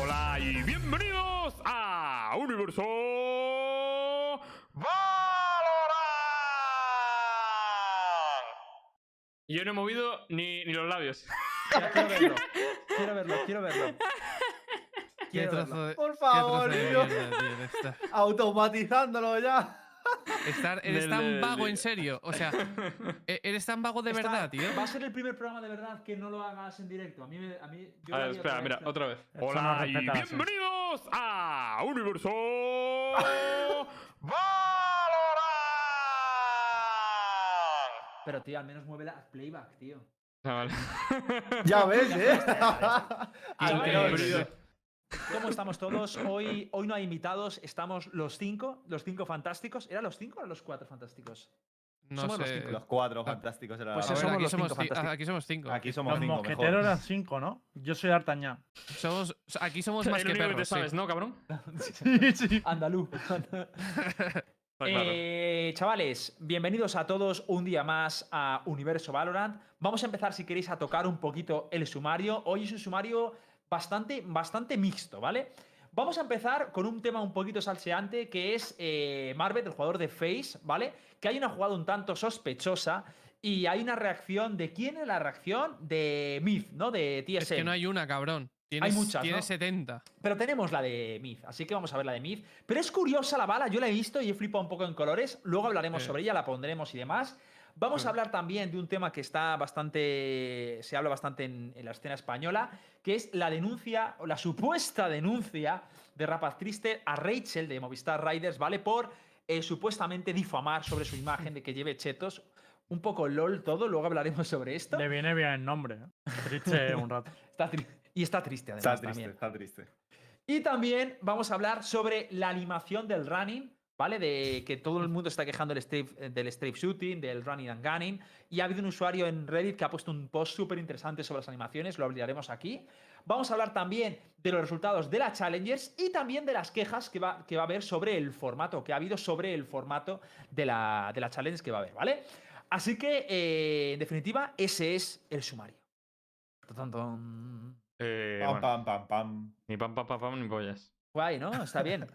Hola y bienvenidos a Universo Valorant. Yo no he movido ni, ni los labios. Ya, quiero verlo. Quiero verlo, quiero verlo. Qué Quiero trozo verlo. de, Por qué trozo favor, de tío. mierda, tío, de esta- Automatizándolo ya. Estar, eres Del- tan del- vago, del- en serio. O sea, e- eres tan vago de Está- verdad, tío. Va a ser el primer programa de verdad que no lo hagas en directo. A mí, me- a mí yo A ver, espera, otra mira, vez. otra vez. Hola y bienvenidos a Universo Valorant. Pero tío, al menos mueve la playback, tío. Chaval. Ya ves, ¿eh? Al Increíble. ¿Cómo estamos todos? Hoy, hoy no hay invitados, estamos los cinco, los cinco fantásticos. ¿Eran los cinco o los cuatro fantásticos? No somos los sé. cinco, Los cuatro fantásticos era Pues A la- ver, somos aquí, los somos cinco aquí somos cinco. Aquí somos Los cinco, mosqueteros mejor. eran cinco, ¿no? Yo soy D'Artagnan. Somos, aquí somos más que único que te perros. sí. ¿no, cabrón? Sí, sí. Claro. Eh, chavales, bienvenidos a todos un día más a Universo Valorant. Vamos a empezar, si queréis, a tocar un poquito el sumario. Hoy es un sumario bastante, bastante mixto, ¿vale? Vamos a empezar con un tema un poquito salseante que es eh, Marvet, el jugador de Face, ¿vale? Que hay una jugada un tanto sospechosa y hay una reacción. ¿De quién es la reacción? De Myth, ¿no? De TSM. Es que no hay una, cabrón. Tienes, muchas, Tienes ¿no? 70. Pero tenemos la de Myth, así que vamos a ver la de Myth. Pero es curiosa la bala, yo la he visto y he flipado un poco en colores. Luego hablaremos Sí. sobre ella, la pondremos y demás. Vamos a hablar también de un tema que está bastante. se habla bastante en, en la escena española, que es la denuncia, o la supuesta denuncia de Rapaz Triste a Rachel de Movistar Riders, ¿vale? Por eh, supuestamente difamar sobre su imagen de que lleve chetos. Un poco lol todo, luego hablaremos sobre esto. Le viene bien el nombre. ¿eh? Triste un rato. Está tri- y está triste, además. Está triste, también. está triste. Y también vamos a hablar sobre la animación del running, ¿vale? De que todo el mundo está quejando del strafe, del strafe shooting, del running and gunning. Y ha habido un usuario en Reddit que ha puesto un post súper interesante sobre las animaciones, lo hablaremos aquí. Vamos a hablar también de los resultados de la Challengers y también de las quejas que va, que va a haber sobre el formato, que ha habido sobre el formato de la, de la Challenge que va a haber, ¿vale? Así que, eh, en definitiva, ese es el sumario. Eh, Pam, bueno, pam, pam, pam. Ni pam, pam, pam, pam, ni pollas. Guay, ¿no? Está bien.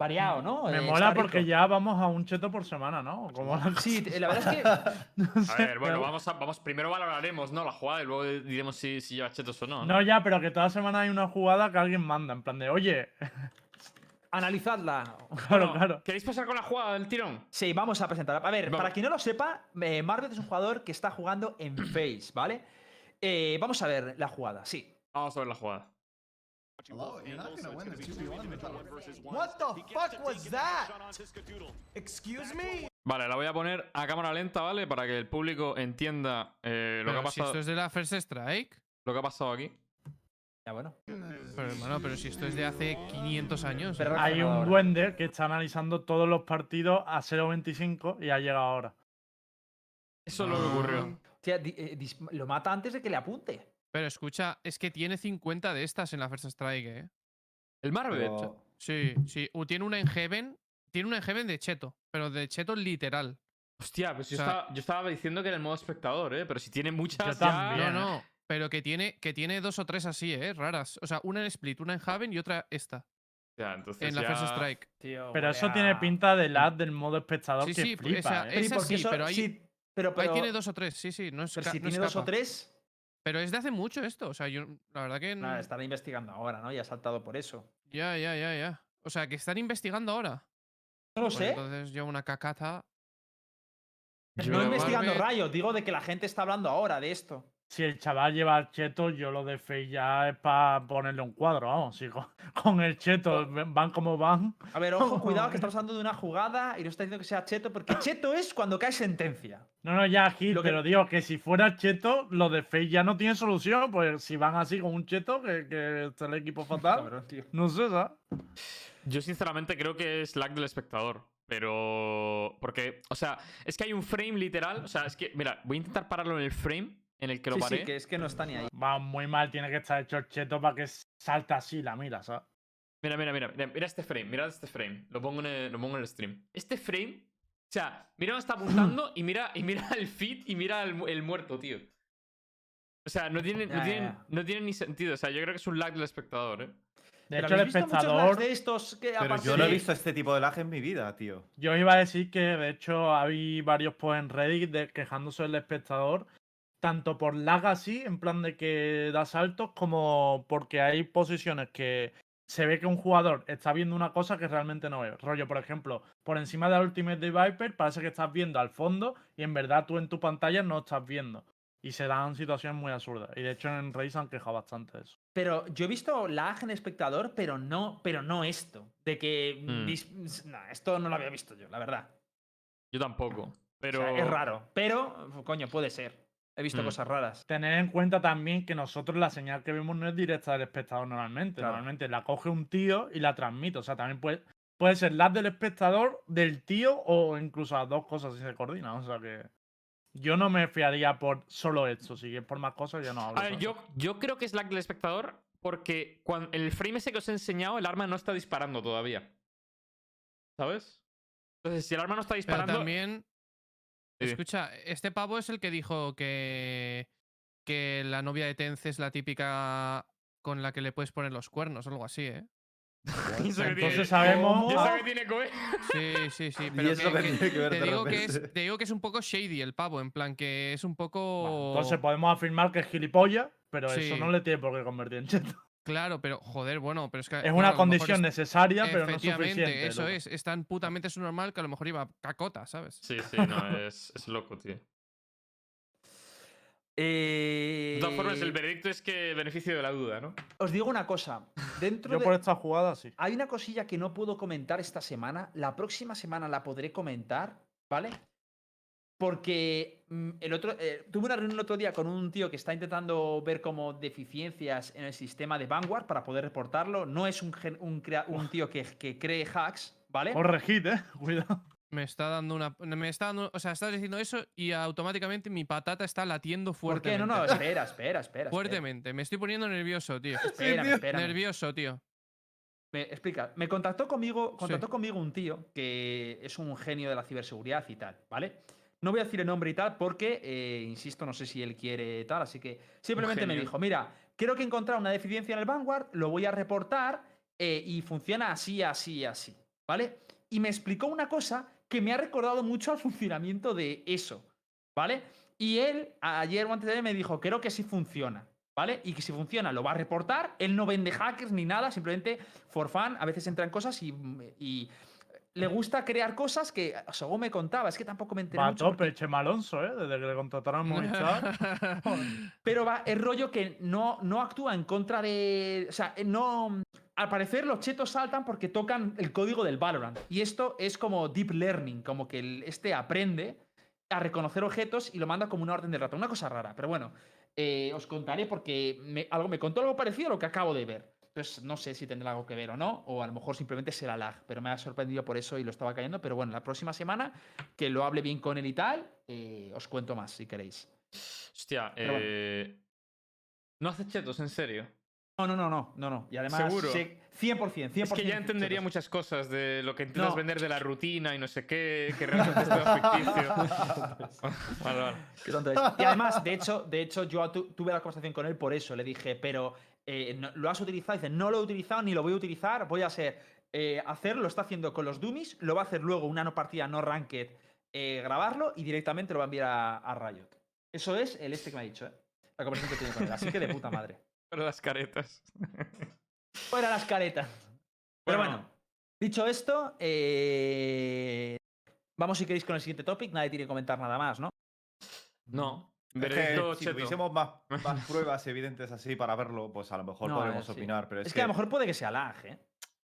Variado, ¿no? Me Eh, mola porque ya vamos a un cheto por semana, ¿no? Como la Sí, la verdad es que. No A ver, bueno, pero- vamos a, vamos, primero valoraremos, ¿no? La jugada y luego diremos si, si lleva chetos o no. ¿no? No, ya, pero que toda semana hay una jugada que alguien manda. En plan de, oye. Analizadla. Claro, Bueno, claro. ¿Queréis pasar con la jugada del tirón? Sí, vamos a presentar. A ver, Vamos. para quien no lo sepa, eh, es un jugador que está jugando en Face, ¿vale? Eh, vamos a ver la jugada, sí. Vamos a ver la jugada. Hello, you're not gonna win the 2v1 with What the fuck was that? Excuse me? Vale, la voy a poner a cámara lenta, ¿vale? Para que el público entienda eh, lo, que ha Pero si pasado, esto es de la First Strike. lo que ha pasado aquí. Ya bueno. Pero hermano, pero si esto es de hace 500 años. Pero- Hay un duende que está analizando todos los partidos a 0.25 y ha llegado ahora. Eso es lo que ocurrió. Di- eh, dis- lo mata antes de que le apunte. Pero escucha, es que tiene 50 de estas en la First Strike, ¿eh? El Marvel. Pero- Sí, sí. U- Tiene una en Heaven. Tiene una en Heaven de Cheto. Pero de Cheto literal. Hostia, pues yo, O sea- estaba, yo estaba diciendo que era el modo espectador, ¿eh? Pero si tiene muchas. Ya- también. No, no. Pero que tiene, que tiene dos o tres así, ¿eh? Raras. O sea, una en Split, una en Heaven y otra esta. Ya, entonces En la ya- First Strike. Tío, Pero eso tiene pinta de lag del modo espectador Sí, que sí, flipa, esa- ¿eh? Sí, esa porque sí, eso- pero hay- sí, pero, pero- Ahí tiene dos o tres, sí, sí. No, pero esca- si no tiene dos o tres, Pero es de hace mucho esto. O sea, yo la verdad que. nada, estará investigando ahora, ¿no? Y ha saltado por eso. Ya, ya, ya, ya. O sea, que están investigando ahora. No lo Pues sé. entonces yo una cacata. Yo- no investigando rayos, digo de que la gente está hablando ahora de esto. Si el chaval lleva el cheto, yo lo de Face ya es para ponerle un cuadro, vamos. Si con, con el cheto van como van. A ver, ojo, cuidado, que estamos hablando de una jugada y no está diciendo que sea cheto, porque cheto es cuando cae sentencia. No, no, ya aquí, Lo que- pero digo que si fuera cheto, lo de Face ya no tiene solución. Pues si van así con un cheto, que, que está el equipo fatal. No sé, ¿sabes? Yo sinceramente creo que es lag del espectador. Pero. Porque, o sea, es que hay un frame literal. O sea, es que, mira, voy a intentar pararlo en el frame en el que lo Sí, paré. sí, que es que no está ni ahí. Va muy mal, tiene que estar hecho el cheto para que salta así la mira, ¿sabes? Mira, mira, mira, mira, mira este frame, mira este frame. Lo pongo en el, lo pongo en el stream. Este frame, o sea, mira dónde está apuntando y mira, y mira el feed y mira el, mu- el muerto, tío. O sea, no tiene, no, Ya, tiene, ya. no tiene ni sentido. O sea, yo creo que es un lag del espectador, ¿eh? De Pero hecho, el ¿habéis visto muchos espectador. de estos que Pero yo no he visto este tipo de lag en mi vida, tío. Yo iba a decir que, de hecho, hay varios posts en Reddit de- quejándose del espectador, tanto por lag así, en plan de que da saltos, como porque hay posiciones que se ve que un jugador está viendo una cosa que realmente no ve. Rollo, por ejemplo, por encima de la Ultimate de Viper, parece que estás viendo al fondo y en verdad tú en tu pantalla no estás viendo. Y se dan situaciones muy absurdas. Y de hecho en Reddit se han quejado bastante de eso. Pero yo he visto lag en espectador, pero no, pero no esto. De que. Mm. No, esto no lo había visto yo, la verdad. Yo tampoco. O Pero. sea, es raro. Pero, coño, puede ser. He visto Mm. cosas raras. Tener en cuenta también que nosotros la señal que vemos no es directa del espectador normalmente. Claro. Normalmente la coge un tío y la transmite. O sea, también puede, puede ser la del espectador, del tío o incluso las dos cosas si se coordinan. O sea que yo no me fiaría por solo esto. Si es por más cosas, yo no hablo. A ver, yo, yo creo que es lag del espectador porque cuando, en el frame ese que os he enseñado, el arma no está disparando todavía. ¿Sabes? Entonces, si el arma no está Pero disparando. también. Escucha, este pavo es el que dijo que. que la novia de Tenz es la típica con la que le puedes poner los cuernos o algo así, ¿eh? ¿Y eso que tiene- Entonces sabemos. ¿Y eso que tiene? Sí, sí, sí. ¿Y Pero eso que- que tiene que ver te, digo que es, te digo que es un poco shady el pavo, en plan que es un poco. Bueno, entonces podemos afirmar que es gilipollas, pero eso no le tiene por qué convertir en cheto. Claro, pero joder, bueno, pero es que. Es una condición es- necesaria, pero no Efectivamente, suficiente. eso loco. es. Es tan putamente subnormal que a lo mejor iba cacota, ¿sabes? Sí, sí, no, es, es loco, tío. Eh, De todas formas, el veredicto es que beneficio de la duda, ¿no? Os digo una cosa. Dentro Yo de... por esta jugada sí. Hay una cosilla que no puedo comentar esta semana. La próxima semana la podré comentar, ¿vale? Porque mm, el otro, eh, tuve una reunión el otro día con un tío que está intentando ver como deficiencias en el sistema de Vanguard para poder reportarlo. No es un, gen- un, crea- un tío que, que cree hacks, ¿vale? Corregid, eh. Cuidado. Me está dando una. Me está dando. O sea, estás diciendo eso y automáticamente mi patata está latiendo ¿Por qué? fuertemente. No, no, espera, espera, espera. espera. Fuertemente. Me estoy poniendo nervioso, tío. Espérame, tío. espérame. Nervioso, tío. Me explica. Me contactó conmigo, contactó conmigo un tío que es un genio de la ciberseguridad y tal, ¿vale? No voy a decir el nombre y tal porque, eh, insisto, no sé si él quiere tal, así que simplemente me dijo, mira, creo que he encontrado una deficiencia en el Vanguard, lo voy a reportar eh, y funciona así, así, así, ¿vale? Y me explicó una cosa que me ha recordado mucho al funcionamiento de eso, ¿vale? Y él, ayer o antes de ayer, me dijo, creo que sí funciona, ¿vale? Y que si funciona lo va a reportar. Él no vende hackers ni nada, simplemente for fun. A veces entra en cosas y, y le gusta crear cosas que, según me contaba, es que tampoco me enteré Va a tope, porque- Chema Alonso, eh. Desde que le contrataron a Movistar. Pero va, es rollo que no, no actúa en contra de. O sea, eh, no. Al parecer los chetos saltan porque tocan el código del Valorant. Y esto es como deep learning, como que el- este aprende a reconocer objetos y lo manda como una orden de ratón. Una cosa rara, pero bueno, eh, os contaré porque me, algo, me contó algo parecido a lo que acabo de ver. Entonces no sé si tendrá algo que ver o no, o a lo mejor simplemente será lag, pero me ha sorprendido por eso y lo estaba cayendo. Pero bueno, la próxima semana que lo hable bien con él y tal, eh, os cuento más si queréis. Hostia, bueno. eh... ¿No hace chetos, en serio? No, no, no, no, no, no. Y además, ¿Seguro? sé- 100%, 100%. Es que ya entendería chetos. muchas cosas de lo que intentas No. vender de la rutina y no sé qué, que realmente es todo ficticio. vale, vale. Y además, de hecho, de hecho yo tu- tuve la conversación con él por eso. Le dije, pero eh, no- ¿lo has utilizado? Dice, no lo he utilizado ni lo voy a utilizar. Voy a hacer, eh, hacerlo, lo está haciendo con los dummies. Lo va a hacer luego una no partida no ranked, eh, grabarlo y directamente lo va a enviar a, a Riot. Eso es el este que me ha dicho, ¿eh? La conversación que tiene con él. Así que de puta madre. Pero las caretas. Fuera las caretas. Pero bueno, dicho esto, eh, vamos si queréis con el siguiente topic. Nadie tiene que comentar nada más, ¿no? No. Es que si cheto. tuviésemos más, más pruebas evidentes así para verlo, pues a lo mejor No, podremos eh, sí. opinar. Pero es, Es que a lo mejor puede que sea lag, ¿eh?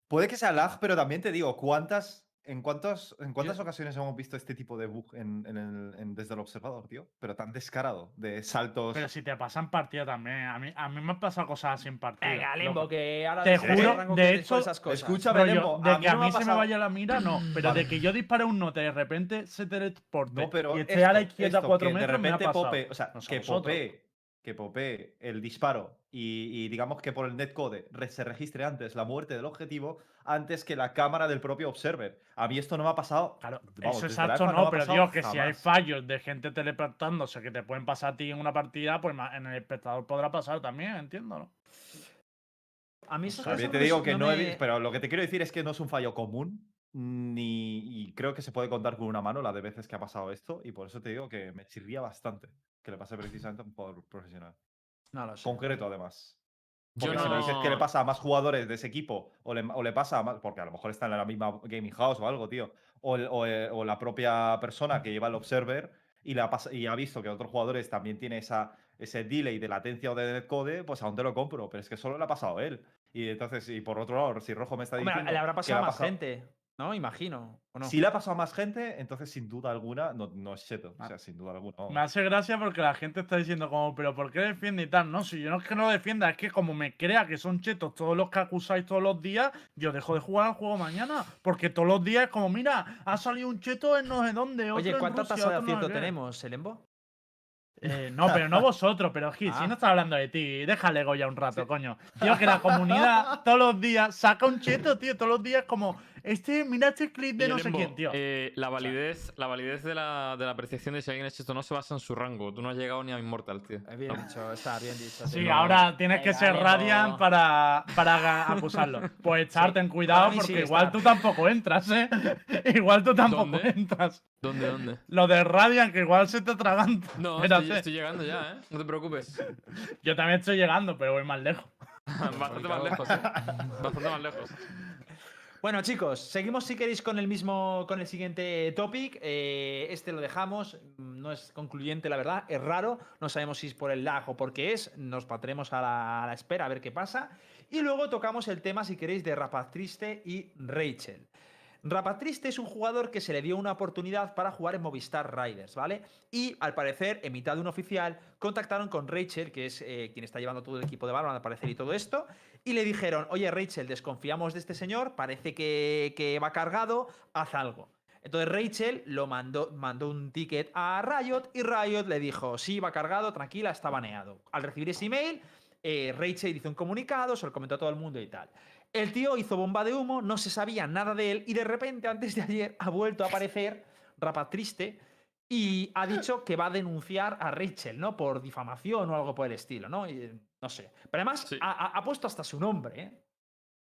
Puede que sea lag, pero también te digo, ¿cuántas, en, cuántos, ¿en cuántas ocasiones hemos visto este tipo de bug en, en el- en- desde el observador, tío? Pero tan descarado, de saltos. Pero si te pasan partida también. A mí, a mí me han pasado cosas sin partida. Venga, loco. Limbo, que ahora Te juro, de hecho, esas cosas. escúchame, Rollo, Lembo, de a mí que a no me mí se me vaya la mira, no. Pero Vale. de que yo dispare un note y de repente se teleporte No, pero y esté a la esto- izquierda esto, 4 que metros, de me ha repente pasado. pope, o sea, No sé que vosotros. popee, que popee el disparo y, y digamos que por el netcode re- se registre antes la muerte del objetivo antes que la cámara del propio observer. A mí esto no me ha pasado. Claro, vamos, eso exacto no, ha pero digo que si hay fallos de gente teleportándose que te pueden pasar a ti en una partida, pues en el espectador podrá pasar también, entiendo, ¿no? A mí También cosas te digo me- que no, he me- vi- pero lo que te quiero decir es que no es un fallo común. Ni, y creo que se puede contar con una mano la de veces que ha pasado esto. Y por eso te digo que me chirría bastante que le pase precisamente a un jugador profesional. No lo sé. Concreto, además. Yo Porque si me dices que le no- pasa a más jugadores de ese equipo, o le, o le pasa a más, porque a lo mejor están en la misma gaming house o algo, tío, o, el- o, eh, o la propia persona que lleva el observer y, le ha pas- y ha visto que otros jugadores también tiene esa, ese delay de latencia o de netcode, pues aún te lo compro, pero es que solo le ha pasado a él. Y entonces, y por otro lado, si Rojo me está Hombre, diciendo. le habrá pasado a más gente, ¿no? Imagino. ¿o no? Si le ha pasado a más gente, entonces sin duda alguna no, no es cheto. O Ah. sea, sin duda alguna. vamos. Me hace gracia porque la gente está diciendo como, pero ¿por qué defiende y tal? No, si yo no es que no defienda, es que como me crea que son chetos todos los que acusáis todos los días, yo dejo de jugar al juego mañana. Porque todos los días es como, mira, ha salido un cheto en no sé dónde. otro Oye, en ¿cuánta Rusia, tasa de no acierto qué". tenemos, Elenbo? Eh, no, pero no vosotros, pero Gil, Ah. si no está hablando de ti, déjale Goya un rato, coño. Tío, que la comunidad todos los días saca un cheto, tío, todos los días como, este, mira este clip de no sé quién, tío. eh, la validez, la validez de la, de la apreciación de si alguien es cheto no se basa en su rango. Tú no has llegado ni a Immortal, tío. Eh, Bien dicho, está bien dicho. Sí, ahora tienes que ser. Radiant para, para acusarlo. Pues echar, ten cuidado, porque sí, igual tú tampoco entras, ¿eh? igual tú tampoco ¿Dónde? entras. ¿Dónde, dónde? Lo de Radiant, que igual se te atraganta. No, estoy, estoy llegando ya, ¿eh? No te preocupes. Yo también estoy llegando, pero voy más lejos. Bastante más lejos, ¿eh? Bastante más lejos. Bueno, chicos, seguimos si queréis con el mismo, con el siguiente topic. Eh, este lo dejamos, mm, no es concluyente, la verdad, es raro. No sabemos si es por el lag o por qué es. Nos patremos a la, espera a ver qué pasa. Y luego tocamos el tema, si queréis, de Rapatriste y Rachel. Rapatriste es un jugador que se le dio una oportunidad para jugar en Movistar Riders, ¿vale? Y al parecer, en mitad de un oficial, contactaron con Rachel, que es eh, quien está llevando todo el equipo de Valorant al parecer y todo esto, y le dijeron, oye Rachel, desconfiamos de este señor, parece que, que va cargado, haz algo. Entonces Rachel lo mandó, mandó un ticket a Riot y Riot le dijo, sí, va cargado, tranquila, está baneado. Al recibir ese email, eh, Rachel hizo un comunicado, se lo comentó a todo el mundo y tal. El tío hizo bomba de humo, no se sabía nada de él y de repente antes de ayer ha vuelto a aparecer Rapatriste y ha dicho que va a denunciar a Rachel, ¿no? Por difamación o algo por el estilo, ¿no? Y, no sé. Pero además Sí. ha, puesto hasta su nombre, ¿eh?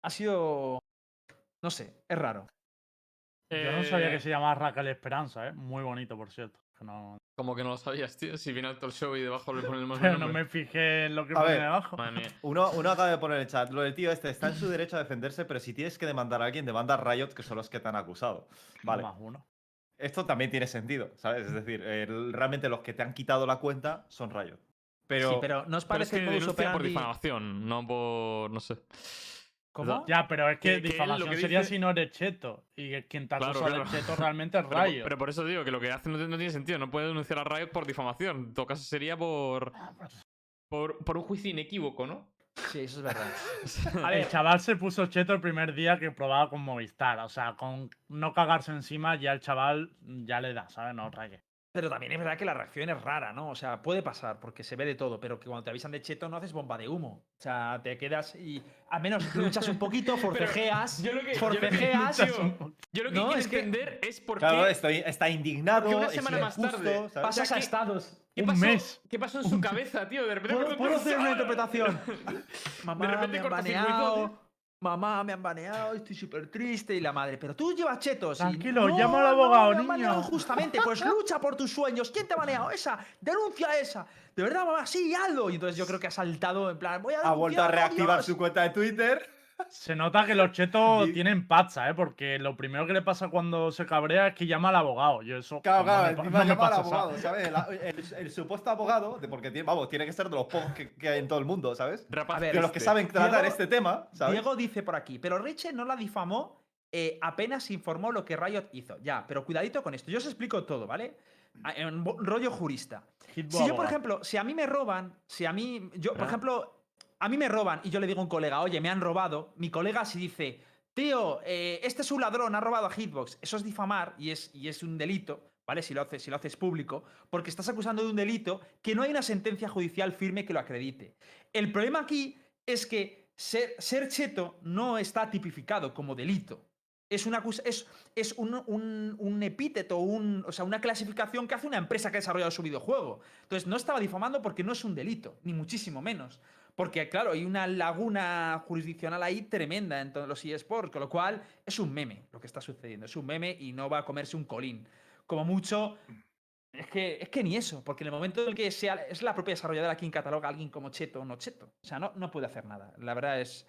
Ha sido... No sé, es raro. Yo no sabía Eh, que se llamaba Raquel Esperanza, ¿eh? Muy bonito, por cierto. no- Como que no lo sabías, tío. Si viene alto el show y debajo le ponen el mismo Pero no me fijé en lo que A pone ver, debajo. Uno, uno acaba de poner en el chat, lo del tío este está en su derecho a defenderse, pero si tienes que demandar a alguien, demanda a Riot, que son los que te han acusado. Vale. Más uno. Esto también tiene sentido, ¿sabes? Es decir, realmente los que te han quitado la cuenta son Riot. Pero, sí, pero ¿no os Pero es parece que denuncia por difamación, no por. No sé. ¿Cómo? Ya, pero es que, Que- difamación que sería dice- si no eres cheto. Y que quien te Claro, acusa claro. de cheto realmente es Pero, Rayo. pero por eso digo que lo que hace no, no tiene sentido. No puede denunciar a Riot por difamación. En todo caso sería por. Por, por un juicio inequívoco, ¿no? Sí, eso es verdad. A ver, el chaval se puso cheto el primer día que probaba con Movistar. O sea, con no cagarse encima, ya el chaval ya le da, ¿sabes? No raye. Pero también es verdad que la reacción es rara, ¿no? O sea, puede pasar porque se ve de todo, pero que cuando te avisan de cheto no haces bomba de humo. O sea, te quedas y al menos luchas un poquito, forcejeas, yo lo que- yo lo que- forcejeas. tío, Yo lo que No, quiero es que- entender es por claro, qué. estoy, está indignado, porque una es semana más injusto, tarde ¿sabes? pasas sea, a ¿qué- estados. ¿Qué un pasó, mes. ¿Qué pasó en su cabeza, tío? De repente. ¿Puedo, puedo hacer una interpretación? De Mamá, repente me han baneado. Mamá, me han baneado, estoy súper triste. Y la madre, pero tú llevas chetos. y- Tranquilo, "No, llama al no, abogado, me han baneado niño". Justamente, pues lucha por tus sueños. ¿Quién te ha baneado? Esa, denuncia a esa. De verdad, mamá, sí, hazlo. Y entonces yo creo que ha saltado en plan, voy a Ha vuelto a reactivar Dios. su cuenta de Twitter. Se nota que los chetos Sí. tienen pacha, ¿eh? Porque lo primero que le pasa cuando se cabrea es que llama al abogado. Yo eso. Claro, no claro, me pa- encima no me llama al abogado, ¿sabes? el, el supuesto abogado, de porque tiene, vamos, tiene que ser de los pocos que, que hay en todo el mundo, ¿sabes? Rapaz, De los que este. saben tratar Diego- este tema, ¿sabes? Diego dice por aquí, pero Rachel no la difamó, eh, apenas informó lo que Riot hizo. Ya, pero cuidadito con esto. Yo os explico todo, ¿vale? A- En rollo jurista. Hitbo Si yo, por abogado. ejemplo, si a mí me roban, si a mí, yo, por Ah. ejemplo, a mí me roban y yo le digo a un colega, oye, me han robado, mi colega si dice, tío, eh, este es un ladrón, ha robado a Hitbox, eso es difamar y es, y es un delito, ¿vale? Si lo, haces, si lo haces público, porque estás acusando de un delito que no hay una sentencia judicial firme que lo acredite. El problema aquí es que ser, cheto no está tipificado como delito. Es, una, es, es un, un- un epíteto, o sea, una clasificación que hace una empresa que ha desarrollado su videojuego. Entonces, no estaba difamando porque no es un delito, ni muchísimo menos. Porque claro, hay una laguna jurisdiccional ahí tremenda en todos los eSports, con lo cual es un meme lo que está sucediendo, es un meme y no va a comerse un colín. Como mucho, es que, es que ni eso, porque en el momento en el que sea, es la propia desarrolladora quien cataloga a alguien como cheto o no cheto. O sea, no, no puede hacer nada. La verdad es,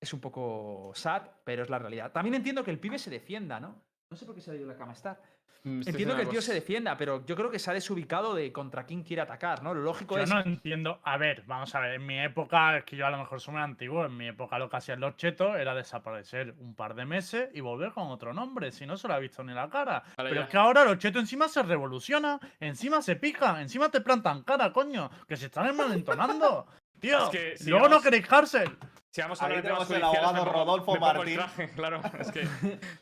es un poco sad, pero es la realidad. También entiendo que el pibe se defienda, ¿no? No sé por qué se ha ido la cama a estar. Mm, estoy Entiendo que el tío se defienda, pero yo creo que se ha desubicado de contra quién quiere atacar, ¿no? Lo lógico Yo es. no entiendo. A ver, vamos a ver. En mi época, es que yo a lo mejor soy muy antiguo. En mi época lo que hacían los chetos era desaparecer un par de meses y volver con otro nombre. Si no se lo ha visto ni la cara. Vale, Pero ya. es que ahora los chetos encima se revolucionan, encima se pican, encima te plantan cara, coño. Que se están enmalentonando. Tío, Es que si luego no queréis cárcel. Si vamos a Ahí tenemos el abogado pongo- Rodolfo Martín. traje, claro, es que,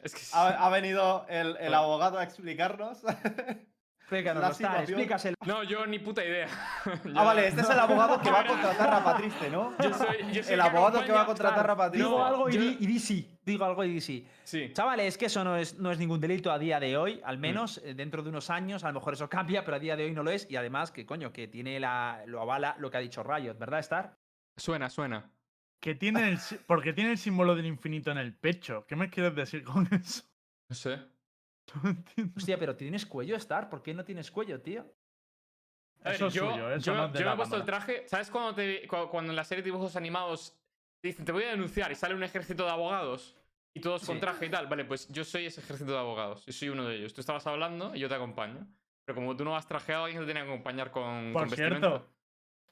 es que Ha, ha venido el, el abogado a explicarnos. Explícaselo. No, yo ni puta idea. Yo- Ah, vale, este es el abogado que va a contratar a Patriste, ¿no? Yo soy, yo soy El que abogado que va a contratar a Patriste. Digo algo y yo- di, y di sí. Digo algo y sí. Sí. Chavales, es que eso no es, no es ningún delito a día de hoy, Mm. al menos eh, dentro de unos años, a lo mejor eso cambia, pero a día de hoy no lo es. Y además, que coño, que tiene la. lo avala lo que ha dicho Riot, ¿verdad, Star? Suena, suena. Que tiene el, porque tiene el símbolo del infinito en el pecho. ¿Qué me quieres decir con eso? No sé. No entiendo. Hostia, pero ¿tienes cuello, Star? ¿Por qué no tienes cuello, tío? Ver, Eso es yo, suyo, eso yo- no yo me he puesto el traje. ¿Sabes cuando, te, cu- cuando en la serie de dibujos animados te dicen te voy a denunciar y sale un ejército de abogados y todos con traje y tal? Vale, pues yo soy ese ejército de abogados. Yo soy uno de ellos. Tú estabas hablando y yo te acompaño. Pero como tú no vas trajeado, alguien te tiene que acompañar con, Por con vestimenta. cierto,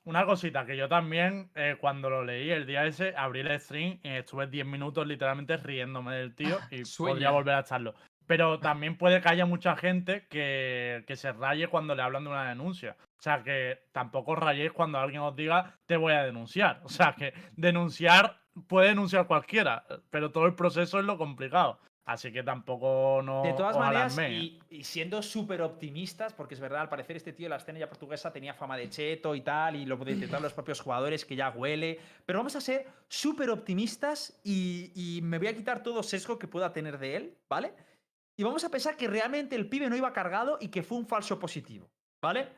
una cosita que yo también, eh, cuando lo leí el día ese, abrí el stream y estuve 10 minutos literalmente riéndome del tío y sueña. podría volver a echarlo. Pero también puede que haya mucha gente que, que se raye cuando le hablan de una denuncia. O sea, que tampoco rayéis cuando alguien os diga te voy a denunciar. O sea, que denunciar puede denunciar cualquiera, pero todo el proceso es lo complicado. Así que tampoco no. De todas maneras, y, y siendo súper optimistas, porque es verdad, al parecer este tío de la escena ya portuguesa tenía fama de cheto y tal, y lo detectaron los propios jugadores que ya huele. Pero vamos a ser súper optimistas y, y me voy a quitar todo sesgo que pueda tener de él, ¿vale? Y vamos a pensar que realmente el pibe no iba cargado y que fue un falso positivo, ¿vale?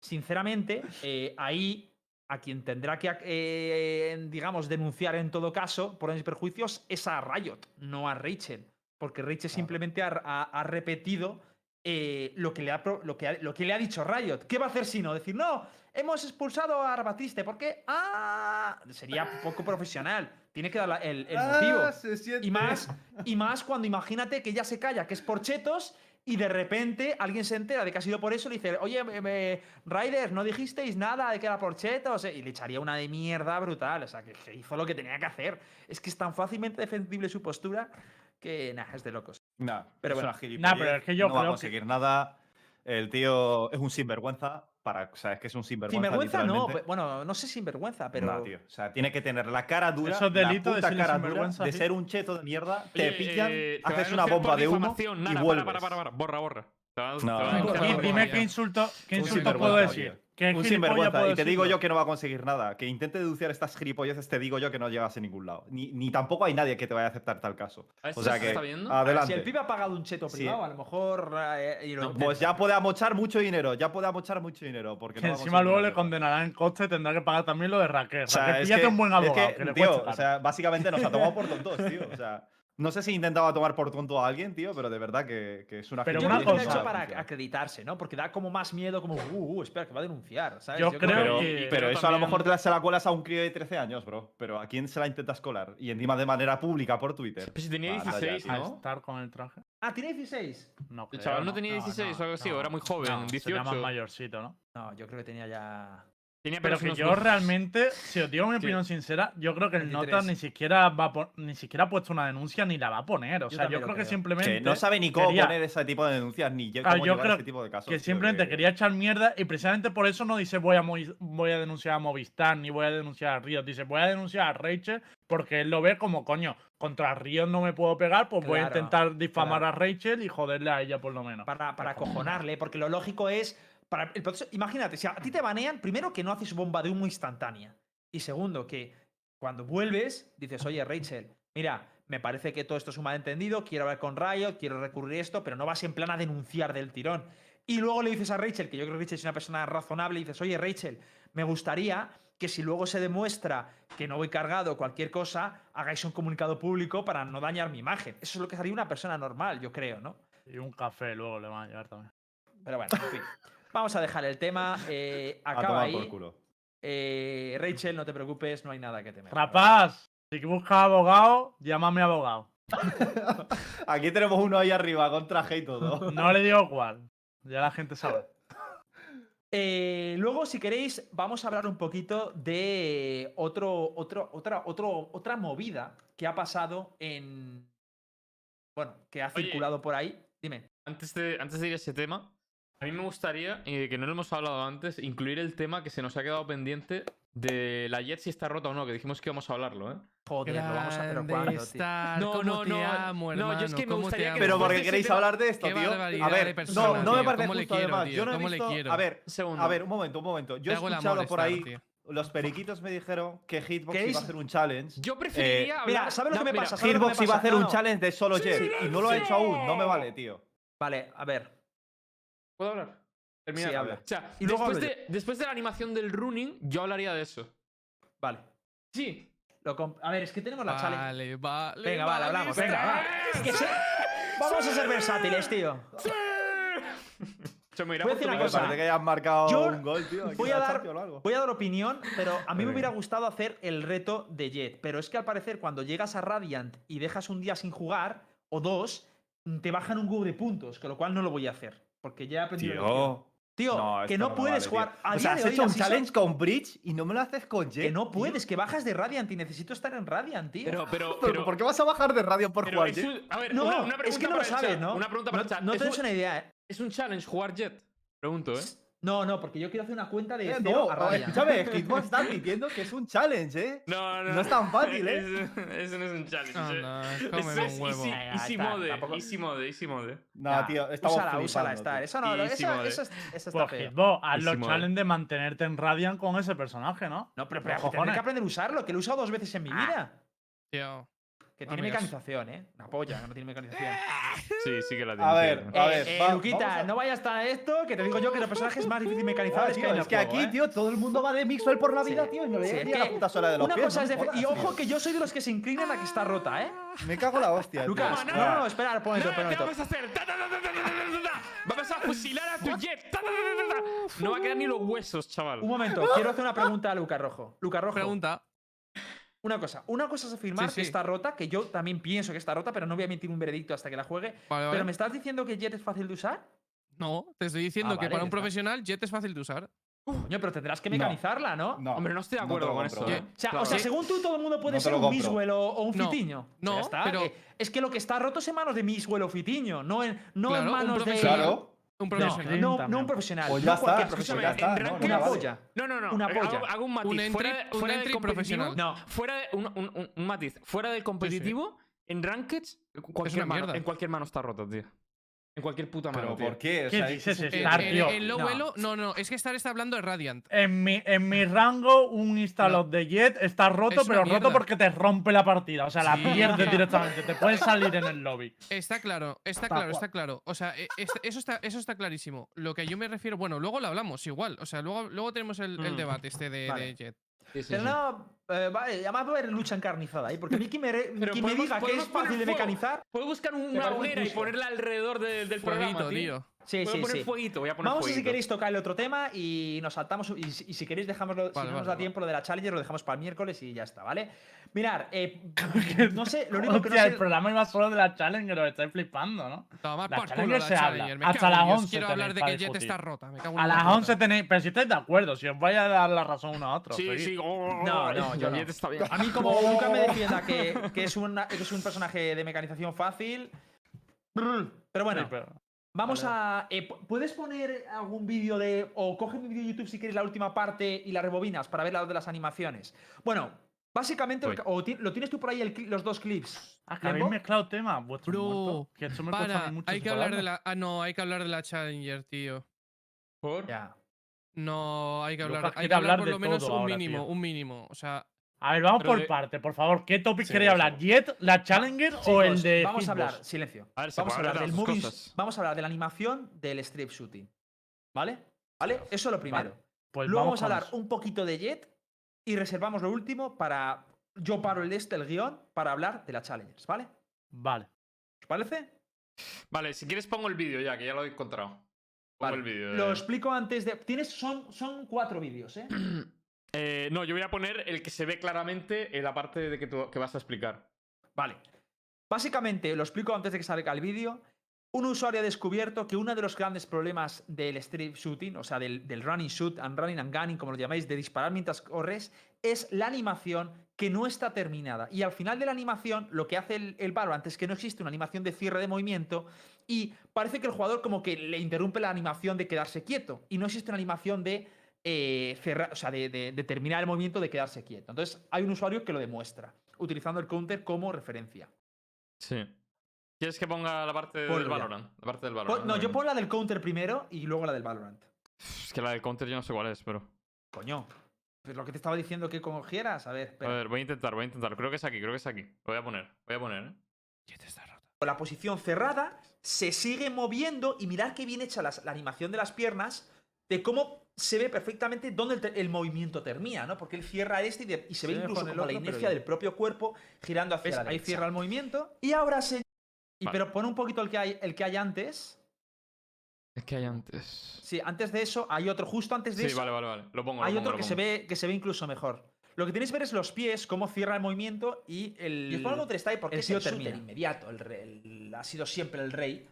Sinceramente, eh, ahí a quien tendrá que, eh, digamos, denunciar en todo caso por mis perjuicios es a Riot, no a Rachel. Porque Rachel simplemente ha, ha- ha repetido eh, lo, que le ha, pro- lo, que ha- lo que le ha dicho Riot. ¿Qué va a hacer si no? Decir, no, hemos expulsado a Arbatiste. ¿Por qué? Ah, sería poco profesional. Tiene que dar la- el, el motivo. Ah, se siente. Y más, y más cuando imagínate que ya se calla, que es por chetos, y de repente alguien se entera de que ha sido por eso y le dice, oye, me, me- Riders, no dijisteis nada de que era por chetos. eh", Y le echaría una de mierda brutal. O sea, que, que hizo lo que tenía que hacer. Es que es tan fácilmente defendible su postura que, nada, es de locos. Nah, Pero es bueno. una Nah, pero es que yo no va a creo que- conseguir nada. El tío es un sinvergüenza. Para, o sea, es que es un sinvergüenza. Sinvergüenza no, pe- bueno, no sé sinvergüenza, pero... No, tío. O sea, tiene que tener la cara dura. Eso es la delito de puta serle cara dura sinvergüenza, de sí. ser un cheto de mierda. Te Oye, pillan, eh, te a haces una bomba de humo difamación. y Nada, vuelves. para, para, para, borra, borra. Te va- te No, no, Y dime qué insulto, qué insulto puedo tío. decir. ¿Qué Un sinvergüenza. Y te digo yo que no va a conseguir nada. Que intente deducir estas gilipolleces, te digo yo que no llegas a ningún lado. Ni, ni tampoco hay nadie que te vaya a aceptar tal caso. ¿A esto O sea se que. está viendo? Adelante. Si el pibe ha pagado un cheto Sí. privado, a lo mejor... eh, y lo No, intenta. pues ya puede amochar mucho dinero. Ya puede amochar mucho dinero. Porque Que no encima luego le condenarán en coste y tendrá que pagar también lo de Raquel. O sea, Raquel, es píllate que- un buen es abogado, que, que, le tío, o sea, básicamente nos ha tomado por tontos, tío. O sea, no sé si intentaba tomar por tonto a alguien, tío, pero de verdad que, que es una Pero una cosa- hecho para acreditarse, ¿no? Porque da como más miedo, como, uh, uh, espera, que va a denunciar, ¿sabes? Yo creo creo Pero, que- pero eso a lo mejor te la, se la cuelas a un crío de 13 años, bro. Pero ¿a quién se la intentas colar? Y encima de manera pública por Twitter. Pues si tenía Anda ya, 16, tío. A ¿no? estar con el traje. Ah, ¿tiene 16? No, El creo, chaval no tenía 16 o algo así, o era muy joven, no, sería más 18. mayorcito, ¿no? No, yo creo que tenía ya... Tenía Pero que yo realmente, si os digo mi Sí. opinión sincera, yo creo que el 23. Nota ni siquiera va a ni siquiera ha puesto una denuncia ni la va a poner. O Yo sea, yo creo que simplemente Que no sabe ni cómo quería- poner ese tipo de denuncias, ni Ah, cómo yo llevar creo ese tipo de casos. que simplemente que- quería echar mierda y precisamente por eso no dice voy a, voy a denunciar a Movistar ni voy a denunciar a Riot. Dice voy a denunciar a Rachel porque él lo ve como coño, contra Riot no me puedo pegar, pues voy a intentar difamar claro. a Rachel y joderle a ella por lo menos. Para, para acojonarle, porque lo lógico es... Para el proceso, imagínate, si a ti te banean, primero que no haces bomba de humo instantánea. Y segundo, que cuando vuelves, dices, oye, Rachel, mira, me parece que todo esto es un malentendido, quiero hablar con Riot, quiero recurrir esto, pero no vas en plan a denunciar del tirón. Y luego le dices a Rachel, que yo creo que Rachel es una persona razonable, y dices, oye, Rachel, me gustaría que si luego se demuestra que no voy cargado o cualquier cosa, hagáis un comunicado público para no dañar mi imagen. Eso es lo que haría una persona normal, yo creo, ¿no? Y un café luego le van a llevar también. Pero bueno, en fin. Vamos a dejar el tema. eh, A acaba tomar ahí. por culo. Eh, Rachel, no te preocupes, no hay nada que temer. Rapaz, si buscas abogado, llámame abogado. Aquí tenemos uno ahí arriba con traje y todo. No le digo cuál. Ya la gente sabe. Eh, luego, si queréis, vamos a hablar un poquito de otro, otro, otra, otro, otra movida que ha pasado en. Bueno, que ha Oye. circulado por ahí. Dime. Antes de, antes de ir a ese tema, a mí me gustaría, eh, que no lo hemos hablado antes, incluir el tema que se nos ha quedado pendiente de la Jet si está rota o no, que dijimos que íbamos a hablarlo, ¿eh? Joder, lo vamos a. Pero cuándo, tío? estar, No, no, te no, amo, no, yo es que me gustaría que. Pero porque queréis tema- hablar de esto, tío. A ver, persona, no, no me tío. parece ¿Cómo le justo quiero, además. tío? Yo no he ¿Cómo le visto. quiero? A ver, Un segundo. a ver, un momento, un momento. Yo he escuchado por ahí. tío. Los periquitos me dijeron que Hitbox iba a hacer un challenge. Yo preferiría hablar. Mira, ¿sabes lo que me mira, pasa? ¿Sabes lo que me Hitbox iba a hacer No, un challenge de solo Jet y no lo ha hecho aún. No me vale, tío. Vale, a ver. ¿Puedo hablar? Termina. Sí, habla. O sea, Y luego después, de, después de la animación del running, yo hablaría de eso. Vale. Sí. Lo a ver, es que tenemos la challenge. Vale, vale. Venga, vale, hablamos. Venga, va. Es que se- Vamos a ser versátiles, tío. Se me irá Voy a decir una cosa. parece que hayan marcado Yo un gol, tío. voy a dar- Champions o algo. Voy a dar opinión, pero a mí me hubiera gustado hacer el reto de Jet. Pero es que al parecer, cuando llegas a Radiant y dejas un día sin jugar, o dos, te bajan un cubo de puntos, con lo cual no lo voy a hacer. Porque ya he aprendido. Tío. Tío, No, que no puedes vale, jugar. A O sea, has hecho un season- challenge con Bridge y no me lo haces con Jet. Que no tío. puedes, que bajas de Radiant y necesito estar en Radiant, tío. Pero, pero, Pero, ¿por qué vas a bajar de radio por jugar es Jet? un- a ver, no, una, una pregunta es que no para lo el sabes, chat, ¿no? Una pregunta para no, el chat. no ¿Es tienes un- una idea, ¿eh? ¿Es un challenge jugar Jet? Pregunto, ¿eh? No, no, porque yo quiero hacer una cuenta de Eh, cero no, a Radiant. escúchame, Hitbox está admitiendo que es un challenge, ¿eh? No, No es tan fácil, ¿eh? Eso, eso no es un challenge. Anda, eh. cómeme un huevo. Easy, está, mode, tampoco- easy mode, easy mode. No, Nah, tío, estamos úsala, úsala, flipando, Star. tío. Eso no, eso, eso, eso está Pues feo. Hitbox, haz los Easy mode. challenge de mantenerte en Radiant con ese personaje, ¿no? No, pero, pero tendré cojones. que aprender a usarlo, que lo he usado dos veces en mi Ah. vida. Tío. Tiene mecanización, ¿eh? Una polla, no tiene mecanización. Sí, sí que la tiene. A ver, a Luquita, no vayas hasta esto, que te digo yo que los personajes más difícil mecanizar es que Es que aquí, tío, todo el mundo va de Mixwell por la vida, tío, y no le sí, llega la puta sola de los una pies, Y ojo que yo soy de los que se inclinan a que está rota, ¿eh? Me cago la hostia. Lucas, no, no, espera, pon esto, pon esto. vamos a hacer? Vamos a fusilar a tu jet. No va a quedar ni los huesos, chaval. Un momento, quiero hacer una pregunta a Lucas Rojo. Lucas Rojo. Pregunta una cosa. Una cosa es afirmar Sí, que está rota, que yo también pienso que está rota, pero no voy a emitir un veredicto hasta que la juegue. Vale, vale. Pero ¿me estás diciendo que Jet es fácil de usar? No, te estoy diciendo Ah, que vale, para un está. profesional Jet es fácil de usar. Coño, pero tendrás que mecanizarla, ¿no? No, Hombre, no estoy de acuerdo con compro. eso. ¿eh? O sea, Claro. o sea, según tú, todo el mundo puede No ser un. Miswell o, o un No, Fitiño. no, Ya está, pero- es que lo que está roto es en manos de Miswell o Fitiño, no en, no Claro, en un manos de. Claro. Un No, profesional. no, También. no un profesional. Pues no ya está, cualquier escúchame, profesional. ya está, en no, ranked- no Una polla. No, no, no. Una hago- polla. Hago, un matiz. Un entry- fuera de, un fuera entry profesional. No. Fuera de, un, un- un- un matiz. Fuera del competitivo, en rankeds, cualquier mano, en cualquier mano está roto, tío. En cualquier puta mano. Pero tío. ¿por qué? O ¿Qué sea, dices, es- Star, en- tío? en low No. elo, no, no, es que Star está hablando de Radiant. En mi, en mi rango, un installot de Jet está roto, Es pero mierda. roto porque te rompe la partida. O sea, la Sí. pierdes directamente. Te puedes salir en el lobby. Está claro, está claro, cual. está claro. O sea, e- es- eso, está, eso está clarísimo. Lo que yo me refiero, bueno, luego lo hablamos igual. O sea, luego, luego tenemos el, el Mm. debate este de, Vale. de Jet. Sí, sí, Pero no, eh, vale, además va a haber lucha encarnizada ahí, porque a mí que me, re- Pero que me diga que es fácil de mecanizar. Puedo buscar una hoguera y ponerla alrededor de- del programa, Fueguito, tío. tío. Sí, Voy sí, a poner sí. fueguito, voy a poner Vamos a si fueguito. queréis tocar el otro tema y nos saltamos. Y, si y si queréis, dejámoslo. si Vale, no nos da vale. tiempo lo de la Challenger, lo dejamos para el miércoles y ya está, ¿vale? Mirar, eh, no sé, lo único que no sé. el programa iba solo de la Challenger, os estáis flipando, ¿no? Toma La por culo Challenger la se habla. Challenger. Me Hasta las Dios, 11 Quiero hablar de que Jet está rota. Me cago en A la las puta. 11 tenéis. Pero si estáis de acuerdo, si os vais a dar la razón uno a otro. Sí, sí. oh, No, no, yo no. Jet está bien. A mí, como nunca me defienda que, que es una- que es un personaje de mecanización fácil. Pero bueno, Sí, pero- vamos vale. a. eh, pu- ¿Puedes poner algún vídeo de. O coge mi vídeo de YouTube si quieres la última parte y la rebobinas para ver la de las animaciones? Bueno, básicamente. o ti- lo tienes tú por ahí el los dos clips. Ah, que habéis mezclado temas. Vuestro Bro, muerto. Que esto me Para, mucho hay que hablar de la. Ah, no, hay que hablar de la Challenger, tío. ¿Por? Ya. No, hay que hablar. Hay que hablar hablar por de lo menos un ahora, mínimo, tío. un mínimo. O sea, A ver, vamos Pero por de- parte, por favor. ¿Qué topic Sí, queréis hablar? ¿Jet, la Challenger o el de Vamos a hablar, silencio. A ver, Vamos a hablar del de cosas. Vamos a hablar de la animación del strip shooting. ¿Vale? ¿Vale? Eso es lo primero. Pues Luego vamos vamos a hablar un poquito de Jet y reservamos lo último para. Yo paro el este, el guion, para hablar de la Challengers, ¿vale? Vale. ¿Os parece? Vale, si quieres pongo el vídeo ya, que ya lo he encontrado. Pongo Vale. el vídeo. Lo de- explico antes de. Tienes. Son, son cuatro vídeos, ¿eh? Eh, no, yo voy a poner el que se ve claramente en la parte de que, que vas a explicar. Vale. Básicamente, lo explico antes de que salga el vídeo. Un usuario ha descubierto que uno de los grandes problemas del strip shooting, o sea, del, del running shoot and running and gunning, como lo llamáis, de disparar mientras corres, es la animación que no está terminada. Y al final de la animación, lo que hace el, el Valorant es que no existe una animación de cierre de movimiento y parece que el jugador como que le interrumpe la animación de quedarse quieto. Y no existe una animación de eh, cerrar, o sea, de, de- de terminar el movimiento de quedarse quieto. Entonces, hay un usuario que lo demuestra, utilizando el counter como referencia. Sí. ¿Quieres que ponga la parte Ponlo del ya. Valorant? La parte del Pon- Valorant. no, yo pongo la del counter primero y luego la del Valorant. Es que la del counter yo no sé cuál es, pero. Coño. Pues lo que te estaba diciendo que cogieras. A ver, A ver, voy a intentar, voy a intentar. Creo que es aquí, creo que es aquí. Lo voy a poner, voy a poner, ¿eh? Jet está rota. Con la posición cerrada, se sigue moviendo y mirad qué bien hecha las- la animación de las piernas, de cómo se ve perfectamente dónde el, el movimiento termina, ¿no? Porque él cierra este y, de- y se ve Sí, incluso con el como la otro, inercia del propio cuerpo girando hacia ¿Ves? la Ahí derecha. cierra el movimiento. Y ahora se... Y Vale. pero pon un poquito el que hay, el que hay antes. Es que hay antes. Sí, antes de eso hay otro, justo antes de Sí, eso. vale, vale, vale. Lo pongo. Hay lo pongo, otro lo que se, ve, que se ve incluso mejor. Lo que tenéis que ver es los pies, cómo cierra el movimiento y el. Y os pongo Strike porque el es el shooter inmediato. El, el- ha sido siempre el rey.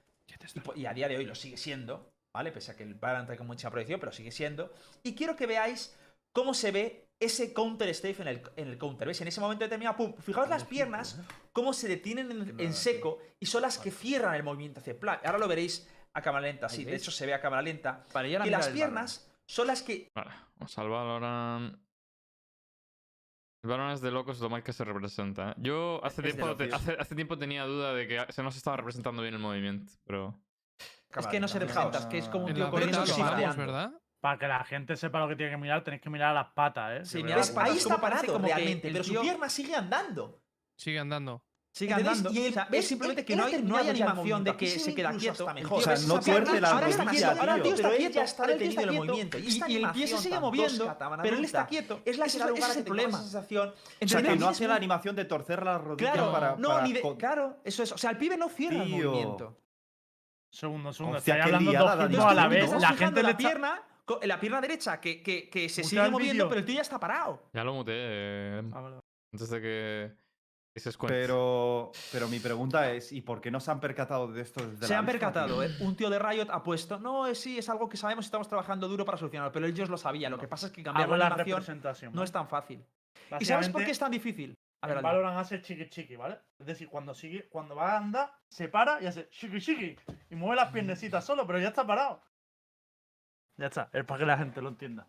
Y a día de hoy lo sigue siendo. ¿Vale? Pese a que el Valorant trae con mucha proyección, pero sigue siendo. Y quiero que veáis cómo se ve ese counter strafe en el, en el counter. ¿Veis? En ese momento determinado, pum. Fijaos las piernas, cómo se detienen en, en seco y son las que cierran el movimiento hacia el plan. Ahora lo veréis a cámara lenta. Sí, de hecho se ve a cámara lenta. Vale, y las piernas son las que Vale, vamos al Valorant. El Valorant es de locos lo mal que se representa. ¿eh? Yo hace tiempo, te- locos. hace, hace tiempo tenía duda de que se no se estaba representando bien el movimiento, pero. Es que no se representa, es que es como un tío pateando. ¿verdad? Para que la gente sepa lo que tiene que mirar, tenéis que mirar a las patas, ¿eh? Sí, las Ahí está parado como realmente, el pero tío- su pierna sigue andando. Sigue andando. Sigue andando. Y el- o sea, ¿ves? es simplemente Él- que él no ha hay, no hay animación de que se se queda quieto. mejor. O sea, no tuerce la ahora está quieto, ahora el tío tío. está él quieto, ya está detenido el movimiento. Y y- el pie se sigue moviendo, pero él está quieto. Es la Ese es el problema. sensación. O sea, que no hace la animación de torcer la rodilla Claro, para. no, para ni de. con- Claro, eso es. O sea, el pibe no cierra el movimiento. Segundo, segundo. Hostia, Estáis qué hablando liada dos de juntos a la gente le pierna, co- la pierna derecha que, que, que se Mutea sigue moviendo, pero el tío ya está parado. Ya lo muteé eh, Ah, antes de que. se. Pero, pero mi pregunta es: ¿y por qué no se han percatado de esto desde Se la han percatado? ¿eh? Un tío de Riot ha puesto. No, eh, sí, es algo que sabemos y estamos trabajando duro para solucionarlo, pero ellos lo sabían. Lo que pasa es que cambiar Hago la la representación. no es tan fácil. ¿Y sabes por qué es tan difícil? A ver, En. Valorant hace chiqui chiqui, ¿vale? Es decir, cuando sigue, cuando va a andar, se para y hace chiqui chiqui. Y mueve las piernecitas solo, pero ya está parado. Ya está, es para que la gente lo entienda.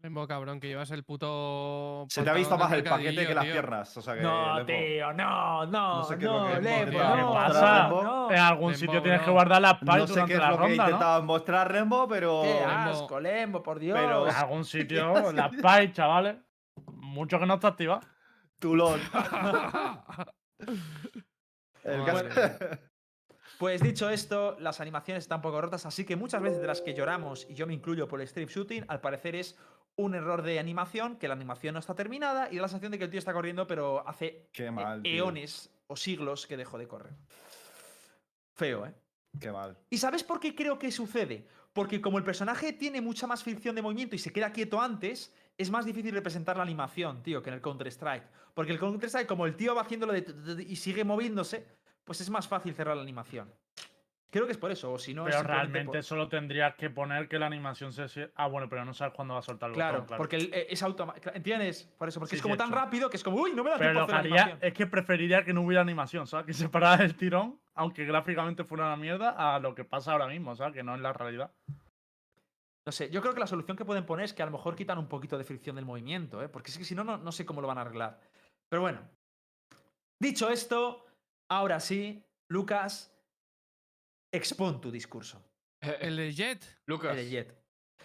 Lembo, cabrón, que llevas el puto. Se te ha visto más el paquete que las piernas. O sea que. No, Lembo, tío, no, no, No sé qué es lo no, que- Lembo, ¿Qué no, pasa? Lembo, no. En algún Lembo, sitio tienes que guardar las No pies sé qué es la lo que ronda, ¿no? intentaba mostrar Rembo, pero. Qué asco, Lembo, por Dios. Pero- En algún sitio, las pies, chavales. Mucho que no está activado. Tulón. El Madre caso- Pues dicho esto, las animaciones están un poco rotas, así que muchas veces de las que lloramos, y yo me incluyo por el strip shooting, al parecer es un error de animación, que la animación no está terminada y da la sensación de que el tío está corriendo, pero hace e- mal, tío. eones o siglos que dejó de correr. Feo, ¿eh? Qué mal. ¿Y sabes por qué creo que sucede? Porque como el personaje tiene mucha más fricción de movimiento y se queda quieto antes, es más difícil representar la animación, tío, que en el Counter-Strike. Porque el Counter-Strike, como el tío va haciéndolo de y sigue moviéndose, pues es más fácil cerrar la animación. Creo que es por eso, o si no es pero realmente por- solo tendrías que poner que la animación se. Ah, bueno, pero no sabes cuándo va a soltar el Claro, botón, claro. porque el- eh, es automático. ¿Entiendes? Por eso, porque Sí, es como tan rápido que es como, uy, no me da Pero tiempo lo hacer haría animación. es que preferiría que no hubiera animación, ¿sabes? Que se parara el tirón, aunque gráficamente fuera una mierda, a lo que pasa ahora mismo, ¿sabes? Que no es la realidad. No sé, yo creo que la solución que pueden poner es que a lo mejor quitan un poquito de fricción del movimiento, ¿eh? porque es que si no, no, no sé cómo lo van a arreglar. Pero bueno, dicho esto, ahora sí, Lucas, expon tu discurso. El de Jet. Lucas. El de Jet.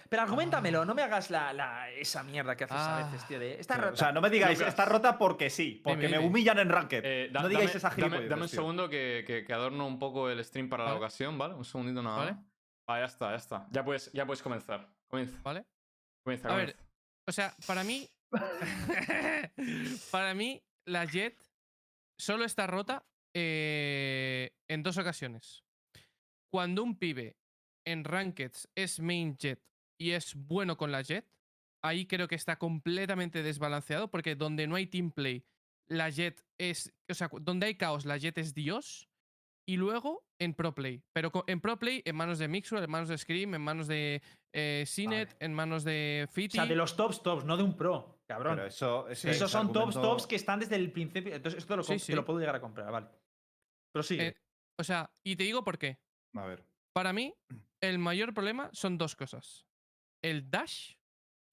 Pero argumentamelo, no me hagas la, la- esa mierda que haces a Ah. veces, tío. De, esta O sea, no me digáis, Lucas. está rota porque sí, porque Dime, me humillan en Ranked. Eh, da- no digáis dame- esa dame, gilipolleces, dame un tío. segundo que, que- que adorno un poco el stream para la ocasión, ¿vale? Un segundito nada Vale. Ah, ya está, ya está. Ya puedes, ya puedes comenzar. Comienza. ¿Vale? Comienza, A ver. O sea, para mí, Para mí, la Jet solo está rota eh, en dos ocasiones. Cuando un pibe en Rankeds es main Jet y es bueno con la Jet, ahí creo que está completamente desbalanceado porque donde no hay team play, la Jet es. O sea, donde hay caos, la Jet es Dios. Y luego en Pro Play. Pero en Pro Play, en manos de Mixwell, en manos de Scream, en manos de eh, Cinet, Vale. en manos de O Fiti. sea, de los tops tops, no de un pro, cabrón. Pero eso, ese- Esos ese son tops argumento- tops que están desde el principio. Entonces, esto lo, Sí, com- sí. te lo puedo llegar a comprar, vale. Pero sí. Eh, O sea, y te digo por qué. A ver. Para mí, el mayor problema son dos cosas. El dash,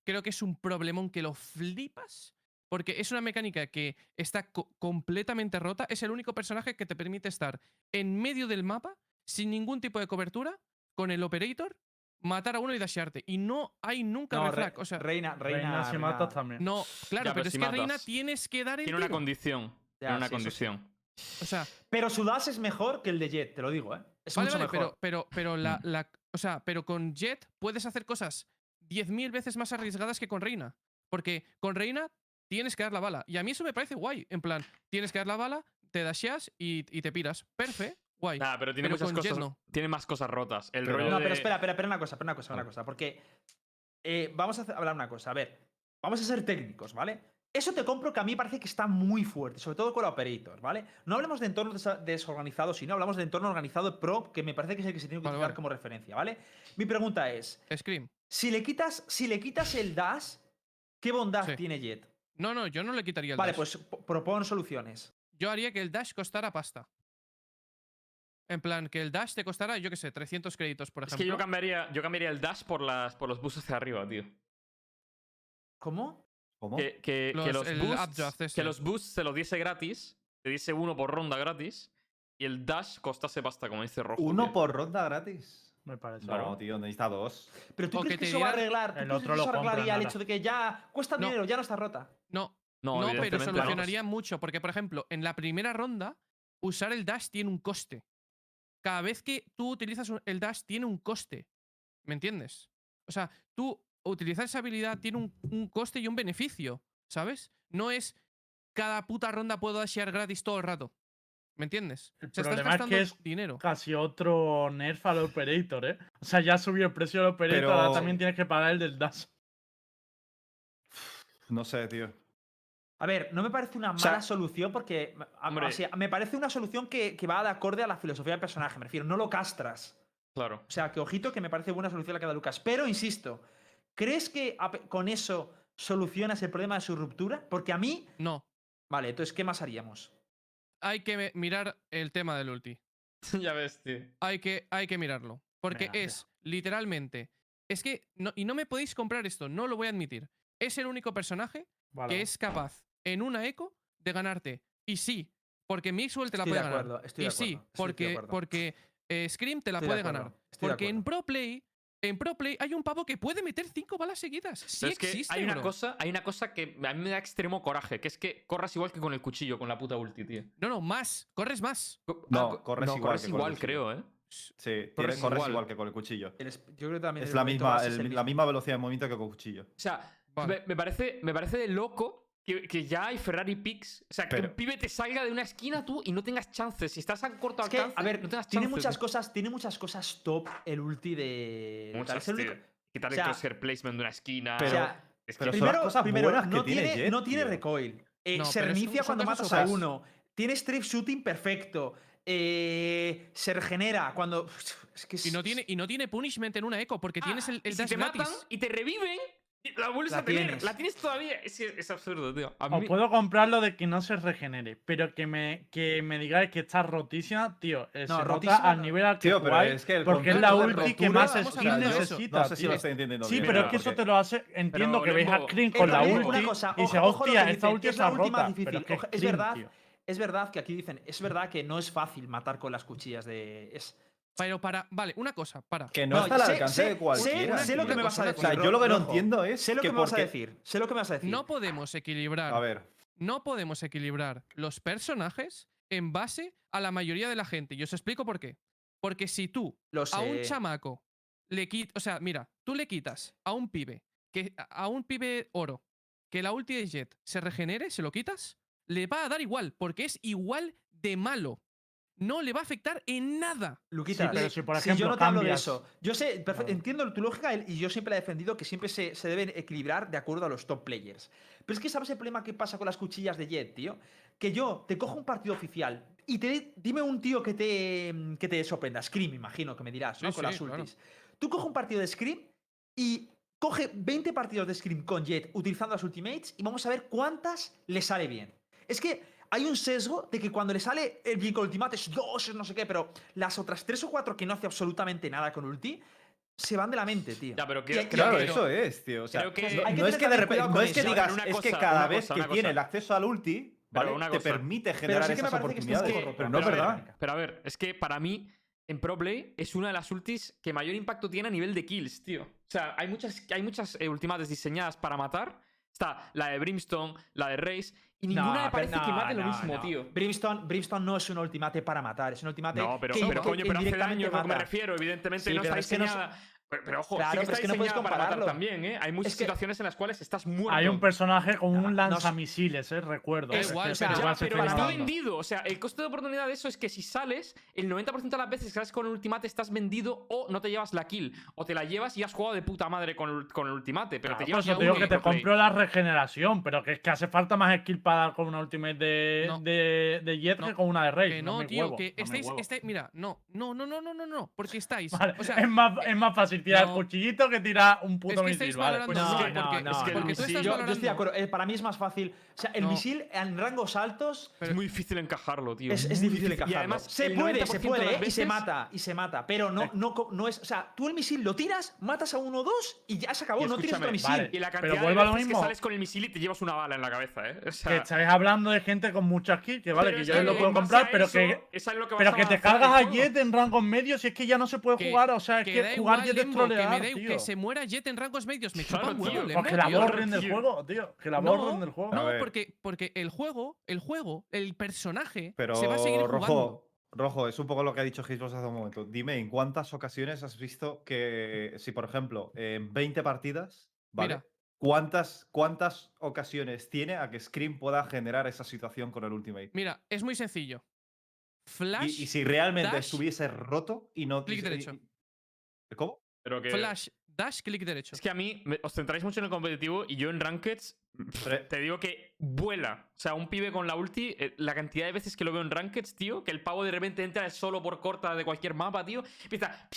creo que es un problemón que lo flipas, porque es una mecánica que está co- completamente rota. Es el único personaje que te permite estar en medio del mapa, sin ningún tipo de cobertura, con el operator, matar a uno y dashearte. Y no hay nunca no, reflag. Re- O sea, reina, reina, Reina, si reina- matas también. no, claro, Ya, pero, pero es que Reina tienes que dar el Tiene una tiro. condición. Ya, Tiene una sí, eso sí. condición. O sea, Pero su dash es mejor que el de Jet, te lo digo, ¿eh? Es Vale, mucho vale, mejor. pero, pero, pero la, Mm. la- O sea, pero con Jet puedes hacer cosas 10.000 veces más arriesgadas que con Reina. Porque con Reina tienes que dar la bala. Y a mí eso me parece guay. En plan, tienes que dar la bala, te dasheas y, y te piras. Perfecto, guay. Nah, pero tiene Pero muchas cosas. no. Tiene más cosas rotas. El Pero- rollo No, de- pero espera, espera, espera una cosa, espera una cosa, una Ah. cosa. Porque eh, vamos a hablar una cosa. A ver, vamos a ser técnicos, ¿vale? Eso te compro que a mí parece que está muy fuerte, sobre todo con la Operator, ¿vale? No hablemos de entornos desorganizados, sino hablamos de entorno organizado pro, que me parece que es el que se tiene que Vale, utilizar vale. como referencia, ¿vale? Mi pregunta es: Scream. si le quitas, si le quitas el dash, ¿qué bondad Sí. tiene Jet? No, no, yo no le quitaría el Vale, dash. pues p- propon soluciones. Yo haría que el dash costara pasta. En plan, que el dash te costara, yo qué sé, 300 créditos, por Es ejemplo. que yo cambiaría, yo cambiaría el dash por, las, por los boosts hacia arriba, tío. ¿Cómo? ¿Cómo? Que, que- que Los- el boosts, que los boosts se los diese gratis. Te diese uno por ronda gratis. Y el dash costase pasta, como dice Rojo. Uno tío. por ronda gratis. Me parece. No, tío, necesita dos. Pero tú O crees que va a arreglar. ¿tú el otro lo arreglaría el hecho de que ya cuesta No. dinero, ya no está rota. No, No, No, pero evidentemente no. solucionaría mucho, porque, por ejemplo, en la primera ronda, usar el dash tiene un coste. Cada vez que tú utilizas el dash tiene un coste. ¿Me entiendes? O sea, tú utilizar esa habilidad tiene un, un coste y un beneficio, ¿sabes? No es cada puta ronda puedo dashear gratis todo el rato. ¿Me entiendes? El problema es que es dinero. Casi otro nerf al operator, ¿eh? O sea, ya subió el precio del operator, Pero- ahora también tienes que pagar el del dash. No sé, tío. A ver, no me parece una sea, mala solución porque. a- hombre- o sea, me parece una solución que, que va de acorde a la filosofía del personaje. Me refiero, no lo castras. Claro. O sea, que ojito que me parece buena solución la que da Lucas. Pero insisto, ¿crees que con eso solucionas el problema de su ruptura? Porque a mí. No. Vale, entonces, ¿qué más haríamos? Hay que mirar el tema del ulti. ya ves, tío. hay que, hay que mirarlo. Porque es, literalmente. Es que. No, y no me podéis comprar esto, no lo voy a admitir. Es el único personaje Vale. que es capaz, en una eco, de ganarte. Y sí, porque Mixwell te la Estoy puede de ganar. estoy y de sí, acuerdo, estoy de porque, acuerdo. porque eh, Scream te la Estoy puede ganar. Porque en. Pro Play. En Pro Play hay un pavo que puede meter cinco balas seguidas. Sí Pero es que existe, hay una bro. cosa, hay una cosa que a mí me da extremo coraje, que es que corras igual que con el cuchillo, con la puta ulti, tío. No, no, más. Corres más. No, co- corres no, igual corres que el igual, creo, ¿eh? Sí, Corres corres, igual. igual. que con el cuchillo. El es- yo creo que también Es el la misma, el- el la misma velocidad de movimiento que con cuchillo. O sea, Vale. me, me parece, me parece de loco que, que ya hay Ferrari Picks. O sea, que Pero- un pibe te salga de una esquina tú y no tengas chances. Si estás a corto Es que, alcance, a ver, no tengas tiene chances, muchas tío. cosas, tiene muchas cosas top el ulti de. tal, Muchas, el tío. único- Quitar o sea- el crosshair placement de una esquina. Pero- o sea, es que pero son primero, las cosas primero, buenas que no tiene Jet, no tiene tío. recoil. Eh, No, se reinicia cuando matas a uno. Tiene strip shooting perfecto. eh, se regenera cuando. Es que Y no, tiene, y no tiene punishment en una eco porque tienes el, Ah, el y si dash te gratis. matan y te reviven, la vuelves La a tener. tienes. La tienes todavía. Es, absurdo, tío. A Os mí- puedo comprar lo de que no se regenere, pero que me, que me digáis que está rotísima, tío. eh, No, se rotísima nota al nivel al que Tío, pero es que el porque es la ulti que más eso. necesita. No sé si tío. lo estoy entendiendo Sí, bien. pero es que eso te lo hace. Entiendo que veis a Screen Eh, con la ulti cosa, y dice, hostia, esta ulti es la rota. difícil. Pero es verdad. Es verdad que aquí dicen, es verdad que no es fácil matar con las cuchillas de. Es, Pero para. Vale, una cosa, para. Que no, No, está al sé- alcance sé- de cualquiera. sé- sé lo que me vas a decir. O sea, yo lo que no Rojo. entiendo es Sé lo que, me vas a decir. Sé lo que me vas a decir. No podemos equilibrar. A ver, No podemos equilibrar los personajes en base a la mayoría de la gente. Y os explico por qué. Porque si tú Lo a un chamaco le quitas. O sea, mira, tú le quitas a un pibe, que, a- a un pibe oro, que la ulti de Jet se regenere, se lo quitas, le va a dar igual, porque es igual de malo. No le va a afectar en nada. Luquita, pero le- si, por yo ejemplo, no te hablo de eso. Yo sé, entiendo tu lógica y yo siempre he defendido que siempre se, se deben equilibrar de acuerdo a los top players. Pero es que sabes el problema que pasa con las cuchillas de Jet, tío. Que yo te cojo un partido oficial y te dime un tío que te, que te sorprenda. Scream, imagino que me dirás, ¿no? Sí, con las sí, claro. ultis. Tú coge un partido de Scream y coge 20 partidos de Scream con Jet utilizando las ultimates y vamos a ver cuántas le sale bien. Es que hay un sesgo de que cuando le sale el bien con ultimate es dos, es no sé qué, pero las otras tres o cuatro que no hace absolutamente nada con ulti se van de la mente, tío. Ya, pero Claro, que- eso es, tío. O sea, que- no, hay que no es que de repente, no es que digas, una es que cosa, cada vez cosa, que tiene cosa. el acceso al ulti, ¿vale? una te cosa. permite Pero generar sí que me esas que oportunidades. poco roto. Pero no es verdad. Pero a ver, es que para mí, en Pro Play, es una de las ultis que mayor impacto tiene a nivel de kills, tío. O sea, hay muchas, hay muchas eh, ultimates diseñadas para matar. Está la de Brimstone, la de Raze, y No, ninguna me pero parece que no, mate lo no, mismo, no. tío. Brimstone, Brimstone no es un ultimate para matar, es un ultimate No, pero, que, pero que- coño, que pero hace daño, a lo que me refiero. Evidentemente Sí, no está es que no diseñada. Pero, pero ojo, Claro, sí que pero está es que no puedes diseñada para matar compararlo. también, ¿eh? Hay muchas Es que- situaciones en las cuales estás muerto. Hay un personaje con un lanzamisiles, eh, recuerdo. Da es igual, pero- igual Ya, se pero está vendido. O sea, el coste de oportunidad de eso es que si sales, el 90% de las veces que sales con el ultimate estás vendido o no te llevas la kill. O te la llevas y has jugado de puta madre con el, con el ultimate, pero Claro, te por llevas eso la te digo que te compro la regeneración, pero que es que hace falta más skill para dar con una ultimate de, No. de, de Jet No. que con una de Rey. Que no, me tío, huevo, que estáis, Mira, no, no, no, no, no, no, no. Porque estáis. Vale, o sea, es, más, es más fácil tirar No. el cuchillito que tirar un puto Es que misil, vale. pues No, es que no, porque- no, es que porque tú Sí, estás yo, yo estoy de acuerdo. eh, para mí es más fácil. O sea, el No. misil en rangos altos Es muy difícil encajarlo, tío. es, difícil Y encajarlo. además, se puede, 90% se de puede, ¿eh? y se mata, y se mata. Pero no, no, no es. O sea, tú el misil lo tiras, matas a uno o dos y ya se acabó. Y no tienes otro misil. vale. Y la Pero cantidad de vuelvo a lo veces que mismo. sales con el misil y te llevas una bala en la cabeza, ¿eh? O sea, Que estáis hablando de gente con muchas kills, que vale, pero que yo lo puedo comprar, pero que, pero que te cargas a. Jet en rangos medios y es que ya no se puede jugar. O sea, es que, jugar Jet que, me tío. que se muera Jet en rangos medios. Me Claro, chupa un huevo, tío. Lembo, Pues que la borren del juego, tío. Que la No, borren del juego. No, porque, porque el juego, el juego, el personaje Pero se va a seguir jugando. rojo, rojo, es un poco lo que ha dicho Gisbos hace un momento. Dime, ¿en cuántas ocasiones has visto que, si por ejemplo, en 20 partidas, ¿vale? Mira. ¿Cuántas, ¿Cuántas ocasiones tiene a que Scream pueda generar esa situación con el Ultimate? Mira, es muy sencillo. Flash, Y, y si realmente dash, estuviese roto y no. clic derecho. ¿Cómo? Pero que- flash, dash, clic derecho. Es que a mí me- os centráis mucho en el competitivo y yo en Rankeds te digo que vuela. O sea, un pibe con la ulti, eh, la cantidad de veces que lo veo en Rankeds, tío, que el pavo de repente entra solo por corta de cualquier mapa, tío, empieza...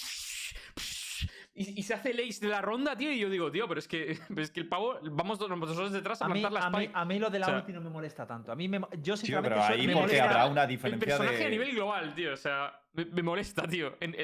Y, y se hace el ace de la ronda, tío, y yo digo, tío, pero es que, pero es que el pavo, vamos nosotros detrás a, A mí, plantar la a, mí, spike. a mí lo de la O sea, ulti no me molesta tanto. A mí me, yo Tío, sinceramente pero soy- ahí me porque molesta- habrá una el diferencia personaje de. a nivel global, tío, o sea, me, me molesta, tío. En-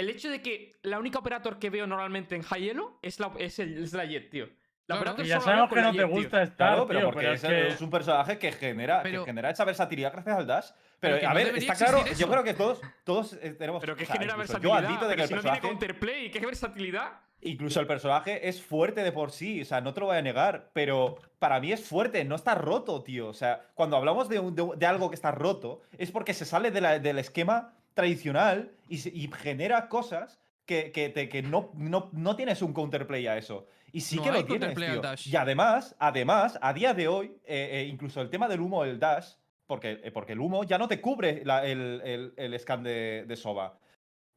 el hecho de que la única operator que veo normalmente en High Elo es la, es el- es la Jet, tío. La Claro. operator Y ya sabemos que no te Jet, tío. gusta estar, Claro, pero tío, porque pero es, es que... es un personaje que genera, Pero- que genera esa versatilidad gracias al dash. Pero, Pero a no ver, está claro, existir yo eso. creo que todos, todos eh, tenemos. Pero que o sea, genera incluso versatilidad. Yo admito de que pero el si no tiene personaje. counterplay, ¿qué versatilidad? Incluso el personaje es fuerte de por sí, o sea, no te lo voy a negar, pero para mí es fuerte, no está roto, tío. O sea, cuando hablamos de, un- de de algo que está roto, es porque se sale de la- del esquema tradicional y, genera cosas que, que, te- que no, no, no tienes un counterplay a eso. Y sí No que lo tienes, tío. dash. Y además, además, a día de hoy, eh, eh, incluso el tema del humo del dash, porque, eh, porque el humo ya no te cubre la- el, el- el scan de, de Soba.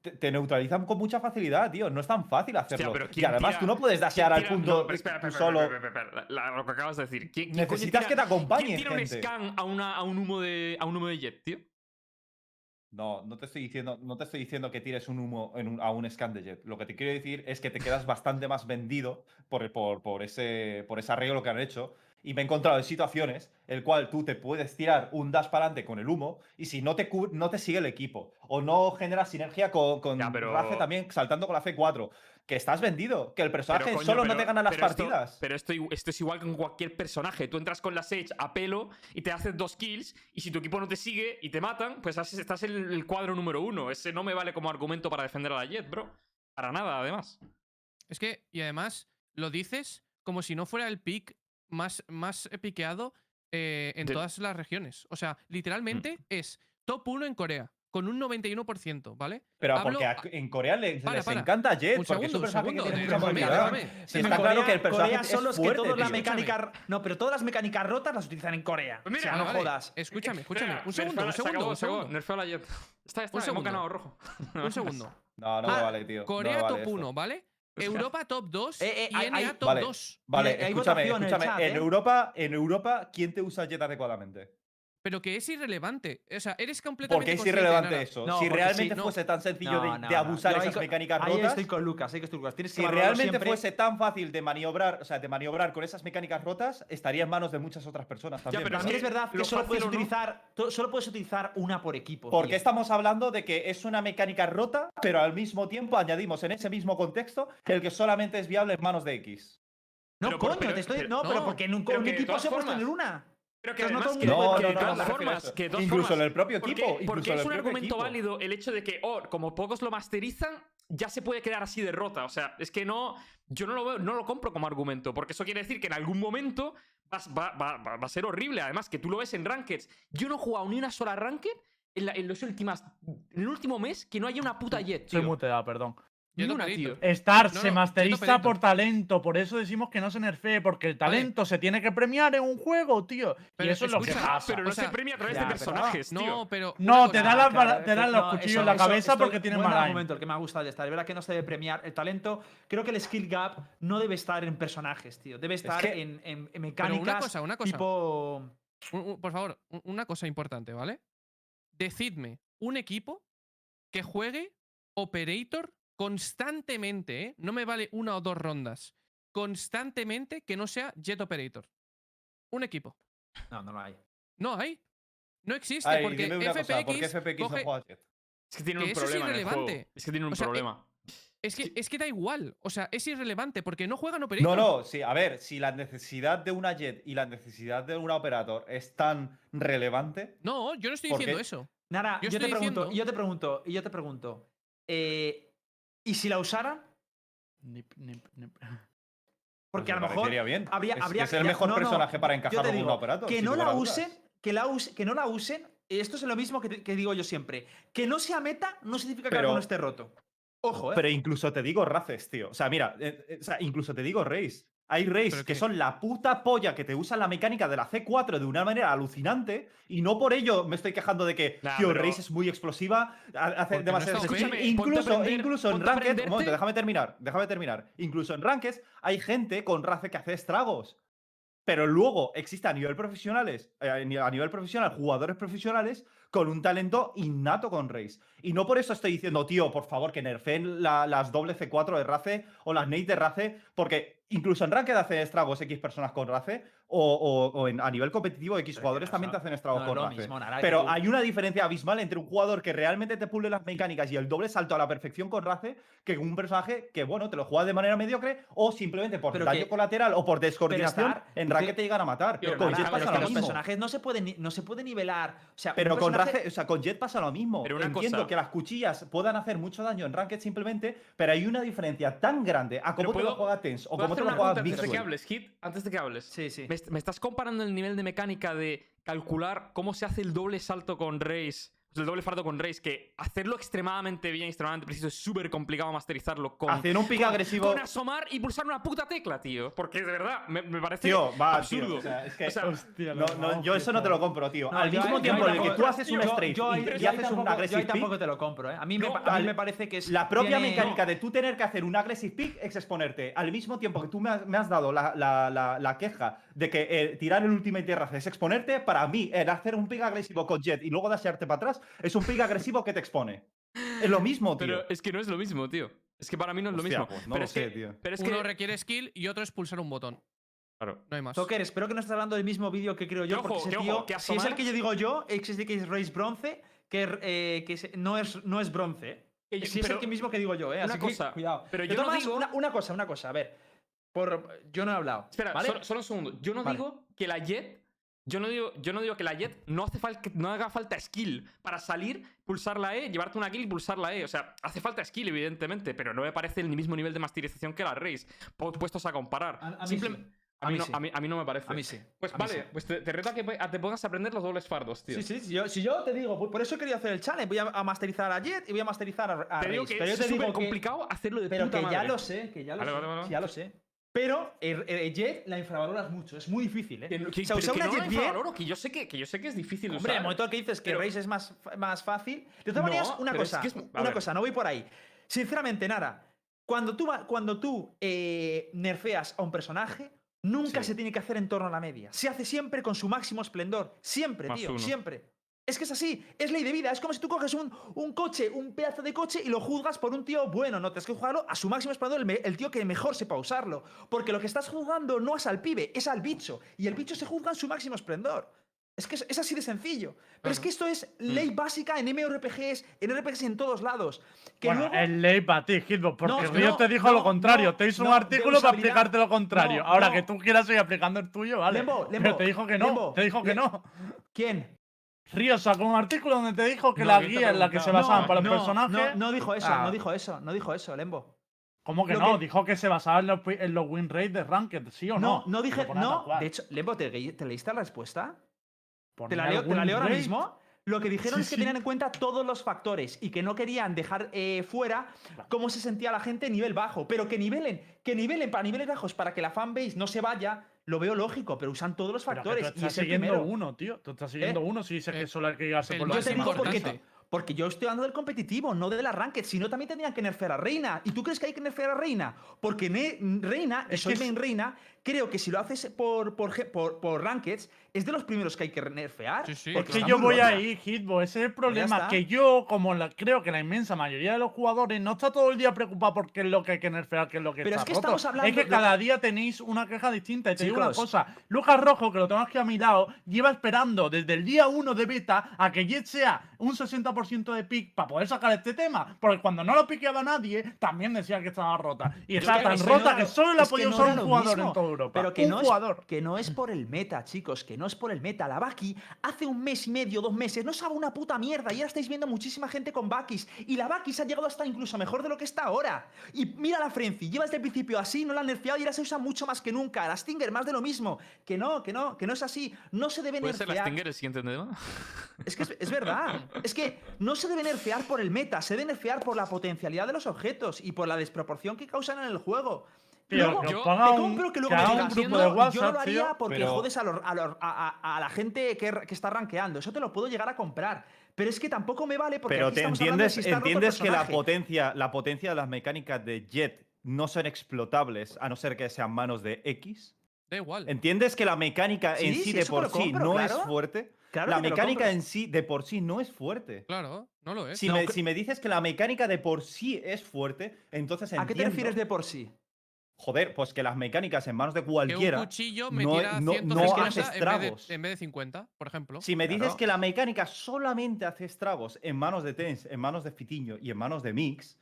Te, te neutralizan con mucha facilidad, tío. No es tan fácil hacerlo. pero y ¿quién además tira- tú no puedes dashear ¿Quién al punto no, pero espera, tú espera, solo. espera, la- lo que acabas de decir. ¿Quién, quién coño Necesitas tira- que te acompañe ¿Quién tira un gente. scan a, una, a, un humo de, a un humo de jet, tío? No, no te estoy diciendo, no te estoy diciendo que tires un humo en un- a un scan de jet. Lo que te quiero decir es que te quedas bastante más vendido por, por, por ese, por ese arreglo que han hecho. Y me he encontrado en situaciones en el cual tú te puedes tirar un dash para adelante con el humo y si no te, no te sigue el equipo o no generas sinergia con, con Ya, pero- Rafe también saltando con la C4, que estás vendido, que el personaje Pero, coño, solo no te gana las pero esto- partidas. pero esto, esto es igual con cualquier personaje. Tú entras con la Sage a pelo y te haces dos kills. Y si tu equipo no te sigue y te matan, pues estás en el cuadro número uno. Ese no me vale como argumento para defender a la Jet, bro. Para nada, además. Es que, y además, lo dices como si no fuera el pick más, más piqueado eh, en todas las regiones. O sea, literalmente es top 1 en Corea, con un 91%, ¿vale? Pero Hablo porque en Corea les, Para, les para. encanta Jet, Un porque es segundo, un segundo, que tiene déjame, mucha movilidad. déjame. Sí, está Corea- claro que el personaje Corea son es los que fuerte, todas las mecánicas. No, pero todas las mecánicas rotas las utilizan en Corea. Pues mira, o sea, no vale. jodas. Escúchame, escúchame. Un segundo, un se segundo, un segundo. Nerfeo la Jet. Está, está, Un segundo. rojo. Un segundo. No, no Ah, vale, tío. Corea top esto. 1, ¿vale? Europa top 2 Eh, eh, y NA hay- top Vale. 2. Vale, escúchame, escúchame. en ¿eh? Europa, en Europa, ¿quién te usa Jet adecuadamente? Pero que es irrelevante. O sea, eres completamente Porque es irrelevante eso. No, si realmente sí, no. fuese tan sencillo No, de, no, de abusar esas mecánicas Ahí rotas, estoy con Lucas, ahí que estoy con Lucas. Tienes que si realmente siempre. fuese tan fácil de maniobrar, o sea, de maniobrar con esas mecánicas rotas, estaría en manos de muchas otras personas también. pero También es es que verdad que lo solo puedes, utilizar, solo puedes utilizar una por equipo. Porque tío. estamos hablando de que es una mecánica rota, pero al mismo tiempo añadimos en ese mismo contexto el que solamente es viable en manos de X. No, Pero coño, pero- te estoy. pero- no, pero porque en un, un que equipo se puede tener una. Pero que además que, formas, que todas Incluso formas, en el propio equipo. porque es un argumento equipo. válido el hecho de que, oh, como pocos lo masterizan, ya se puede quedar así de rota. O sea, es que no. Yo no lo veo, no lo compro como argumento. Porque eso quiere decir que en algún momento vas- va, va- va- va a ser horrible. Además, que tú lo ves en Rankeds. Yo no he jugado ni una sola Ranked en, la- en los últimas. En el último mes que no haya una puta jet, Soy tío. muteada, perdón. Ni una, tío. Star No, se no, masteriza por talento, por eso decimos que no se nerfee, porque el talento se tiene que premiar en un juego, tío. Pero y eso es lo que pasa. Pero no O sea, se premia a través ya, de pero- personajes, tío. No, pero. No, una te da Claro, dan esto- los no, cuchillos eso- en la eso- cabeza porque tienen buen mal argumento, el que me ha gustado de estar. Es verdad que no se debe premiar el talento. Creo que el skill gap no debe estar en personajes, tío. Debe estar que- en, en- en mecánicas. cosa, una cosa. Tipo. Un- un- por favor, un- una cosa importante, ¿vale? Decidme un equipo que juegue Operator constantemente, ¿eh? No me vale una o dos rondas. Constantemente que no sea Jet Operator. Un equipo. No, no lo hay. No hay. No existe Ay, porque dime una FPX, cosa, ¿por qué FPX no juega Jet? Es que tiene Que un es problema en el juego. irrelevante. Es que tiene un O sea, problema. Es que, es que da igual. O sea, es irrelevante porque no juegan Operator. No, no, sí, a ver, si la necesidad de una Jet y la necesidad de un Operator es tan relevante, No, yo no estoy ¿Por diciendo qué? eso. Nara, Yo yo, te pregunto, yo te pregunto, y yo te pregunto. eh, ¿Y si la usara? Nip, nip, nip. Porque pues a lo mejor bien. habría, es, habría es el mejor no, no, personaje para te encajarlo con digo, un Operator. Que no la usen, que, la use- que no la usen. Esto es lo mismo que, te- que digo yo siempre. Que no sea meta no significa que Pero- algo no esté roto. Ojo, eh. Pero incluso te digo Races, tío. O sea, mira, eh, eh, o sea, incluso te digo Race. Hay Race que que- son la puta polla que te usan la mecánica de la C4 de una manera alucinante y no por ello me estoy quejando de que, Nah, tío, pero- Race es muy explosiva, ha- hace no demasiado a Incluso, aprender- incluso en Ranked, un momento, déjame terminar, déjame terminar. Incluso en Ranked hay gente con Race que hace estragos. Pero luego existe a nivel profesionales, eh, a ni- a nivel profesional, jugadores profesionales con un talento innato con Race. Y no por eso estoy diciendo, tío, por favor, que nerfeen la- las doble C4 de Race o las Nate de Race, porque incluso en Ranked hacen estragos X personas con Race, o, o- o en- a nivel competitivo X jugadores que también te hacen estragos no con mismo, Nara, que Pero hay una diferencia abismal entre un jugador que realmente te pule las mecánicas y el doble salto a la perfección con Race que un personaje que, bueno, te lo juega de manera mediocre o simplemente por Pero daño que- colateral o por descoordinación, estar- en que- Ranked te llegan a matar. Pero, con Jet pasa que lo los mismo. personajes no se pueden no se puede nivelar. O sea, Pero con, personaje- Race- o sea, con Jet pasa lo mismo. Pero una Entiendo cosa- que las cuchillas puedan hacer mucho daño en Ranked simplemente, pero hay una diferencia tan grande a cómo te lo juega Tense o ¿Puedo cómo te lo juega antes de que hables, Hit? Antes de que hables. Sí, sí. ¿Me, me estás comparando el nivel de mecánica de calcular cómo se hace el doble salto con Race? Sea, el doble salto con Race, que hacerlo extremadamente bien, extremadamente preciso, es súper complicado masterizarlo con. Haciendo un pick con- agresivo. Con asomar y pulsar una puta tecla, tío. Porque de verdad, me, me parece Tío, va, absurdo. tío. O sea, es que. O sea, Hostia, no, no, yo eso no te lo compro, tío. No, Al yo mismo tiempo yo en el que tú haces un yo- yo ahí- y, yo haces un tampoco- Yo aggressive ahí tampoco pick, te lo compro, ¿eh? A mí, me, No, pa- a mí al- me parece que es. La propia tiene- mecánica de tú tener que hacer un aggressive pick es exponerte. Al mismo tiempo que tú me has, me has dado la, la- la- la queja de que eh, tirar el ultimate de raza es exponerte, para mí el hacer un pick agresivo con Jet y luego dashearte para atrás es un pick agresivo que te expone. Es lo mismo, tío. Pero es que no es lo mismo, tío. Es que para mí no es lo Hostia, mismo. pues no pero lo es sé, que, tío. Pero es Uno que. requiere skill y otro es pulsar un botón. Claro. No hay más. Toker, espero que no estés hablando del mismo vídeo que creo yo, Que porque ojo, ese tío, ojo, que si es el que yo digo yo, existe que es Race Bronce, que, eh, que es- no, es, no es bronce. Que yo- si es pero- el que mismo que digo yo, ¿eh? una Así que, cosa, cuidado. pero yo no maneras, digo- Una, una cosa, una cosa, a ver. Por, yo no he hablado. Espera, ¿vale? solo, solo un segundo. Yo no Vale. digo que la Jet. Yo no digo, yo no digo que la Jet no hace falta no haga falta skill para salir, pulsar la E, llevarte una kill y pulsar la E. O sea, hace falta skill, evidentemente, pero no me parece el mismo nivel de masterización que la Race. pu- Puestos a comparar. A- a mí sí. A no, sí. a, mí, a mí no me parece. A mí sí. Pues a vale, sí. pues te, te reto a que te pongas a aprender los dobles fardos, tío. Sí, sí, si yo, si yo te digo, por eso he querido hacer el challenge. Voy a, masterizar a Jet y voy a masterizar a, a Te digo que Pero es súper complicado hacerlo de Pero puta que ya lo sé, que ya lo Vale, sé. vale, vale. Ya lo sé. Pero eh, eh, Jet la infravaloras mucho, es muy difícil, ¿eh? Que, que- o sea, pero usar que una no Jet bien. que yo sé que, que yo sé que es difícil Hombre, en el usar. momento que dices que Race es más, fácil. De todas No, maneras, una es cosa, es- una ver. cosa, no voy por ahí. Sinceramente, Nara, cuando tú, va- cuando tú eh, nerfeas a un personaje, nunca Sí. se tiene que hacer en torno a la media. Se hace siempre con su máximo esplendor. Siempre, Más tío, uno. siempre. Es que es así, es ley de vida. Es como si tú coges un, un coche, un pedazo de coche y lo juzgas por un tío bueno. No, tienes que jugarlo a su máximo esplendor, el, el tío que mejor sepa usarlo. Porque lo que estás juzgando no es al pibe, es al bicho. Y el bicho se juzga en su máximo esplendor. Es que es, es así de sencillo. Pero es que esto es ley básica en MMORPGs, en RPGs en todos lados. Que bueno, luego... es ley para ti, Hitbox, porque No, Ríos no, te dijo no, lo contrario. te hizo un artículo para explicarte lo contrario. Ahora que tú quieras seguir aplicando el tuyo, vale. Lembo, Pero Lembo, te dijo que no. Lembo, te dijo que no. ¿Quién? Ríos sacó un artículo donde te dijo que No, la ¿quién te guía en la que se basaban No, para los no, personajes. No, dijo eso, Ah. no dijo eso, no dijo eso, Lembo. ¿Cómo que Lo no? que- Dijo que se basaba en los, en los win rates de Ranked, ¿sí o no? No, no dije, no. De hecho, Lembo, ¿te, ¿te leíste la respuesta? Te la leo, te la leo ahora mismo. Lo que dijeron Sí, es que sí. tenían en cuenta todos los factores y que no querían dejar eh, fuera cómo se sentía la gente a nivel bajo. Pero que nivelen, que nivelen para niveles bajos para que la fanbase no se vaya, lo veo lógico, pero usan todos los Pero que factores. tú y estás es el siguiendo primero. uno, tío. Tú estás siguiendo ¿Eh? uno si dices Eh, que solo hay que llegarse por más Yo los te digo porque, porque yo estoy hablando del competitivo, no de la ranked. Si no, también tendrían que nerfear a Reina. ¿Y tú crees que hay que nerfear a Reina? Porque ne- Reina, y Es soy que main es- Reina, creo que si lo haces por, por, por, por rankeds, es de los primeros que hay que nerfear. Sí, sí. Es porque yo voy rota. ahí, Hitbo, ese es el problema. Que yo, como la- creo que la inmensa mayoría de los jugadores, no está todo el día preocupado por qué es lo que hay que nerfear, qué es lo que Pero está es que roto. estamos hablando Es que de- cada día tenéis una queja distinta. Y te digo una cosa: Lucas Rojo, que lo tengo aquí a mi lado, lleva esperando desde el día 1 de beta a que Jet sea un 60% de pick para poder sacar este tema. Porque cuando no lo piqueaba nadie, también decía que estaba rota. Y está tan rota no- que solo la podía no usar un jugador mismo. en toda Europa. Pero que un no, jugador. Es, que no es por el meta, chicos, que no es por el meta. La Baki hace un mes y medio, dos meses, no sabe una puta mierda. Y ahora estáis viendo muchísima gente con Bakis. Y la Bakis ha llegado hasta incluso mejor de lo que está ahora. Y mira la Frenzy, lleva desde el principio así, no la han nerfeado y ahora se usa mucho más que nunca. La Stinger, más de lo mismo. Que no, que no, que no es así. No se debe ¿Puede ser la nerfear. Stinger el siguiente tema? Es que es, es verdad. Es que no se debe nerfear por el meta, se debe nerfear por la potencialidad de los objetos y por la desproporción que causan en el juego. Tío, Luego, que yo- os ponga te un, compro que luego que me haga digas, un grupo "No, de yo no WhatsApp, lo haría tío, porque pero- jodes a, los- a los- a- a- a la gente que, que está rankeando. Eso te lo puedo llegar a comprar. Pero es que tampoco me vale porque Pero aquí te estamos hablando de entiendes, si está roto el entiendes que la personaje. potencia, la potencia de las mecánicas de Jet no son explotables a no ser que sean manos de X. Da igual. ¿Entiendes que la mecánica en Sí, sí sí, de eso te por lo sí compro, no claro. es fuerte? Claro la que te lo mecánica compro. en sí de por sí no es fuerte. Claro, no lo es. Si, No, me, si me dices que la mecánica de por sí es fuerte, entonces ¿A qué te entiendo- refieres de por sí? Joder, pues que las mecánicas en manos de que un cualquiera. cuchillo no- metiera no- 150 no hace en, vez de, estragos. en vez de 50, por ejemplo. Si me dices Claro. que la mecánica solamente hace estragos en manos de Tens, en manos de Fitiño y en manos de Mix,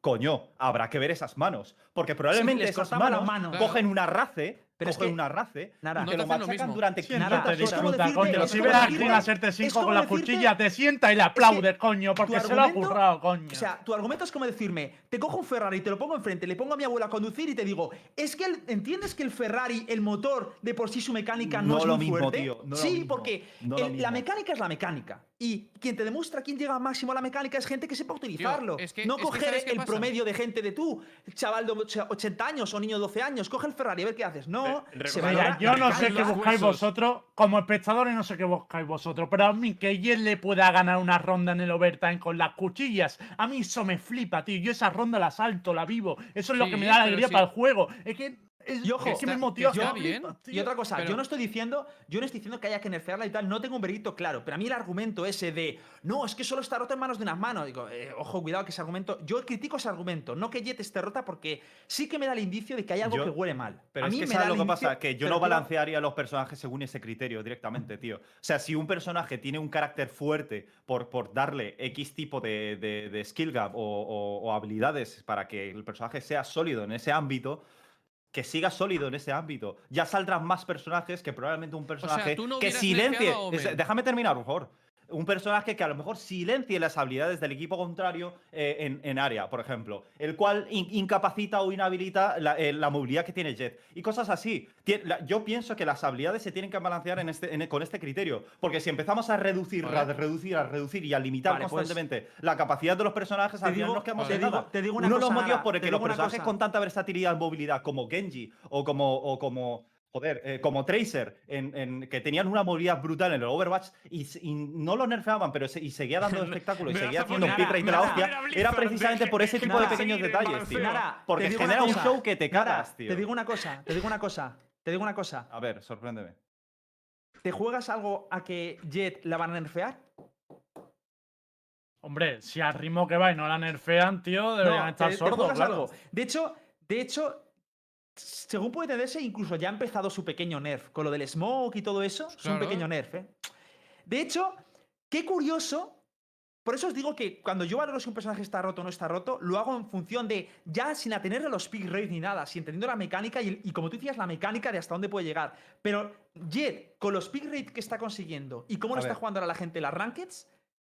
coño, habrá que ver esas manos. Porque probablemente les esas manos mano. cogen una race, Pero es que- una race, Nara, y No que te lo lo machacan mismo. durante 500 es como disfruta, decirte- coño. es Si como ves a decirte- Clean hacerte es 5 como con la decirte- cuchilla, te sienta y le aplaudes, coño, porque se lo ha currado, coño. O sea, tu argumento es como decirme, te cojo un Ferrari, te lo pongo enfrente, le pongo a mi abuela a conducir y te digo, es que el- entiendes que el Ferrari, el motor, de por sí su mecánica no, No es lo muy mismo, fuerte. tío, no lo sí, mismo, porque no lo el- la mecánica es la mecánica. Y quien te demuestra quién llega máximo a la mecánica es gente que sepa utilizarlo. es que- no es que coger ¿sabes qué el pasa? promedio de gente de tú, chaval de 80 años o niño de 12 años, coge el Ferrari a ver qué haces. No, Re- se recordad- Mira, valora yo no sé qué buscáis huesos. vosotros, como espectadores no sé qué buscáis vosotros, pero a mí que Jet le pueda ganar una ronda en el overtime con las cuchillas, a mí eso me flipa, tío. Yo esa ronda la salto, la vivo. Eso es lo que me da alegría sí. para el juego. Es que, es, Y ojo, es que me motiva. que está me bien. Y otra cosa, pero- yo no estoy diciendo, yo no estoy diciendo que haya que nerfearla y tal, no tengo un veredicto claro, pero a mí el argumento ese de no, es que solo está rota en manos de unas manos, digo, eh, ojo, cuidado que ese argumento, yo critico ese argumento, no que Jet esté rota porque sí que me da el indicio de que hay algo Yo- que huele mal. Pero a es mí que me sabes da lo que pasa, que yo no balancearía a los personajes según ese criterio directamente, tío. O sea, si un personaje tiene un carácter fuerte por, por darle X tipo de, de- de skill gap o, o- o habilidades para que el personaje sea sólido en ese ámbito, que siga sólido en ese ámbito. Ya saldrán más personajes que probablemente un personaje no que silencie. déjame terminar, por favor. Un personaje que a lo mejor silencie las habilidades del equipo contrario eh, en, en área, por ejemplo, el cual in- incapacita o inhabilita la, eh, la movilidad que tiene Jet y cosas así. La- yo pienso que las habilidades se tienen que balancear en este, en- con este criterio, porque si empezamos a reducir, a reducir, a reducir y a limitar Vale, pues, constantemente la capacidad de los personajes, al final nos quedamos sin digo- nada. te digo una Uno de los motivos por el que los personajes cosa. con tanta versatilidad en movilidad como Genji o como, o como joder, eh, como Tracer, en, en- que tenían una movilidad brutal en el Overwatch y, y no lo nerfeaban, pero se- y seguía dando espectáculo y seguía haciendo un de Nara, la hostia, era precisamente por ese tipo de pequeños detalles, tío. Porque genera un show que te cagas, tío. Te digo una cosa, te digo una cosa, te digo una cosa. A ver, sorpréndeme. ¿Te juegas algo a que Jet la van a nerfear? Hombre, si al ritmo que va y no la nerfean, tío, deberían No, estar te- sordos, juegas claro. algo. De hecho, de hecho, según puede entenderse, incluso ya ha empezado su pequeño nerf. Con lo del smoke y todo eso, es un Claro. pequeño nerf, ¿eh? De hecho, qué curioso. Por eso os digo que cuando yo valoro si un personaje está roto o no está roto, lo hago en función de ya sin atenerle a los pick rates ni nada, sin entendiendo la mecánica y, y como tú decías, la mecánica de hasta dónde puede llegar. Pero Jet, con los pick rate que está consiguiendo y cómo A lo está jugando ahora la gente en las rankeds,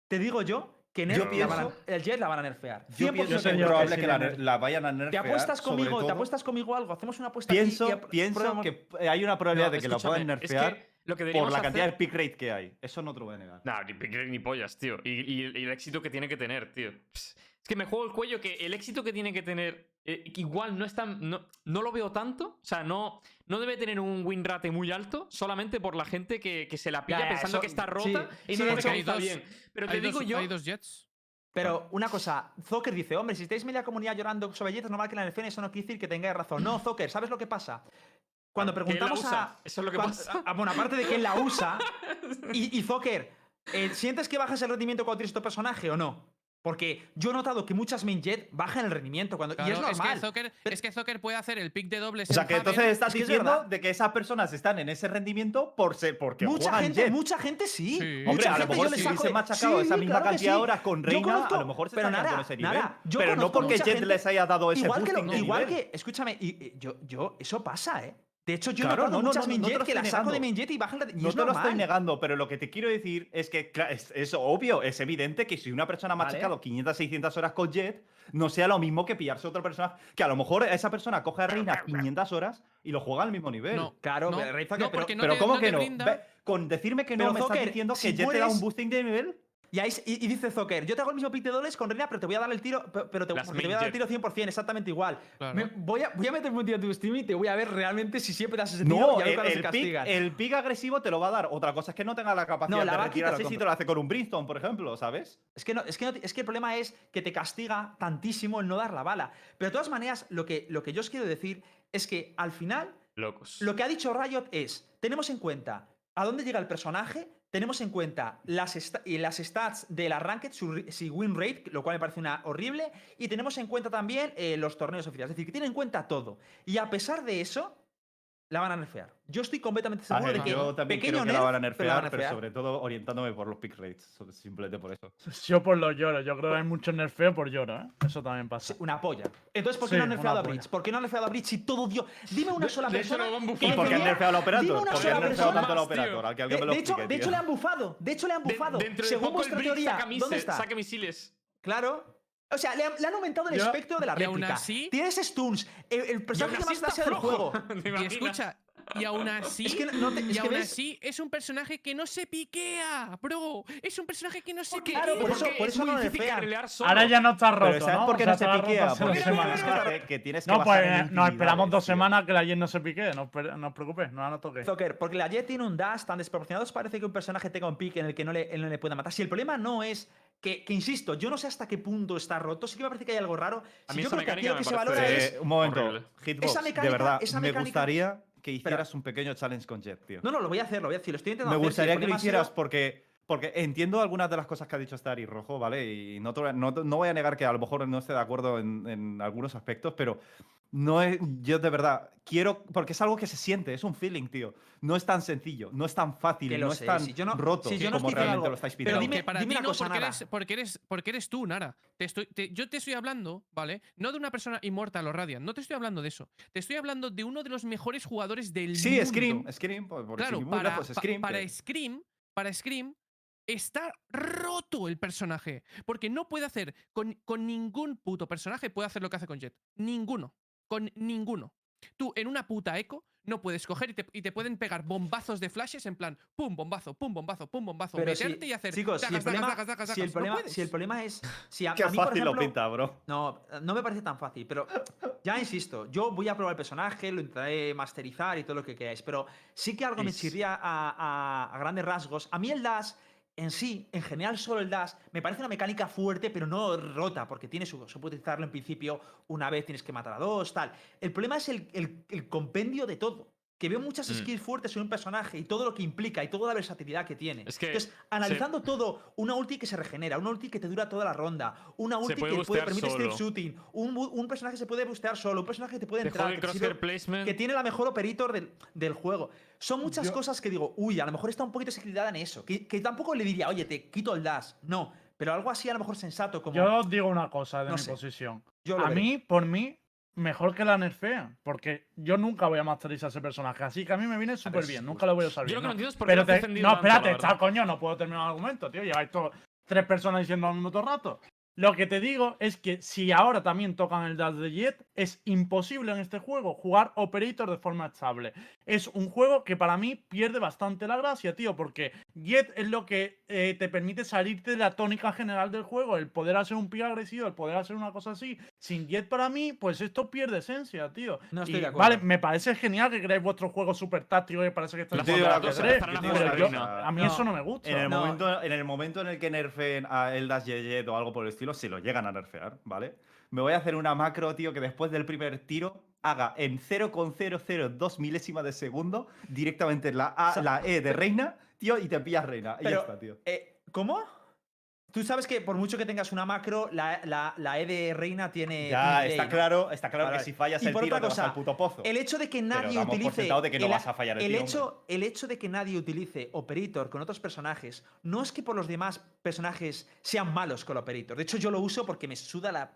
te digo yo que Yo nerf la van a- pienso- el Jet la van a nerfear. Yo 100% pienso que es probable que que la, la vayan a nerfear. ¿Te apuestas conmigo? ¿Te apuestas conmigo algo? Hacemos una apuesta aquí Pienso, y ap- pienso que hay una probabilidad No, de que lo puedan escúchame, es que nerfear lo que por la cantidad hacer- de pick rate que hay. Eso no te lo voy a negar. Nah, ni pick rate ni pollas, tío. Y, y- y el éxito que tiene que tener, tío. Es que me juego el cuello que el éxito que tiene que tener. eh, igual no es tan. No, no lo veo tanto. O sea, no, no debe tener un win rate muy alto. Solamente por la gente que, que se la pilla Ya, pensando eso- que está sí, rota y sí, no lo está dos- bien. Pero te hay, digo dos, yo. hay dos Jets. Pero una cosa, Zocker dice, hombre, si estáis media comunidad llorando sobre Jet, es normal que la nerfeen, eso no quiere decir que tengáis razón. No, Zocker, ¿sabes lo que pasa? Cuando Que él la preguntamos usa, a... Eso es lo que cuando- pasa. ah, bueno, aparte de que él la usa, y, y Zocker, eh, ¿sientes que bajas el rendimiento cuando tienes tu personaje o no? Porque yo he notado que muchas main jet bajan el rendimiento cuando, y es Claro, normal. que Zucker, Pero- es que Zucker puede hacer el pick de dobles O sea, que entonces estás es que es diciendo verdad. de que esas personas están en ese rendimiento por ser, porque mucha juegan gente, Jet. mucha gente sí. Sí. Mucha Hombre, a lo mejor si saco hubiese machacado Sí, esa misma claro cantidad de sí. horas con Reina, conozco- a lo mejor se pero Nara, con ese nivel. Nara, yo pero no porque Jet gente- les haya dado ese igual que, lo- igual nivel. que, escúchame, y- y yo, yo, eso pasa, ¿eh? De hecho, yo Claro, no, no, muchas no, no lo que las saco de mainjet y bajan la... Y No te lo estoy normal. negando, pero lo que te quiero decir es que es, es obvio, es evidente que si una persona ha Vale. machacado 500, 600 horas con Jet, no sea lo mismo que pillarse otra persona. Que a lo mejor esa persona coge a Reina 500 horas y lo juega al mismo nivel. No, Claro, no, pero, no, no te- ¿cómo no que no? Ve, con decirme que no Pero, me Zucker, estás diciendo si que Jet te da un mueres- boosting de nivel. Y, ahí- y- y dice Zocker, yo te hago el mismo pick de dobles con Reina, pero te voy a dar el tiro, pe- pero te, voy a dar el tiro 100%, exactamente igual. Claro. Me- voy, a, voy a meterme un tiro en tu stream y te voy a ver realmente si siempre das ese tiro No, y a ver cuándo se el pick, castigan. el pick agresivo te lo va a dar. Otra cosa es que no tenga la capacidad No, la de a retirar si te lo hace con un Brimstone, por ejemplo, ¿sabes? Es que, no, es, que no- es que el problema es que te castiga tantísimo el no dar la bala. Pero de todas maneras, lo que, lo que yo os quiero decir es que al final Locos. Lo que ha dicho Riot es, tenemos en cuenta a dónde llega el personaje, tenemos en cuenta las, las stats de la ranked, su, su win rate, lo cual me parece una horrible, y tenemos en cuenta también eh, los torneos oficiales. Es decir, que tienen en cuenta todo. Y a pesar de eso, la van a nerfear. Yo estoy completamente A seguro ver, de que yo también pequeño creo que la van a nerf, pero la nerfear, van a pero nerfear. sobre todo orientándome por los pick rates, simplemente por eso. Yo por los lloros. Yo creo que hay muchos nerfeos por lloro, ¿eh? Eso también pasa. Sí, Una polla. Entonces, ¿por qué Sí, no han nerfeado a Bridge? polla. ¿Por qué no han nerfeado a Bridge si todo dio? Dime una sola de hecho, persona. bufado. ¿Y por qué han nerfeado al Dime Operator? una ¿Por qué sola han nerfeado persona. tanto al Más, tío. Operator? Que alguien De, me lo de hecho, explique, de hecho le han bufado. De hecho le han De- bufado. dentro de Según vuestra teoría, saca, ¿dónde está? saca misiles. Claro. O sea, le han, le han aumentado el Yo- espectro de la y aún réplica. así- Tienes stuns. El, el Y personaje aún más da del juego. ¿Te Y imaginas? escucha, y aún así, Es que no te- y es que aún ves- así es un personaje que no se piquea, bro. Es un personaje que no se piquea. Claro, por eso- porque por es eso muy no difícil carrilear solo. Ahora ya no está roto, Pero ¿sabes ¿no? por qué O no sea, se está piquea? hace Porque dos un semanas. personaje que tienes que No, basar pues en eh, nos esperamos dos tío. semanas que la Jet no se pique. No, esper- no os preocupes, no la toque. Zucker, porque la Jet tiene un dash tan desproporcionado, ¿os parece que un personaje tenga un pick en el que no le, él no le pueda matar? Si el problema no es que, que, insisto, yo no sé hasta qué punto está roto, sí que me parece que hay algo raro. A Si mí yo esa creo que aquí lo que me se valora Eh, es... un momento. Hitbox, Esa de mecánica- verdad, esa me mecánica- gustaría que hicieras un pequeño challenge con Jet, tío. No, no, lo voy a hacer, lo voy a decir, lo estoy intentando Me hacer, si gustaría que lo hicieras porque, porque entiendo algunas de las cosas que ha dicho Starry Rojo, ¿vale? Y no, te voy a- no, no voy a negar que a lo mejor no esté de acuerdo en, en algunos aspectos, pero no es, yo de verdad quiero, porque es algo que se siente, es un feeling, tío. No es tan sencillo, no es tan fácil, Que no es sé, tan si yo no- roto si yo no como realmente algo, lo estáis pero pidiendo. dime- que para dime una no, cosa, porque Nara. eres, porque, eres, porque eres tú, Nara. Te estoy, te- yo te estoy hablando, ¿vale? No de una persona inmortal o Radiant, no te estoy hablando de eso. Te estoy hablando de uno de los mejores jugadores del Sí, mundo. Scream, Scream, por- porque Claro, muy para, lejos, pa- Scream. para Scream, para Scream, está roto el personaje. Porque no puede hacer, con, con ningún puto personaje puede hacer lo que hace con Jet. Ninguno. Con ninguno. Tú en una puta eco no puedes coger y te, y te pueden pegar bombazos de flashes en plan pum, bombazo, pum, bombazo, pum, bombazo, Pero si- meterte y hacer chicos, si el problema, si el problema, puedes. si el problema es. Si a, Qué a mí, por fácil lo ejemplo- pinta, bro. No, no me parece tan fácil, pero ya insisto, yo voy a probar el personaje, lo intentaré masterizar y todo lo que queráis, pero sí que algo me chirría a, a- a grandes rasgos. A mí el dash en sí, en general solo el dash, me parece una mecánica fuerte, pero no rota, porque tiene su, se puede utilizarlo en principio una vez, tienes que matar a dos, tal. El problema es el, el- el compendio de todo. Que veo muchas Mm. skills fuertes en un personaje y todo lo que implica y toda la versatilidad que tiene. Es que Entonces, analizando todo, una ulti que se regenera, una ulti que te dura toda la ronda, una ulti puede que puede permite strip shooting, un, un personaje que se puede bustear solo, un personaje que te puede entrar, que, sirve- placement. que tiene la mejor operator del, del juego. Son muchas Yo- cosas que digo, uy, a lo mejor está un poquito desequilibrada en eso. Que, que tampoco le diría, oye, te quito el dash. No, pero algo así a lo mejor sensato, como Yo os digo una cosa de No mi sé. posición. yo A veré. mí, por mí, mejor que la nerfean. Porque yo nunca voy a masterizar ese personaje. Así que a mí me viene súper sí, bien. sí, Nunca lo voy a usar Yo bien. lo que no entiendo es por qué Pero te- defendido no, espérate, está coño, no puedo terminar el argumento, tío. Lleváis to- tres personas diciendo lo mismo todo el rato. Lo que te digo es que si ahora también tocan el dash de Jet, es imposible en este juego jugar Operator de forma estable. Es un juego que para mí pierde bastante la gracia, tío, porque Jet es lo que eh, te permite salirte de la tónica general del juego, el poder hacer un pick agresivo, el poder hacer una cosa así. Sin Jet para mí, pues esto pierde esencia, tío. No estoy Y, de acuerdo. Vale, me parece genial que creáis vuestro juego súper táctico y parece que estáis Las jugando a a mí No. eso no me gusta. En el, No. momento, en el momento en el que nerfeen a el Dash Jet o algo por el estilo, si lo llegan a nerfear, ¿vale? Me voy a hacer una macro, tío, que después del primer tiro haga en 0,002 milésimas de segundo directamente la, A, la E de reina, tío, y te pillas reina. y ya Pero, está, tío. eh, ¿Cómo? Tú sabes que por mucho que tengas una macro, la, la, la E de reina tiene. Ya, está claro, está claro Vale, que si fallas y el por tiro otra te vas cosa, al puto pozo. El hecho de que nadie utilice. de que no el, vas a fallar el tiro, hecho, el hecho de que nadie utilice Operator con otros personajes no es que por los demás personajes sean malos con el Operator. De hecho, yo lo uso porque me suda la.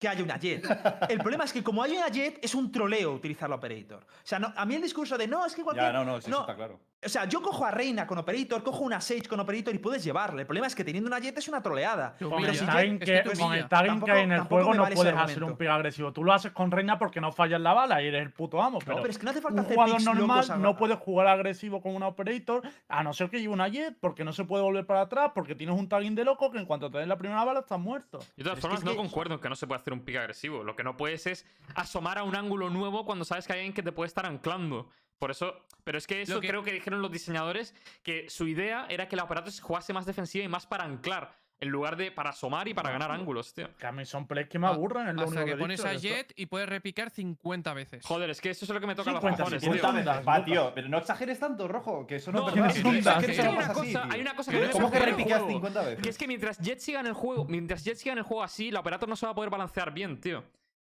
que haya una Jet. El problema es que como hay una Jet, es un troleo utilizar la Operator. O sea, no- a mí el discurso de no, es que cualquier. Ya, no, no, sí, no, eso está claro. O sea, yo cojo a Reina con Operator, cojo una Sage con Operator y puedes llevarle. El problema es que teniendo una Jet es una troleada. Con el si tagging Es que que, te con humilla. el tagging que hay en el juego no vale puedes hacer un pick agresivo. Tú lo haces con reina porque no fallas la bala y eres el puto amo. Pero, no, pero es que no hace falta un hacer jugador normal no puede jugar agresivo con una operator a no ser que lleve una jet porque no se puede volver para atrás porque tienes un tagging de loco que en cuanto te den la primera bala estás muerto. Yo de todas es que formas es no que- concuerdo en que no se puede hacer un pick agresivo. Lo que no puedes es asomar a un ángulo nuevo cuando sabes que hay alguien que te puede estar anclando. Por eso, pero es que eso que- creo que dijeron los diseñadores que su idea era que la operator se jugase más defensiva y más para anclar, en lugar de para asomar y para ganar ángulos, tío. Que a mí son plays que me Ah, aburren. Es lo Hasta único que he pones a. Jet y puedes repicar 50 veces. Joder, es que eso es lo que me toca los 50, cojones, 50 tío. veces. Va, tío, pero no exageres tanto, rojo, que eso no, No, es un Es que Es eso que hay una cosa, hay una cosa que ¿Cómo que el repicas juego, 50 veces? Que es que mientras Jet siga en el juego, mientras Jet siga en el juego así, la operator no se va a poder balancear bien, tío.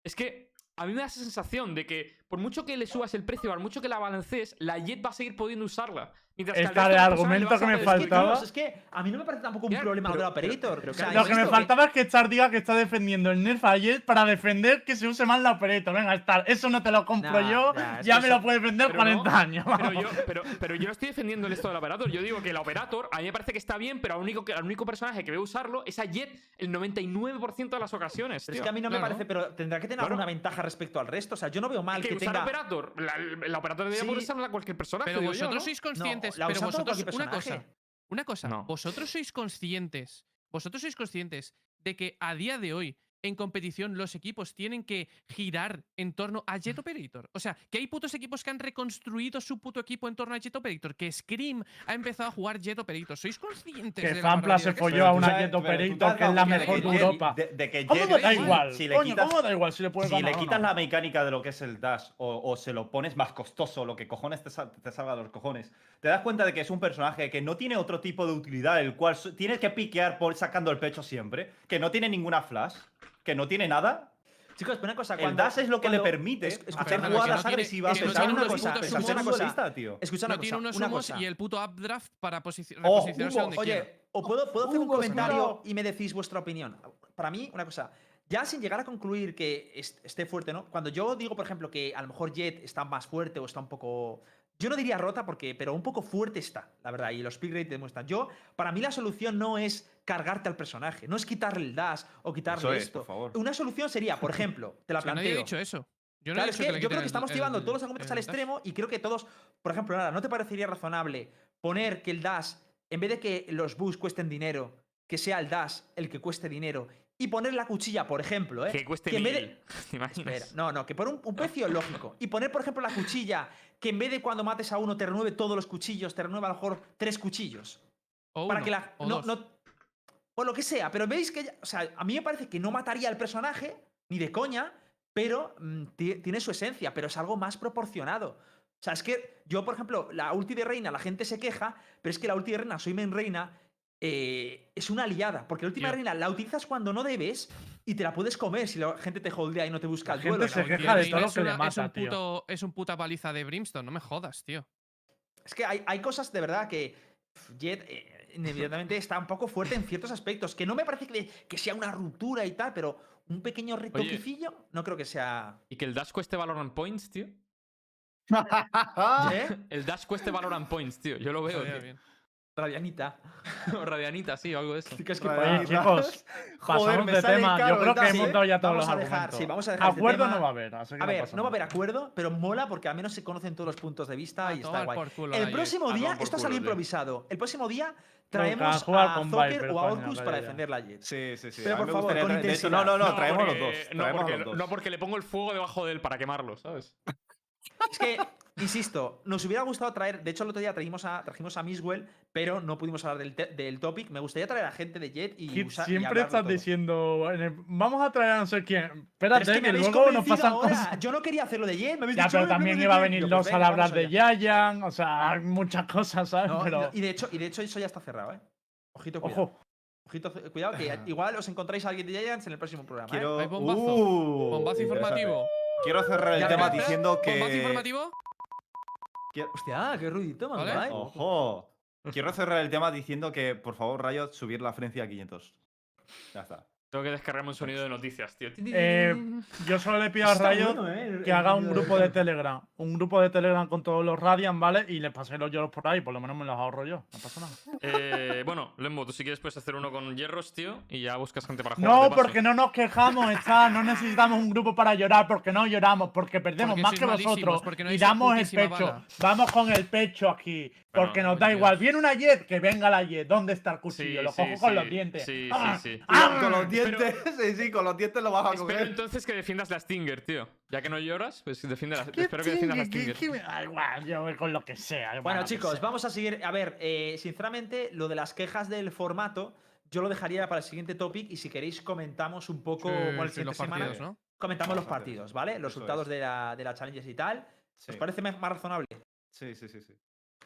Es que a mí me da esa sensación de que por mucho que le subas el precio, por mucho que la balancees, la Jet va a seguir pudiendo usarla. Mientras que las personas argumento que me poder- Es que, faltaba. Es que a mí no me parece tampoco un problema lo pero- del Operator. pero- pero O sea, Lo que me faltaba es que Star diga que está defendiendo el nerf a Jet para defender que se use más la operator. Venga, Star, eso no te lo compro Nah, yo. nah, ya me eso- lo puedes vender Pero 40 no, años. Pero yo, pero, pero yo no estoy defendiendo el esto del operator. Yo digo que el operator, a mí me parece que está bien, pero al único, que- al único personaje que ve usar,lo es a Jet el 99% de las ocasiones. Pero es que a mí no me parece, pero tendrá que tener Claro. alguna ventaja respecto al resto. O sea, yo no veo mal que, que, usar tenga. operator, la, la operator debería Sí. poder usarla a cualquier personaje. Pero digo yo, vosotros ¿no? sois conscientes. pero vosotros, una cosa. Una cosa. No. Vosotros sois conscientes. Vosotros sois conscientes de que a día de hoy, en competición, los equipos tienen que girar en torno a Jet Operator. O sea, que hay putos equipos que han reconstruido su puto equipo en torno a Jet Operator. Que Scream ha empezado a jugar Jet Operator. ¿Sois conscientes Que de la Zampla se folló a una sabes- Jet Operator, que es la mejor de de que- Europa. De, de que ¿Cómo Jet- me da igual? Si le Coño, quitas, ¿cómo me da igual si le puedes si le ganar quitas no? la mecánica de lo que es el dash o, o se lo pones más costoso, lo que cojones te, sal- te salga de los cojones, te das cuenta de que es un personaje que no tiene otro tipo de utilidad, el cual tienes que piquear por sacando el pecho siempre, que no tiene ninguna flash, que no tiene nada. Chicos, pero una cosa. El cuando- dash es lo que le permite es- hacer jugadas no tiene- agresivas, no tiene una cosa. sumos. una un cosa. una no tiene cosa. unos una cosa. y el puto updraft para posi- Oh, Hugo, donde oye, quiera. ¿o puedo, puedo hacer un comentario y me decís vuestra opinión? Para mí, una cosa. Ya sin llegar a concluir que est- esté fuerte, ¿no? Cuando yo digo, por ejemplo, que a lo mejor Jet está más fuerte o está un poco Yo no diría rota porque, pero un poco fuerte está, la verdad, y los pick rate demuestran. Yo, para mí la solución no es cargarte al personaje, no es quitarle el dash o quitarle Eso es, esto. por favor. Una solución sería, por ejemplo, te la Es que nadie ha planteo. dicho eso. Yo no Claro, he es dicho que le yo creo que el- estamos llevando el- todos los argumentos al dash. extremo y creo que todos, por ejemplo, nada, ¿no te parecería razonable poner que el dash, en vez de que los boosts cuesten dinero, que sea el dash el que cueste dinero y poner la cuchilla, por ejemplo, ¿eh? Que cueste en vez de- mil. ¿Te imaginas? Espera, no, no, que por un, un precio lógico. Y poner, por ejemplo, la cuchilla, que en vez de cuando mates a uno te renueve todos los cuchillos, te renueva a lo mejor tres cuchillos. O para uno, que la. o No, dos. no- o lo que sea, pero veis que. o sea, a mí me parece que no mataría al personaje, ni de coña, pero mm, ti- tiene su esencia, pero es algo más proporcionado. O sea, es que yo, por ejemplo, la ulti de reina, la gente se queja, pero es que la ulti de reina, soy main reina, eh, es una aliada. Porque la última reina la utilizas cuando no debes y te la puedes comer si la gente te holdea y no te busca La el duelo. gente se ¿no? queja de Reina todo lo es que le una- es mata, un tío. puto- Es un puta paliza de Brimstone, no me jodas, tío. Es que hay, hay cosas de verdad que Jet eh, inevitablemente está un poco fuerte en ciertos aspectos. Que no me parece que, que sea una ruptura y tal, pero un pequeño retoquicillo no creo que sea. Y que el dash cueste Valorant Points, tío. ¿Eh? El dash cueste Valorant Points, tío. Yo lo veo, tío. bien. Radianita. O Radianita, sí, o algo de eso. Sí, que es que Oye, chicos, Joder, pasamos me de sale tema. caro Yo creo que hemos ¿eh? dado ya todos Vamos los a dejar, argumentos. sí, vamos a dejar este Acuerdo tema. no va a haber, así que A ver, pasa no va a nada. haber acuerdo, pero mola porque al menos se conocen todos los puntos de vista A y está tomar guay. por culo El próximo A día, tomar por esto ha culo, salido tío. improvisado. El próximo día traemos jugar a con Zocker Viper, o a coño, Orcus para ya. defender la Jet. Sí, sí, sí. Pero a mí por me favor, gustaría con traer- de hecho, intensidad. No, no, no, traemos porque- los dos. No traemos porque, los dos. no, porque le pongo el fuego debajo de él para quemarlo, ¿sabes? Es que, insisto, nos hubiera gustado traer. De hecho, el otro día trajimos a, trajimos a Miswell, pero no pudimos hablar del, te- del topic. Me gustaría traer a gente de Jet y. Kid, usa- y siempre estás todo. diciendo, vamos a traer a no sé quién. Pero Espérate, es que, me que, luego nos pasan ahora. cosas. Yo no quería hacerlo de Jet. Me habéis Ya, dicho, pero "Eh, también iba a Jet". venir Yo, los pues hablar de. Yayan, o sea, hay muchas cosas, ¿sabes? No, pero, no, y, de hecho, y de hecho, eso ya está cerrado, ¿eh? Ojito, cuidado. ojo, Ojito, cuidado, que igual os encontráis a alguien de Giants en el próximo programa. ¿eh? Hay bombazo. Uh, Bombazo informativo. Quiero cerrar el tema diciendo que. ¿Bombazo informativo? Quiero- Hostia, qué ruidito, man. ¿Vale? guay. Ojo. Quiero cerrar el tema diciendo que, por favor, Riot, subir la frecuencia a 500. Ya está. Tengo que descargarme un sonido de noticias, tío. Eh, yo solo le pido a bueno, ¿eh? que haga un grupo de. Telegram. Un grupo de Telegram con todos los Radiant, ¿vale? Y les pasé los lloros por ahí, por lo menos me los ahorro yo. No pasa nada. Eh, bueno, Lembo, tú si quieres puedes hacer uno con hierros, tío, y ya buscas gente para jugar. No, porque no nos quejamos, está. No necesitamos un grupo para llorar, porque no lloramos, porque perdemos Porque más que vosotros no y damos el pecho. bala. Vamos con el pecho aquí, Bueno, porque nos da Dios. igual. Viene una Jet, que venga la Jet. ¿Dónde está el Sí, cuchillo? Lo sí, cojo con sí, los dientes. Sí, ¡Ah! sí, sí. ¡Ah! Con los dientes, sí, sí, con los dientes lo vas a Espero coger. entonces que defiendas la Stinger, tío. Ya que no lloras, pues defiende la... ¿Qué espero que defiendas la Stinger. igual, yo voy con lo que sea. Bueno, chicos, sea. vamos a seguir. A ver, eh, sinceramente, lo de las quejas del formato, yo lo dejaría para el siguiente topic. Y si queréis, comentamos un poco Sí, bueno, el sí, los semana. partidos, ¿no? Comentamos los partidos, ¿vale? Los Eso resultados es. de la, de la challenges y tal. Sí. ¿Os parece más más razonable? Sí, sí, sí, sí.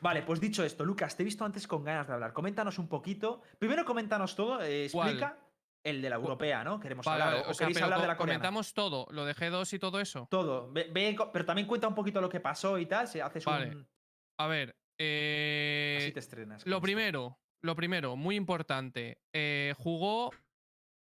Vale, pues dicho esto, Lucas, te he visto antes con ganas de hablar. Coméntanos un poquito. Primero, coméntanos todo. eh, ¿Cuál? explica el de la europea, ¿no? Queremos Vale, hablar. vale, o, o sea, queréis hablar de la coreana. comentamos todo, lo de G2 y todo eso. Todo. Ve- pero también cuenta un poquito lo que pasó y tal. Si haces Vale, un. A ver, eh, Así te estrenas. lo esto. primero, lo primero, muy importante. eh, jugó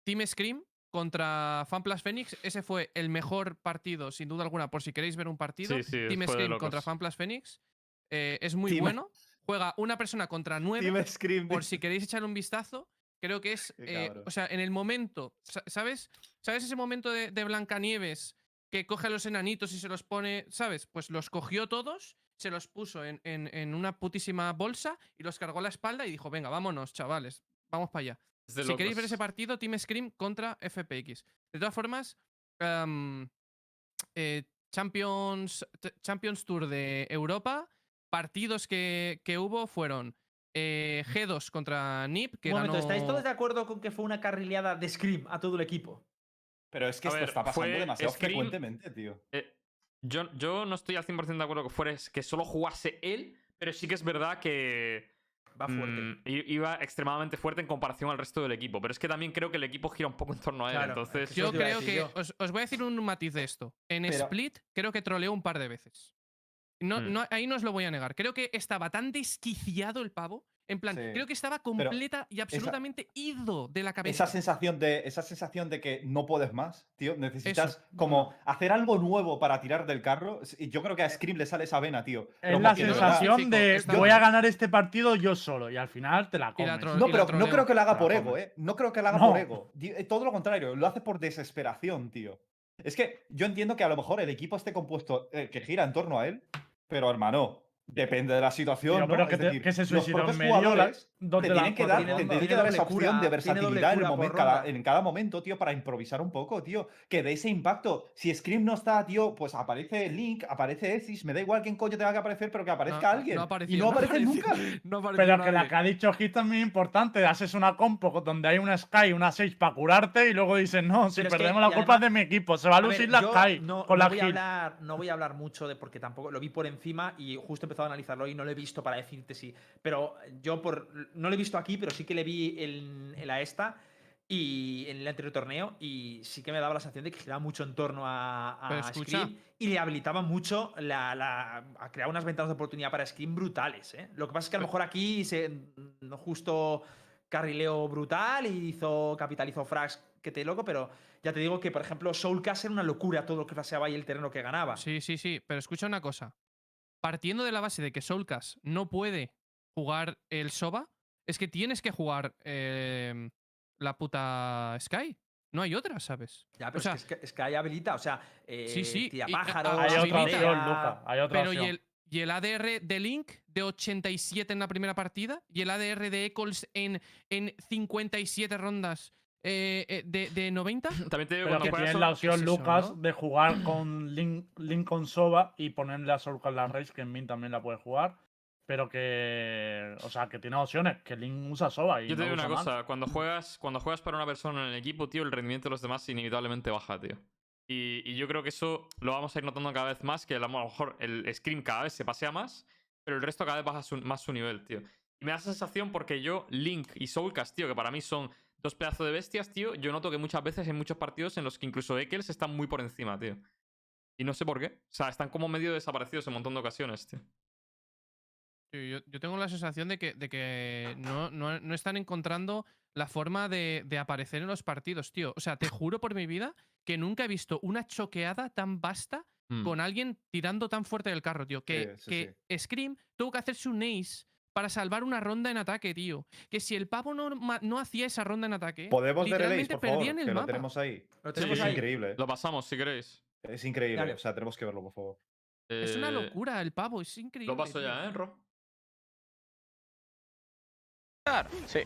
Team Scream contra FanPlus Phoenix. Ese fue el mejor partido, sin duda alguna, por si queréis ver un partido. Sí, sí, Team Scream contra FanPlus Phoenix. eh, es muy Team- bueno. Juega una persona contra nueve. Team Scream. por si queréis echar un vistazo, creo que es, eh, o sea, en el momento, sa- ¿sabes? ¿Sabes ese momento de, de Blancanieves que coge a los enanitos y se los pone, ¿sabes? Pues los cogió todos, se los puso en, en- en una putísima bolsa y los cargó a la espalda y dijo, venga, vámonos, chavales, vamos para allá. Si queréis ver ese partido, Team Scream contra FPX. De todas formas, eh, Champions, Champions Tour de Europa, partidos que, que hubo fueron eh, G2 contra NIP, que Un momento, ganó... ¿estáis todos de acuerdo con que fue una carrileada de Scream a todo el equipo? Pero es que A esto ver, está pasando demasiado Scream- frecuentemente, tío. Eh, yo, yo no estoy al 100% de acuerdo que fuera que solo jugase él, pero sí que es verdad que Va fuerte. mm, i- iba extremadamente fuerte en comparación al resto del equipo. Pero es que también creo que el equipo gira un poco en torno a él. Claro, entonces, Yo creo que. Os, os voy a decir un matiz de esto. En Pero- Split, creo que troleó un par de veces. No, Hmm. no, ahí no os lo voy a negar. Creo que estaba tan desquiciado el pavo En plan, Sí. creo que estaba completa y absolutamente ido de la cabeza. Esa sensación, de, esa sensación de que no puedes más, tío. Necesitas como hacer algo nuevo para tirar del carro. Y yo creo que a Scream le sale esa vena, tío. Es la sensación de voy a ganar este partido yo solo y al final te la la comes. tro- No, la pero no creo que lo haga la por ego. ¿eh? No creo que lo haga No. por ego. Eh, Todo lo contrario, lo hace por desesperación, tío. Es que yo entiendo que a lo mejor el equipo esté compuesto, eh, que gira en torno a él, pero hermano, depende de la situación. Tío, ¿no? pero que, te- decir, que se medio la- dos te tienen que dar, te rondas. tienen que Tiene dar esa opción cura, de tiene versatilidad en, el momento, cada- ronda. en cada momento, tío, para improvisar un poco, tío. Que de ese impacto, si Scream no está, tío, pues aparece Link, aparece Exis, me da igual quién coño tenga que aparecer, pero que aparezca alguien. no y apareció, no no aparece nunca. Pero que la nadie. que ha dicho Hit también es importante. Haces una compo donde hay una Sky, una 6 para curarte y luego dices, no, si Pero es que- perdemos la culpa es de además- mi equipo. Se va a A ver, lucir la Sky no, con no la voy a Hit. hablar, no voy a hablar mucho de porque tampoco lo vi por encima y justo empezado a analizarlo y no lo he visto para decirte si. Pero yo por no lo he visto aquí, pero sí que le vi en, en la esta y en el anterior torneo y sí que me daba la sensación de que giraba mucho en torno a, a. Scream y le habilitaba mucho la, la- a crear unas ventanas de oportunidad para Scream brutales. ¿eh? Lo que pasa es que a lo mejor aquí se justo carrileo brutal y hizo capitalizó frags que te loco, pero ya te digo que por ejemplo Soulcast era una locura todo lo que paseaba y el terreno que ganaba. Sí, sí, sí. Pero escucha una cosa. Partiendo de la base de que Soulcast no puede jugar el Soba, es que tienes que jugar eh, la puta Sky. No hay otra, ¿sabes? Ya, pero o sea, es, que, es que hay habilita, o sea, eh, Sí, sí, tira Hay Ah, otra opción. Luca. Hay otra Pero ¿y opción. el, y el ADR de Link de 87 en la primera partida? ¿Y el ADR de Eccles en, en 57 rondas eh, eh, de, de 90? También te digo, Pero cuando que tienes son- la opción, es eso, Lucas, ¿no? de jugar con Link, Link con Soba y ponerle a Soul con la Race, que en Min también la puede jugar. Pero que. O sea, que tiene opciones, que Link usa Soba. Y Yo te no digo una más. cosa, cuando juegas, cuando juegas para una persona en el equipo, tío, el rendimiento de los demás inevitablemente baja, tío. Y, y yo creo que eso lo vamos a ir notando cada vez más, que a lo mejor el Scream cada vez se pasea más, pero el resto cada vez baja su- más su nivel, tío. Y me da esa sensación porque yo, Link y Soulcast, tío, que para mí son dos pedazos de bestias, tío, yo noto que muchas veces en muchos partidos en los que incluso Eccles están muy por encima, tío. Y no sé por qué. O sea, están como medio desaparecidos en un montón de ocasiones, tío. Sí, Yo, yo tengo la sensación de que, de que no, no- no están encontrando la forma de, de aparecer en los partidos, tío. O sea, te juro por mi vida que nunca he visto una choqueada tan vasta Mm. con alguien tirando tan fuerte del carro, tío. Que, Sí, sí, que Scream tuvo que hacerse un ace para salvar una ronda en ataque, tío. Que si el pavo no, no hacía esa ronda en ataque, Podemos ver el ace, literalmente por favor, perdían el que lo mapa. tenemos ahí. Lo Sí, tenemos es ahí. increíble. Lo pasamos, si queréis. Es increíble. Dale. O sea, tenemos que verlo, por favor. Es una Eh, locura el pavo, es increíble. Lo paso tío. ya, ¿eh, Ro?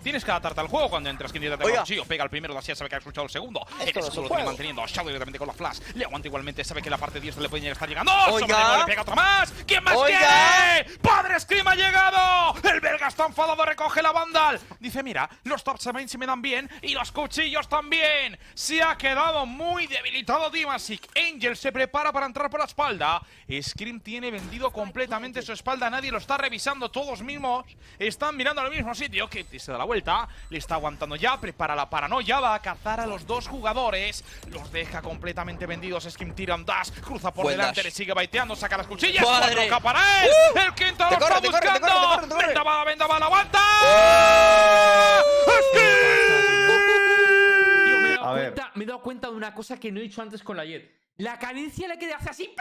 Tienes que adaptarte al juego cuando entras. Quien intenta Oiga. Sí, pega el primero, así sabe que ha escuchado el segundo. Esto El escudo lo tiene manteniendo. A Shadow directamente con la flash. Le aguanta igualmente, sabe que la parte 10 le puede llegar a estar llegando. ¡Oh! Oiga. Le pega otra más. ¿Quién más Oiga. quiere? ¡Padre Scream ha llegado! El belga está enfadado, recoge la Vandal. Dice, mira, los top 7 se me dan bien y los cuchillos también. Se ha quedado muy debilitado Dimasic. Angel se prepara para entrar por la espalda. Scream tiene vendido completamente su espalda. Nadie lo está revisando. Todos mismos están mirando al mismo sitio. Que se da la vuelta. Le está aguantando ya. Prepara la paranoia. Va a cazar a los dos jugadores. Los deja completamente vendidos. Scream tira un dash. Cruza por Buen delante. dash. Le sigue baiteando. Saca las cuchillas. Madre. 4K para él. El quinto lo está corre, buscando. corre, corre, te corre. Vendavala, vendavala, aguanta. Tío, me he, dado A ver. cuenta, me he dado cuenta de una cosa que no he dicho antes con la Jet. La cadencia la que hace así.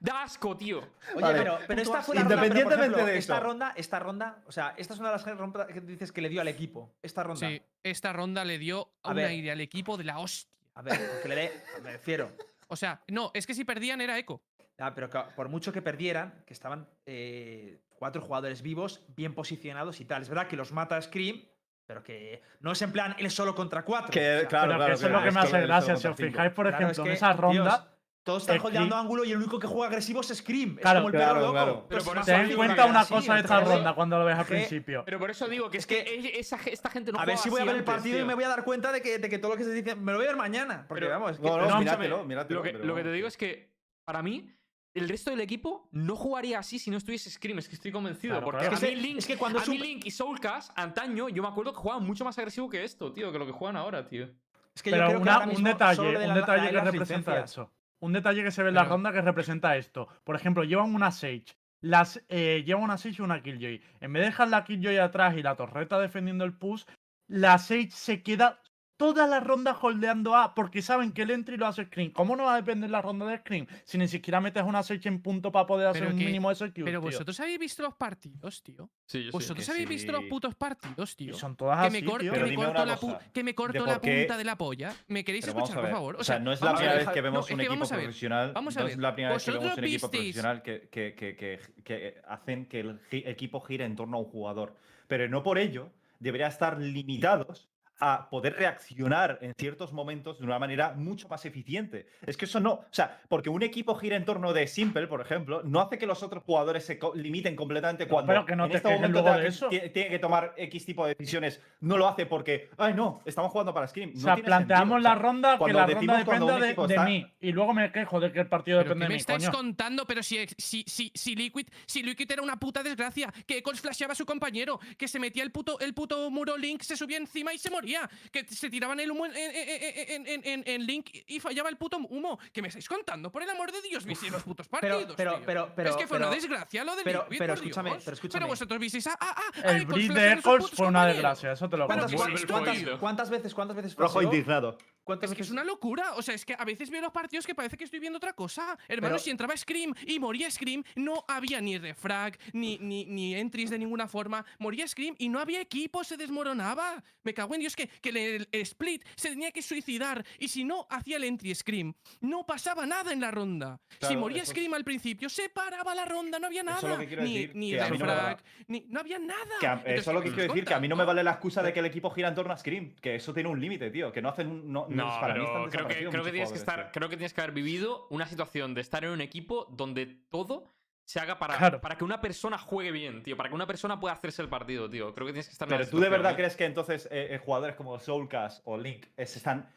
Da asco, tío. Oye, Vale. pero, pero esta fue la Independientemente ronda, ejemplo, de esta ronda, esta ronda, o sea, esta es una de las rondas que dices que le dio al equipo. Esta ronda. Sí, esta ronda le dio A un ver. aire al equipo de la hostia. A ver, porque le dé, me refiero. O sea, no, es que si perdían era eco. Ah, pero que por mucho que perdieran, que estaban eh, cuatro jugadores vivos, bien posicionados y tal. Es verdad que los mata Scream, pero que no es en plan él solo contra cuatro. Que, O sea, claro, Pero claro. que eso es lo que me hace es gracia. Si os fijáis, por claro, ejemplo, es en que, esa ronda. Dios, todos están Scream- holdeando ángulo y el único que juega agresivo es Scream. Claro, es como el claro, loco. claro. Pero por eso Ten en digo cuenta que una así, cosa de esta ronda cuando lo ves al principio. Pero por eso digo que es que esa, esta gente no A ver si voy a ver el partido y me voy a dar cuenta de que, de que todo lo que se dice me lo voy a ver mañana. Porque Pero- vamos, es que No, no, No, míratelo, míratelo. Lo que, pero lo que te digo es que, para mí, el resto del equipo no jugaría así si no estuviese Scream. Es que estoy convencido. Claro, porque claro. a mí Es que- Link, es que cuando a mí Link y Soulcast, antaño, yo me acuerdo que jugaban mucho más agresivo que esto, tío, que lo que juegan ahora, tío. es que yo Pero creo que un detalle, un la- detalle la- que representa eso. Un detalle que se ve en la Pero- ronda que representa esto. Por ejemplo, llevan una Sage. las, eh, lleva una Sage y una Killjoy. En vez de dejar la Killjoy atrás y la torreta defendiendo el push, la Sage se queda toda la ronda holdeando A porque saben que el entry lo hace Scream. ¿Cómo no va a depender la ronda de Scream si ni siquiera metes una Sage en punto para poder hacer un que- mínimo de execute, Pero tío? vosotros habéis visto los partidos, tío. Sí, yo. Vosotros habéis visto los putos partidos, Y tío. son todas Que así, me, cor- tío. que me corto, la, pu- cosa, que me corto por la qué- punta de la polla. ¿Me queréis Pero escuchar, ver. por favor? O sea, no es la primera ver. vez que vemos un equipo vamos a ver. profesional. vamos a no es ver. la primera vez que vemos un Vosotros equipo profesional que, hacen que el equipo gire en torno a un jugador. Pero no por ello debería estar limitados a poder reaccionar en ciertos momentos de una manera mucho más eficiente. Es que eso no, o sea, porque un equipo gira en torno de Simple, por ejemplo, no hace que los otros jugadores se co- limiten completamente cuando pero que no en te este momento luego tenga de que- eso. tie- tiene que tomar X tipo de decisiones, no lo hace porque, ay no, estamos jugando para Scream. O sea, planteamos sentido. O la sea, ronda que cuando la decimos ronda dependa de, de está- mí. Y luego me quejo de que el partido ¿Pero depende me de mí, estáis coño. contando? Pero si, si, si, si Liquid, si Liquid era una puta desgracia, que Eccles flasheaba a su compañero, que se metía el puto, el puto muro Link, se subía encima y se moría, que se tiraban el humo en, en- en- en- en- en Link y fallaba el puto humo. ¿Qué me estáis contando? Por el amor de Dios, visteis los putos Pero- partidos. pero- tío. pero- pero- es que fue pero- una desgracia lo de pero- pero escúchame, pero escúchame. vosotros visteis a, a, a, a El bridge de Eccles fue una desgracia, eso te lo ¿Cuántas, cuántas- veces, cuántas veces Rojo indignado. ¿Cuántas Es que es una locura. O sea, es que a veces veo los partidos que parece que estoy viendo otra cosa. Hermano, Pero- si entraba Scream y moría Scream, no había ni refrag, ni, ni, ni entries de ninguna forma. Moría Scream y no había equipo, se desmoronaba. Me cago en Dios que, que el, el Split se tenía que suicidar. Y si no hacía el entry Scream, no pasaba nada en la ronda. si moría es- Scream al principio, se paraba la ronda, no había nada. Eso es lo que quiero ni decir, ni mí no refrag, ni. No había nada. Que a- Entonces, eso es lo ¿qué que quiero decir, que a mí no me vale la excusa de que el equipo gira en torno a Scream, que eso tiene un límite, tío, que no hacen un... No, no, No, para mí están creo que, creo que tienes que estar, tío. creo que tienes que haber vivido una situación de estar en un equipo donde todo se haga para, Claro. para que una persona juegue bien, tío. Para que una persona pueda hacerse el partido, tío. Creo que tienes que estar Pero tú de verdad ¿eh? crees que entonces eh, eh, jugadores como Soulcast o Link eh, se están...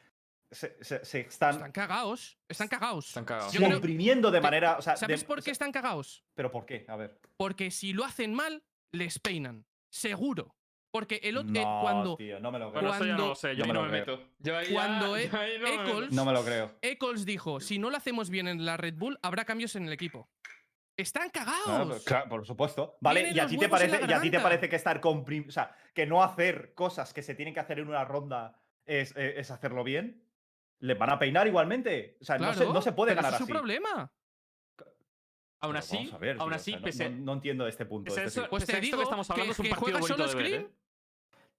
Se, se- se están, Están cagados. Están cagados. Están cagados. Yo creo- comprimiendo de manera... O sea, de- ¿Sabes por o qué sea, están cagados? ¿Pero por qué? A ver. Porque si lo hacen mal, les peinan. Seguro. Porque el otro. No, cuando tío, no me lo creo. Bueno, eso ya no cuando- lo sé, yo No ahí me meto. Yo ahí ya- Cuando yo e- ahí no me meto. Eccles- No me lo creo. Eccles dijo: si no lo hacemos bien en la Red Bull, habrá cambios en el equipo. Están cagados. Claro, pero- claro, por supuesto. Vale, y a ti te parece, y a ti te parece que estar comprim... O sea, que no hacer cosas que se tienen que hacer en una ronda es, eh, es hacerlo bien. Les van a peinar igualmente. O sea, no, se, Claro, no se puede pero ganar es su problema. Aún así, vamos a ver, aún tío, o así, sea, no- pese, no, no entiendo este punto. pese eso- Pues te digo que estamos hablando que, es un partido bonito solo de ver, Scream. ¿eh?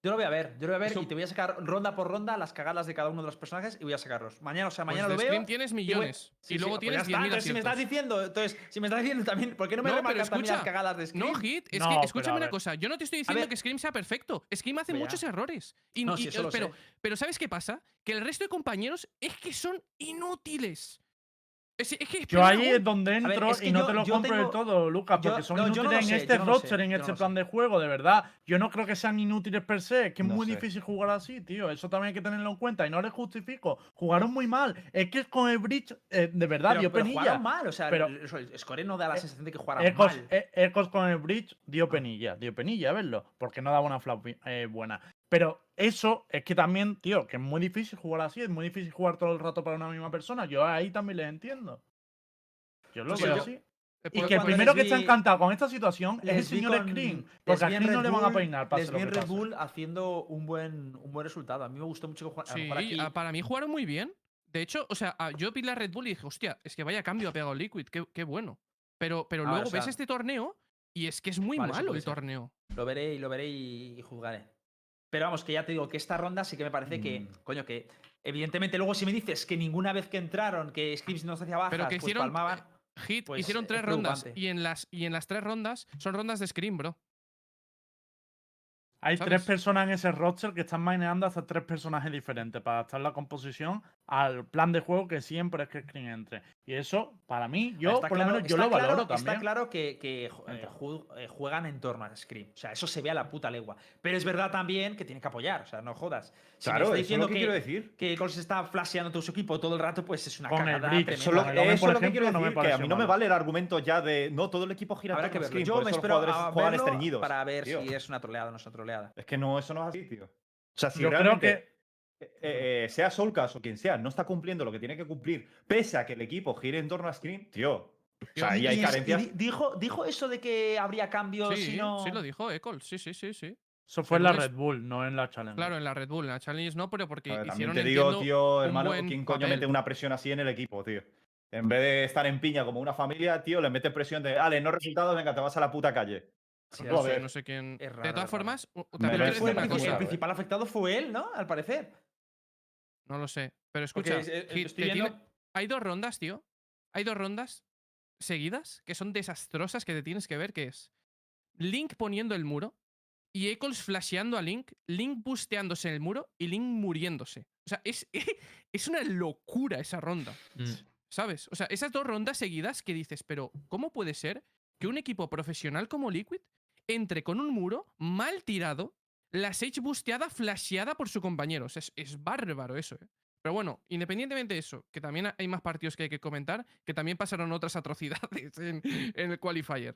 Yo lo voy a ver, yo lo voy a ver un- y te voy a sacar ronda por ronda las cagadas de cada uno de los personajes y voy a sacarlos. Mañana, o sea, Pues mañana de lo veo. Scream tienes y voy- millones. Sí, y sí, luego pues tienes ya está, 10.000 entonces, si me estás diciendo, entonces, si me estás diciendo también, ¿por qué no me No, remarcas también las escucha, cagadas de Scream? No, Hit, es No, que escúchame una cosa. Yo no te estoy diciendo que Scream sea perfecto. Scream hace Ya. muchos errores. Y, No, y- sí, eso lo pero, sé. pero ¿sabes qué pasa? Que el resto de compañeros es que son inútiles. Es, es que Yo ahí es donde ver, entro es que y no yo- te lo compro tengo- del todo, Lucas, yo- porque son no, inútiles en sé, este no roster, sé, en este plan sé. de juego, de verdad. Yo no creo que sean inútiles per se, es que es No muy sé. difícil jugar así, tío. Eso también hay que tenerlo en cuenta y no les justifico. Jugaron muy mal. Es que con el Bridge, eh, de verdad, Pero, dio pero penilla. jugaron mal, o sea, Pero- el, el Score no da la sensación de que jugaran Ecos, mal. e- Ecos con el bridge dio penilla, dio penilla, verlo, porque no daba una flap eh, buena. Pero eso es que también, tío, que es muy difícil jugar así, es muy difícil jugar todo el rato para una misma persona. Yo ahí también les entiendo. Yo lo Sí, veo yo- así. Y que el primero que está encantado con esta situación es el señor con- Screen. Porque a Screen no le van a peinar, pase Les vi en Red pase. Bull haciendo un buen, un buen resultado. A mí me gustó mucho que jugaran. Sí, aquí- para mí jugaron muy bien. De hecho, o sea, yo vi la Red Bull y dije, hostia, es que vaya cambio ha pegado Liquid, qué, qué bueno. Pero, pero Ah, luego o sea- ves este torneo y es que es muy Vale, malo el torneo. Lo veré y lo veré y, y juzgaré. Pero vamos, que ya te digo que esta ronda sí que me parece que, Mm. coño, que evidentemente luego si me dices que ninguna vez que entraron, que Scripps no se hacía bajas, Pero que pues hicieron- palmaban. Hit, Pues, hicieron es tres rondas y en, las, y en las tres rondas son rondas de Scream, bro. Hay ¿sabes? tres personas en ese roster que están maneando hasta tres personajes diferentes para adaptar la composición al plan de juego que siempre es que Screen entre. Y eso, para mí, yo Está por claro- lo menos yo está lo claro- valoro Está también. claro que, que Eh. eh, juegan en torno a Scream. O sea, eso se ve a la puta legua. Pero es verdad también que tiene que apoyar. O sea, no jodas. Si Claro, está eso es diciendo lo que que, quiero decir. que Coles está flasheando todo su equipo todo el rato, pues es una Con cagada tremenda. Eso, el es lo que quiero ejemplo, no me decir, que a mí no me vale el argumento ya de no, todo el equipo gira Habrá que verlo. Scream, Yo me espero a verlo para ver tío. si es una troleada o no es una troleada. Es que no, eso no es así, tío. O sea, si Yo creo realmente, que eh, eh, sea Soulcast o quien sea, no está cumpliendo lo que tiene que cumplir, pese a que el equipo gire en torno a Scream, tío, O sea, ahí hay carencias. di- dijo, dijo eso de que habría cambios Sí, si no. sí lo dijo Eccles, sí, sí, sí, sí. Eso fue en la Red Bull, no en la Challenge. Claro, en la Red Bull, en la Challenge no, pero porque ver, hicieron te digo, entiendo, tío, hermano, ¿quién coño papel. mete una presión así en el equipo, tío? En vez de estar en piña como una familia, tío, le mete presión de, ale, no resultados, venga, te vas a la puta calle. Sí, No, sé, ver. no sé quién. Es raro, de todas formas, también Fue el, una principal- cosa. el principal afectado fue él, ¿no? Al parecer. No lo sé. Pero escucha, es- es- Hit, estoy te tiene- viendo- hay dos rondas, tío. Hay dos rondas seguidas que son desastrosas que te tienes que ver, que es Link poniendo el muro y Eccles flasheando a Link, Link busteándose en el muro y Link muriéndose. O sea, es, es una locura esa ronda. ¿Sabes? O sea, esas dos rondas seguidas que dices, pero ¿cómo puede ser que un equipo profesional como Liquid entre con un muro mal tirado, la Sage busteada, flasheada por su compañero? O sea, es, es bárbaro eso, ¿eh? Pero bueno, independientemente de eso, que también hay más partidos que hay que comentar, que también pasaron otras atrocidades en, en el qualifier.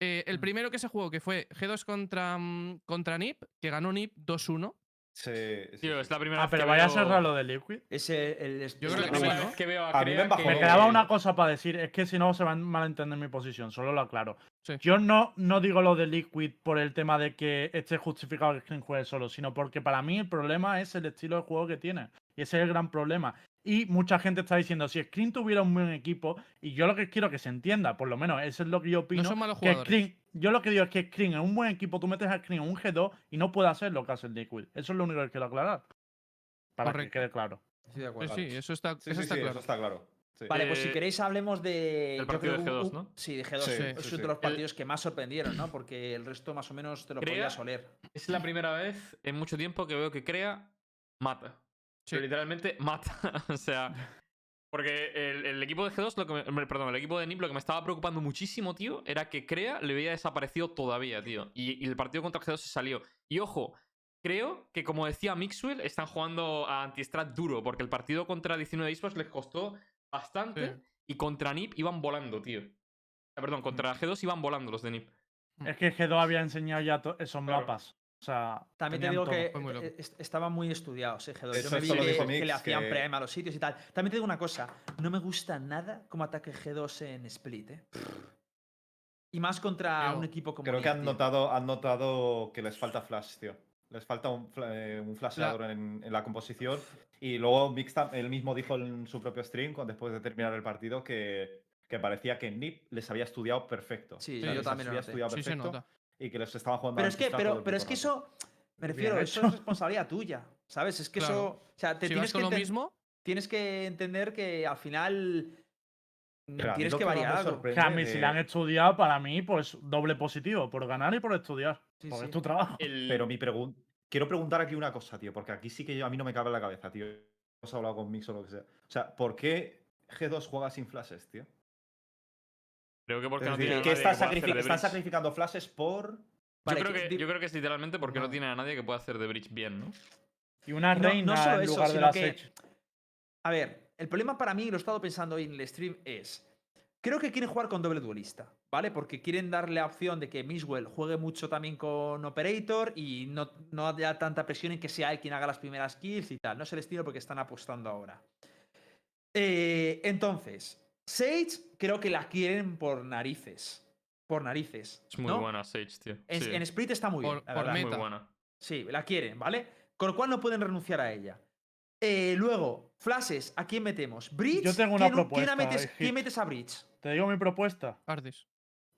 Eh, el primero que se jugó, que fue G2 contra, mm, contra NIP, que ganó NIP 2-1. Sí, sí, Tío, es la primera Ah, vez pero que vaya a veo- ser raro lo de Liquid. Ese, el, Yo creo la la que sí, primera ¿no? vez que veo a, A mí me que- Me quedaba una cosa para decir, es que si no se va a malentender mi posición, solo lo aclaro. Sí. Yo no, no digo lo de Liquid por el tema de que esté justificado que Screen juegue solo, sino porque para mí el problema es el estilo de juego que tiene. Y ese es el gran problema. Y mucha gente está diciendo, si Screen tuviera un buen equipo, y yo lo que quiero que se entienda, por lo menos eso es lo que yo opino, son malos que. Screen, yo lo que digo es que Screen en un buen equipo, tú metes a Screen en un G2 y no puede hacer lo que hace el Liquid. Eso es lo único que quiero aclarar. Para Correcto. que quede claro. De Sí, acuerdo. sí, eso está, Sí, eso sí, está sí, claro. eso está claro. Sí. Vale, pues si Eh, queréis hablemos de. el partido creo de un- G2, un- ¿no? Sí, de G2. Sí, sí, sí, es sí. uno de los El- partidos que más sorprendieron, ¿no? Porque el resto más o menos te lo Crea- podías oler. Es la primera vez en mucho tiempo que veo que Crea mata. Pero literalmente mata. o sea. Porque el, el equipo de G2, lo que me- perdón, el equipo de NIP lo que me estaba preocupando muchísimo, tío, era que Crea le había desaparecido todavía, tío. Y, y el partido contra G2 se salió. Y ojo, creo que como decía Mixwell, están jugando a anti-strat duro, porque el partido contra 19 esports les costó bastante. Sí. Y contra NIP iban volando, tío. Ah, Perdón, contra G2 iban volando los de NIP. Es que G2 había enseñado ya esos Claro. mapas. O sea, También te digo todo. que muy est- estaban muy estudiados, eh, G2. Yo me vi que, le hacían que- prem a los sitios y tal. También te digo una cosa, no me gusta nada cómo ataque G2 en Split, ¿eh? Y más contra un equipo como Creo que han tío. notado, han notado que les falta flash, tío. Les falta un, eh, un flasheador en, en la composición. Y luego Mix tam- él mismo dijo en su propio stream, después de terminar el partido, que, que parecía que NIP les había estudiado perfecto. Sí, O sea, yo también lo había estudiado Sí, se perfecto nota. y que les estaban jugando Pero es que, pero, pero es que eso, me refiero, Bien eso hecho. es responsabilidad tuya, ¿sabes? Es que Claro. eso, o sea, te si tienes que lo mismo, tienes que entender que al final mm, tienes que variar algo. sorprende Que a mí, si la han estudiado, para mí, pues doble positivo, por ganar y por estudiar. Sí, es tu trabajo. El- Pero mi pregunta. Quiero preguntar aquí una cosa, tío, porque aquí sí que yo, a mí no me cabe en la cabeza, tío. Hemos hablado con Mix o lo que sea. O sea, ¿por qué G2 juega sin flashes, tío? Creo que porque Es no decir, tiene que nadie están, pueda hacer sacrifi- de están sacrificando flashes por. Vale, yo, creo que- que, di- yo creo que es literalmente porque no, No. tiene a nadie que pueda hacer de bridge bien, ¿no? Y una Y no- no reina solo en eso, lugar de sino la que-. A ver, el problema para mí, lo he estado pensando hoy en el stream, es. Creo que quieren jugar con doble duelista, ¿vale? Porque quieren darle la opción de que Miswell juegue mucho también con Operator y no, no haya tanta presión en que sea él quien haga las primeras kills y tal. No es el estilo porque están apostando ahora. Eh, entonces, Sage creo que la quieren por narices. Por narices. Es muy ¿no? buena Sage, tío. En, Sí, en Split está muy bien. Por- la por verdad. muy meta. buena. Sí, la quieren, ¿vale? Con lo cual no pueden renunciar a ella. Eh, luego, flashes, ¿a quién metemos? ¿Bridge? Yo tengo una ¿Quién, quién propuesta, metes, eh, quién metes a Bridge? Te digo mi propuesta. Ardis.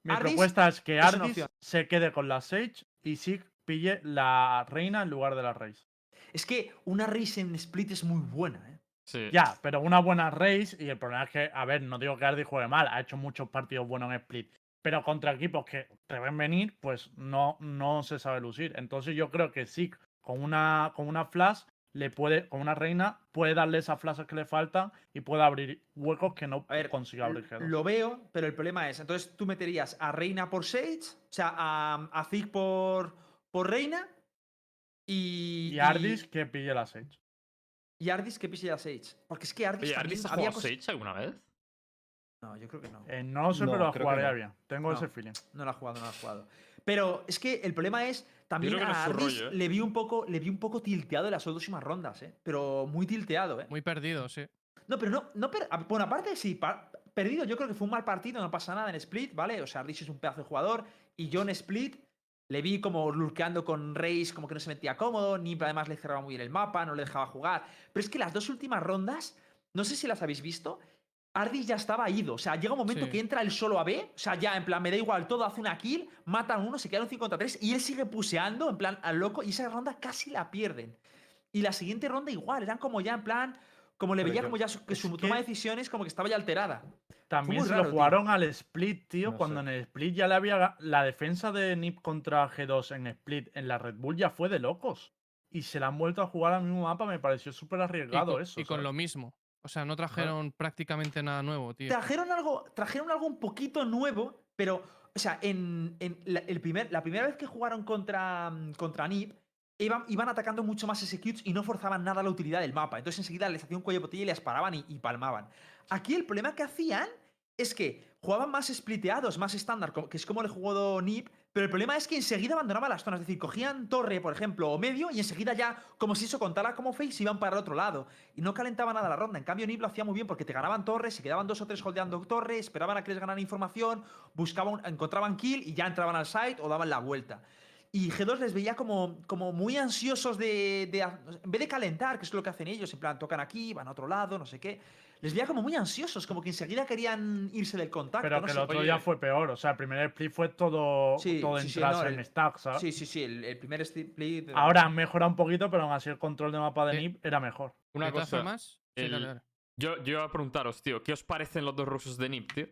Mi Ardis propuesta es que Ardis se quede con la Sage y Sig pille la reina en lugar de la Raze. Es que una race en Split es muy buena, ¿eh? Sí. Ya, pero una buena Raze y el problema es que, a ver, no digo que Ardis juegue mal, ha hecho muchos partidos buenos en Split. Pero contra equipos que te ven venir, pues no, no se sabe lucir. Entonces yo creo que Sig con una, con una flash le puede, con una reina, puede darle esas flashes que le faltan y puede abrir huecos que no A ver, consiga abrir l- G2. lo veo, pero el problema es, entonces tú meterías a Reina por Sage, o sea, a, a Zig por, por Reina y... Y Ardis que pille la Sage. Y Ardis que pise a Sage. Porque es que Ardis Oye, ¿Ardis ha había jugado Sage alguna vez? No, yo creo que no. Eh, no lo sé, No, pero la creo que jugaría no. bien. Tengo No. ese feeling. No lo ha jugado, no lo ha jugado. Pero es que el problema es, también a Ardis rollo, ¿eh? le vi un poco, le vi un poco tilteado en las dos últimas rondas, ¿eh? Pero muy tilteado, ¿eh? Muy perdido, sí. No, pero no, no per- bueno, aparte sí, perdido. Yo creo que fue un mal partido, no pasa nada en Split, ¿vale? O sea, Rich es un pedazo de jugador. Y yo en Split le vi como lurkeando con Reis, como que no se metía cómodo. Nip además le cerraba muy bien el mapa, no le dejaba jugar. Pero es que las dos últimas rondas, no sé si las habéis visto. Ardis ya estaba ido. O sea, llega un momento Sí. que entra él solo a B. O sea, ya en plan, me da igual todo, hace una kill, matan a uno, se quedan 5 contra 3 y él sigue puseando, en plan, al loco. Y esa ronda casi la pierden. Y la siguiente ronda igual, eran como ya en plan. Como le Pero veía yo- como ya su, que su que- toma de decisiones como que estaba ya alterada. También se raro, lo tío. jugaron al split, tío. No cuando sé. en el split ya le había. La defensa de Nip contra G2 en split en la Red Bull ya fue de locos. Y se la han vuelto a jugar al mismo mapa, me pareció súper Y arriesgado con, eso. y con lo mismo. O sea, no trajeron prácticamente nada nuevo, tío. Trajeron algo, trajeron algo un poquito nuevo, pero, o sea, en, en la, el primer, la primera vez que jugaron contra, mm, contra Nip, iban, iban atacando mucho más executes y no forzaban nada la utilidad del mapa. Entonces enseguida les hacían un cuello de botella y les paraban y, y palmaban. Aquí el problema que hacían es que jugaban más spliteados, más estándar, que es como le jugó Nip, pero el problema es que enseguida abandonaban las zonas. Es decir, cogían torre, por ejemplo, o medio, y enseguida ya, como si eso contara como face, iban para el otro lado. Y no calentaba nada la ronda. En cambio, Nip lo hacía muy bien porque te ganaban torres, se quedaban dos o tres holdeando torre, esperaban a que les ganaran información, buscaban, encontraban kill y ya entraban al site o daban la vuelta. Y G2 les veía como, como muy ansiosos de, de En vez de calentar, que es lo que hacen ellos, en plan, tocan aquí, van a otro lado, no sé qué. Les veía como muy ansiosos, como que enseguida querían irse del contacto. Pero no que sé. el otro Oye. día fue peor. O sea, el primer split fue todo, Sí, todo sí, sí, entrarse no, en el- stack, ¿sabes? Sí, sí, sí, el, el primer split. Ahora han mejorado un poquito, pero aún así el control de mapa de Eh, Nip era mejor. Una cosa. dale, el- dale. Yo, yo iba a preguntaros, tío, ¿qué os parecen los dos rusos de Nip, tío?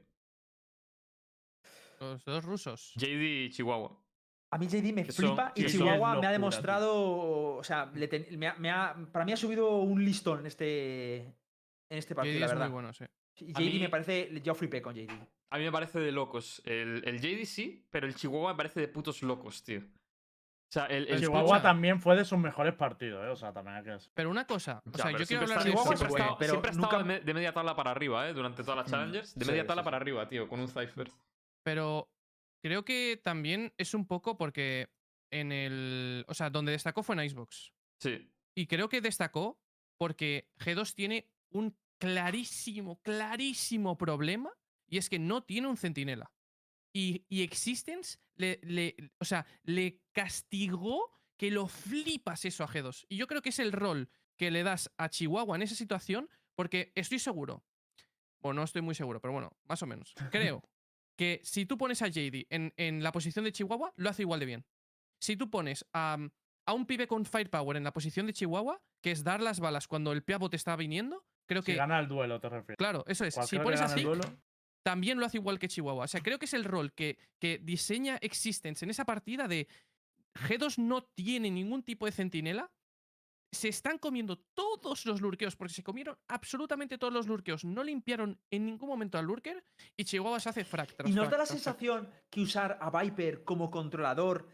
Los dos rusos. JD y Chihuahua. A mí JD me flipa y Chihuahua Es me ha tío. demostrado. O sea, le ten- me ha- me ha- para mí ha subido un listón en este, en este partido, JD la es verdad. muy bueno, sí. JD mí- me parece. Yo flipé con JD. A mí me parece de locos. El, el JD sí, pero el Chihuahua me parece de putos locos, tío. O sea, el, el Chihuahua escucha- también fue de sus mejores partidos, ¿eh? O sea, también hay que. Pero una cosa, o Ya, sea, yo quiero hablar de Chihuahua siempre ha bueno, estado, pero siempre ha estado nunca- de, me- de media tabla para arriba, ¿eh? Durante todas las Mm, Challengers. De media sí, tabla sí. para arriba, tío, con un Cypher. Pero creo que también es un poco porque en el. O sea, donde destacó fue en Icebox. Sí. Y creo que destacó porque G2 tiene un clarísimo, clarísimo problema. Y es que no tiene un centinela. Y, y Existence le, le- o sea, le castigó que lo flipas eso a G2. Y yo creo que es el rol que le das a Chihuahua en esa situación, porque estoy seguro. Bueno, no estoy muy seguro, pero bueno, más o menos. Creo que si tú pones a JD en, en la posición de Chihuahua, lo hace igual de bien. Si tú pones a, a un pibe con firepower en la posición de Chihuahua, que es dar las balas cuando el piabo te está viniendo, creo Si que. gana el duelo, te refieres. Claro, eso es. Si pones así, también lo hace igual que Chihuahua. O sea, creo que es el rol que, que diseña Existence en esa partida de G2 no tiene ningún tipo de centinela. Se están comiendo todos los lurkeos, porque se comieron absolutamente todos los lurkeos. No limpiaron en ningún momento al lurker y Chihuahua se hace frac. tras ¿Y nos frac, da la tras frac. sensación que usar a Viper como controlador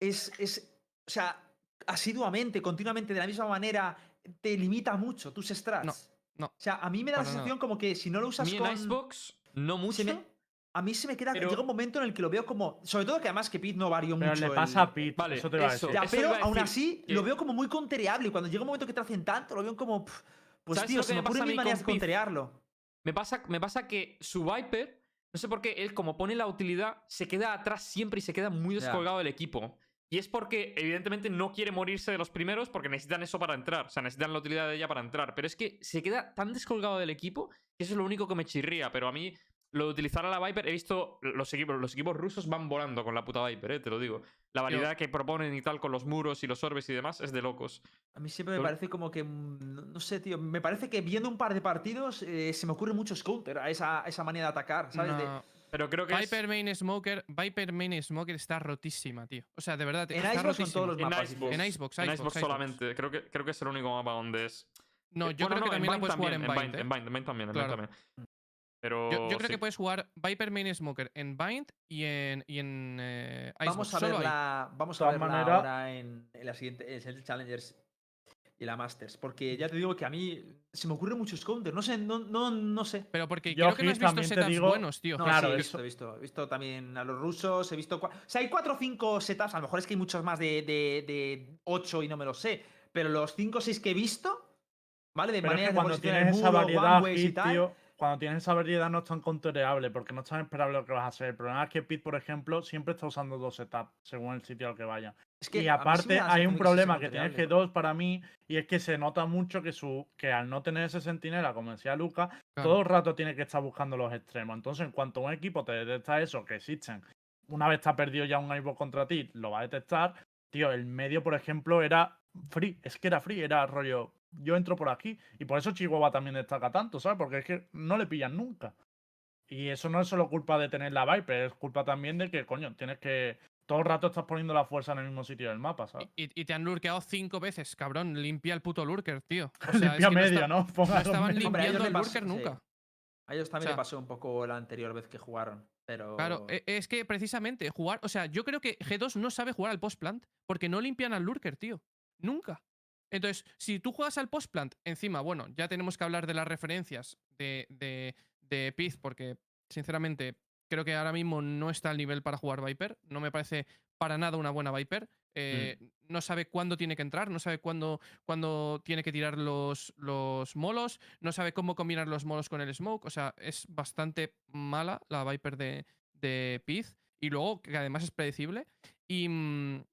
es, es. O sea, asiduamente, continuamente, de la misma manera, te limita mucho tus strats? no. O sea, a mí me da la sensación como que si no lo usas con. Icebox, no mucho. se me- a mí se me queda. pero- Llega un momento en el que lo veo como. Sobre todo que además que Pete no varió pero mucho. le el- pasa a Pete. Vale, eso te iba a decir. Ya, pero aún decir así que- lo veo como muy contereable. Y cuando llega un momento que te hacen tanto, lo veo como. pues ¿Sabes tío, se que me me pasa ocurren a mil mí maneras de conterearlo. Me pasa, me pasa que su Viper, no sé por qué, él como pone la utilidad, se queda atrás siempre y se queda muy descolgado del equipo. Y es porque, evidentemente, no quiere morirse de los primeros porque necesitan eso para entrar. O sea, necesitan la utilidad de ella para entrar. Pero es que se queda tan descolgado del equipo que eso es lo único que me chirría. Pero a mí, lo de utilizar a la Viper, he visto los equipos, los equipos rusos van volando con la puta Viper, eh, te lo digo. La variedad que proponen y tal con los muros y los orbes y demás es de locos. A mí siempre me parece como que. mm, No no sé, tío. Me parece que viendo un par de partidos eh, se me ocurre muchos counter a esa, a esa manera de atacar, ¿sabes? De-. Pero creo que es- Viper Main Smoker, Viper Main Smoker está rotísima, tío. O sea, de verdad, En está Icebox son rotísima. todos los en mapas. En Icebox, en Icebox, Icebox Icebox. solamente. Creo que, creo que es el único mapa donde es. No, Eh, yo bueno, creo que en también la puedes jugar en Bind. En ¿eh? Bind, en Bind también, en Bind Claro. también. Pero. Yo, yo creo sí. que puedes jugar Viper Main Smoker en Bind y en, y en eh. Vamos a verla, vamos a verla maneras- ahora en, en la siguiente en el Challengers y la Masters. Porque ya te digo que a mí se me ocurren muchos counters. No sé, no, no, no sé. Pero porque Yo, creo que no has visto también te setups digo- buenos, tío. No, Claro, sí, he eso- visto, he visto. He visto también a los rusos, he visto... O sea, hay cuatro o cinco setups, a lo mejor es que hay muchos más de, de, de ocho y no me lo sé, pero los cinco o seis que he visto, ¿vale? De Pero es maneras que de cuando posicionar tienes esa muro, variedad, one ways y tal, tío, cuando tienes esa variedad no es tan countereable porque no es tan esperable lo que vas a hacer. El problema es que Pete, por ejemplo, siempre está usando dos setups según el sitio al que vaya. Es y sí aparte hay un de que sí problema es que G2 para mí y es que se nota mucho que su que al no tener ese sentinela, como decía Luca, Claro. todo el rato tiene que estar buscando los extremos. Entonces, en cuanto un equipo te detecta eso, que existen, una vez está perdido ya un Ivo contra ti, lo va a detectar. Tío, el medio, por ejemplo, era free. Es que era free, era rollo. Yo entro por aquí. Y por eso Chihuahua también destaca tanto, ¿sabes? Porque es que no le pillan nunca. Y eso no es solo culpa de tener la Viper, es culpa también de que, coño, tienes que. Todo el rato estás poniendo la fuerza en el mismo sitio del mapa, ¿sabes? Y, y- te han lurkeado cinco veces, cabrón. Limpia el puto lurker, tío. O sea, es Limpia no medio, está- ¿no? Ponga No los estaban. Hombre, ellos limpiando le el pasa- lurker sí. nunca. A ellos también O sea- le pasó un poco la anterior vez que jugaron. Pero. Claro, e- es que precisamente jugar, o sea, yo creo que G2 no sabe jugar al post-plant porque no limpian al lurker, tío. Nunca. Entonces, si tú juegas al post-plant, encima, bueno, ya tenemos que hablar de las referencias de, de, de Piz porque, sinceramente, creo que ahora mismo no está al nivel para jugar Viper. No me parece para nada una buena Viper. Eh, No sabe cuándo tiene que entrar, no sabe cuándo, cuándo tiene que tirar los, los molos, no sabe cómo combinar los molos con el smoke. O sea, es bastante mala la Viper de, de Piz. Y luego, que además es predecible. Y, mm,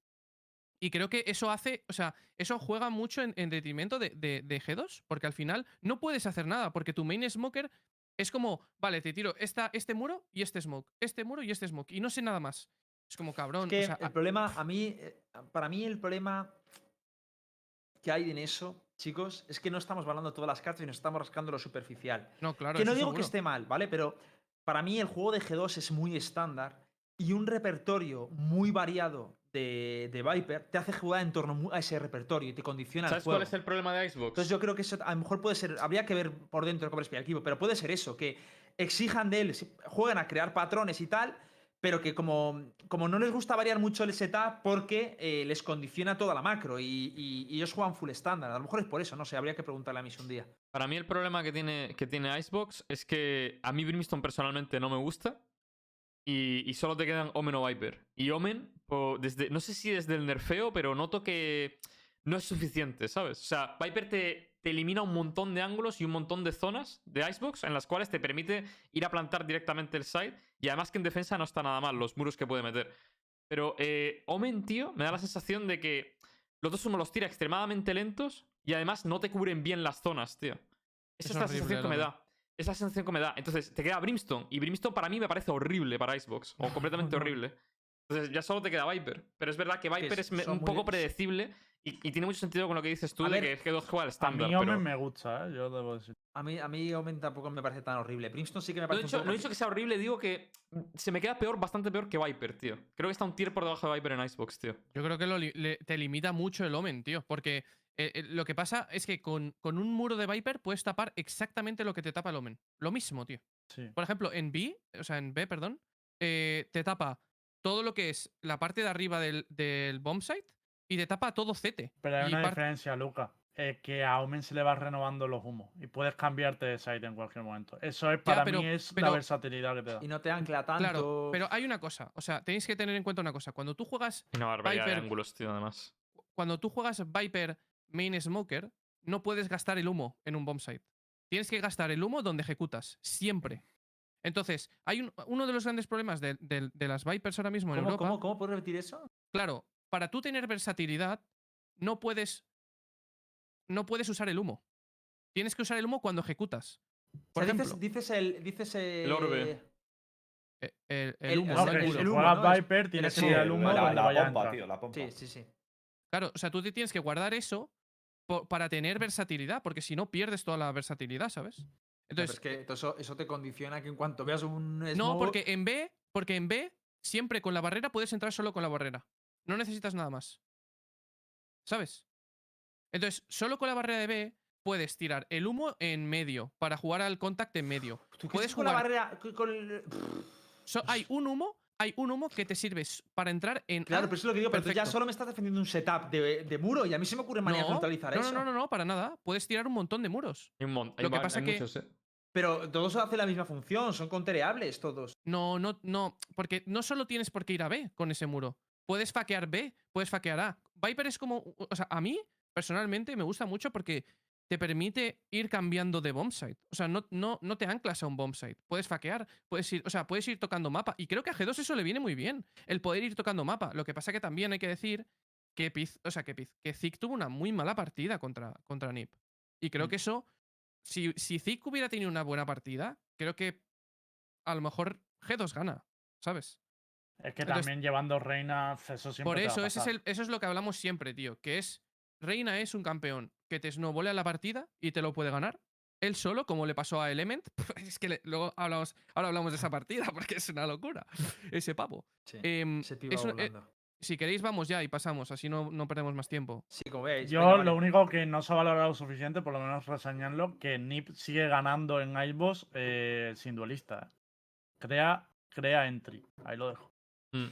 y creo que eso hace, o sea, eso juega mucho en, en detrimento de, de- de G2, porque al final no puedes hacer nada, porque tu main smoker es como, vale, te tiro esta, este muro y este smoke, este muro y este smoke, y no sé nada más. Es como cabrón. Es que o sea, el problema, a mí, eh, para mí el problema que hay en eso, chicos, es que no estamos valorando todas las cartas y nos estamos rascando lo superficial. no, claro. que no digo que esté mal, ¿vale? Pero para mí el juego de G2 es muy estándar y un repertorio muy variado de, de Viper te hace jugar en torno a ese repertorio y te condiciona el ¿Sabes juego. cuál es el problema de Icebox? Entonces yo creo que eso a lo mejor puede ser, habría que ver por dentro cómo respira el equipo, pero puede ser eso, que exijan de él, jueguen a crear patrones y tal, pero que como, como no les gusta variar mucho el setup porque eh, les condiciona toda la macro y, y- y ellos juegan full estándar. A lo mejor es por eso, no sé, habría que preguntarle a Miss un día. Para mí el problema que tiene, que tiene Icebox es que a mí Brimstone personalmente no me gusta. Y, y solo te quedan Omen o Viper. Y Omen, desde, no sé si desde el nerfeo, pero noto que no es suficiente, ¿sabes? O sea, Viper te, te elimina un montón de ángulos y un montón de zonas de Icebox en las cuales te permite ir a plantar directamente el side. Y además que en defensa no está nada mal los muros que puede meter. Pero eh, Omen, tío, me da la sensación de que los dos uno los tira extremadamente lentos y además no te cubren bien las zonas, tío. Esa Es es, la sensación que me da. Es la sensación que me da. Entonces, te queda Brimstone. Y Brimstone para mí me parece horrible para Icebox. O completamente horrible. Entonces, ya solo te queda Viper. Pero es verdad que Viper es- es, un poco predecible. Y, y tiene mucho sentido con lo que dices tú A de ver, que G2 juega al A estándar. mí Omen pero- me gusta, ¿eh? Yo debo decir. A mí, a mí Omen tampoco me parece tan horrible. Brimstone sí que me No he, parece un dicho, poco no he dicho que sea horrible, digo que se me queda peor, bastante peor que Viper, tío. Creo que está un tier por debajo de Viper en Icebox, tío. Yo creo que lo li- le- te limita mucho el Omen, tío. Porque eh, eh, lo que pasa es que con, con un muro de Viper puedes tapar exactamente lo que te tapa el Omen. Lo mismo, tío. Sí. Por ejemplo, en B, o sea, en B, perdón, eh, te tapa todo lo que es la parte de arriba del, del bomb site y te tapa todo CT. Pero hay una diferencia, Luca. Es que a Omen se le va renovando los humos y puedes cambiarte de site en cualquier momento. Eso es para pero- mí es pero- la versatilidad que te da. Y no te ancla tanto. Claro, pero hay una cosa. O sea, tenéis que tener en cuenta una cosa. Cuando tú juegas, Y una barbaridad de Viper- ángulos, tío, además. cuando tú juegas Viper Main Smoker, no puedes gastar el humo en un bomb site. Tienes que gastar el humo donde ejecutas, siempre. Entonces, hay un- uno de los grandes problemas de, de- de las Vipers ahora mismo en ¿Cómo, Europa. cómo, cómo puedes repetir eso? Claro, para tú tener versatilidad, no puedes. No puedes usar el humo. Tienes que usar el humo cuando ejecutas. Por O sea, ejemplo, dices, dices el. Dices el, orbe. eh, el, el el- humo, No, el humo, Viper tienes que ir al humo la, la pompa, tío, la pompa. Sí, sí, sí. Claro, o sea, tú te tienes que guardar eso para tener versatilidad, porque si no pierdes toda la versatilidad, ¿sabes? Entonces, Entonces, es que eso, eso te condiciona que en cuanto veas un. no, porque en B, porque en B siempre con la barrera puedes entrar solo con la barrera. No necesitas nada más. ¿Sabes? Entonces, solo con la barrera de B puedes tirar el humo en medio para jugar al contact en medio. ¿Tú qué puedes haces con la jugar- barrera. con- con el- So- hay un humo, hay un humo que te sirve para entrar en Claro, A. pero eso es lo que digo, pero tú ya solo me estás defendiendo un setup de, de muro y a mí se me ocurre maneras de no, neutralizar no, eso. no, no, no, para nada. Puedes tirar un montón de muros. Hay un mon- hay Lo que pasa hay que- muchos, eh. Pero todos hacen la misma función, son contereables todos. No, no, no. Porque no solo tienes por qué ir a B con ese muro. Puedes faquear B, puedes faquear A. Viper es como. O sea, a mí, personalmente, me gusta mucho porque te permite ir cambiando de bombsite. O sea, no, no, no te anclas a un bombsite. Puedes faquear, puedes ir, o sea, puedes ir tocando mapa. Y creo que a G2 eso le viene muy bien, el poder ir tocando mapa. Lo que pasa que también hay que decir que Piz, o sea, que Piz, que Zik tuvo una muy mala partida contra, contra Nip. Y creo Mm. que eso, si, si Zik hubiera tenido una buena partida, creo que a lo mejor G2 gana, ¿sabes? Es que Entonces- también llevando reinas, eso siempre. Por te va a eso, ese es, pasar. el, eso es lo que hablamos siempre, tío. Que es. Reina es un campeón que te snowbolea la partida y te lo puede ganar. Él solo, como le pasó a Element. Es que le- luego hablamos, ahora hablamos de esa partida porque es una locura. Ese pavo. Sí, Em, ese pibe es un- eh, volando. si queréis, vamos ya y pasamos. Así no, no perdemos más tiempo. Sí, como veis. Yo venga, vale. lo único que no se ha valorado suficiente, por lo menos reseñarlo, que Nip sigue ganando en Icebox eh, sin duelista. Crea, crea entry. Ahí lo dejo. Mm,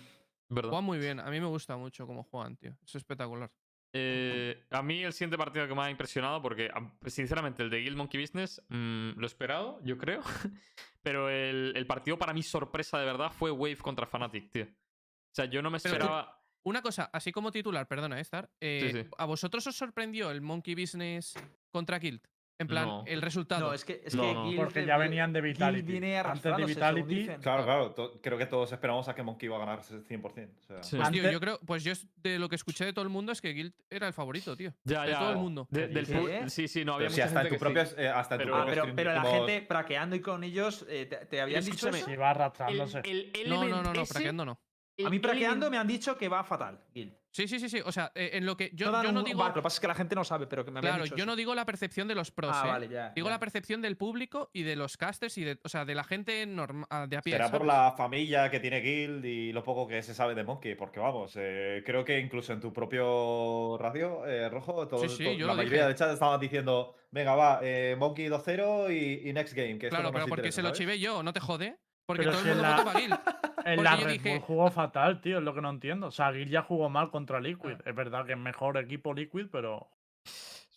verdad. Juegan muy bien. A mí me gusta mucho cómo juegan, tío. Es espectacular. Eh, a mí el siguiente partido que me ha impresionado, porque am- sinceramente el de Guild Monkey Business mm, lo he esperado, yo creo. Pero el, el partido para mí sorpresa de verdad fue Wave contra Fnatic, tío. O sea, yo no me tú- esperaba. Una cosa, así como titular, perdona, eh, Star. eh, sí. ¿A vosotros os sorprendió el Monkey Business contra Guild? En plan, No. el resultado. No, es que, es No, que no. Porque ya venían de Vitality. viene Antes de Vitality, dicen. Claro, claro. creo que todos esperamos a que Monkey iba a ganar 100%. O sea, Sí. Pues, tío, Antes- yo creo, pues yo de lo que escuché de todo el mundo es que Guild era el favorito, tío. Ya, de ya. todo el mundo. de- del ¿Qué? pu- Sí, sí, no había si mucha hasta en gente tu sí. propio, eh, hasta en tu Pero- Ah, pero, la gente praqueando y con ellos, eh, ¿te, te habían dicho eso? Si va arrastrándose. El, el No, no, no, no, ese- praqueando no. A mí praqueando me han dicho que va fatal, Guild. Sí, sí, sí, sí. O sea, eh, en lo que. Yo, No yo digo. barco, Lo que pasa es que la gente no sabe, pero que me Claro, dicho yo eso. no digo la percepción de los pros, Ah, eh. vale, ya. Digo ya. la percepción del público y de los casters y de. O sea, de la gente norma- ah, de a pie. Será por la familia que tiene Guild y lo poco que se sabe de Monkey, porque vamos, eh, creo que incluso en tu propio radio eh, rojo, todos, sí, yo la lo mayoría dije. del chat estaban diciendo, venga, va, eh, Monkey 2-0 y, y next game. Que Claro, pero porque interesa", se lo ¿sabes? chivé yo, no te jode. Porque Pero todo si el en mundo la- votó para Guild. En la Red dije- Bull jugó fatal, tío, es lo que no entiendo. O sea, Guild ya jugó mal contra Liquid. Es verdad que es mejor equipo Liquid, pero.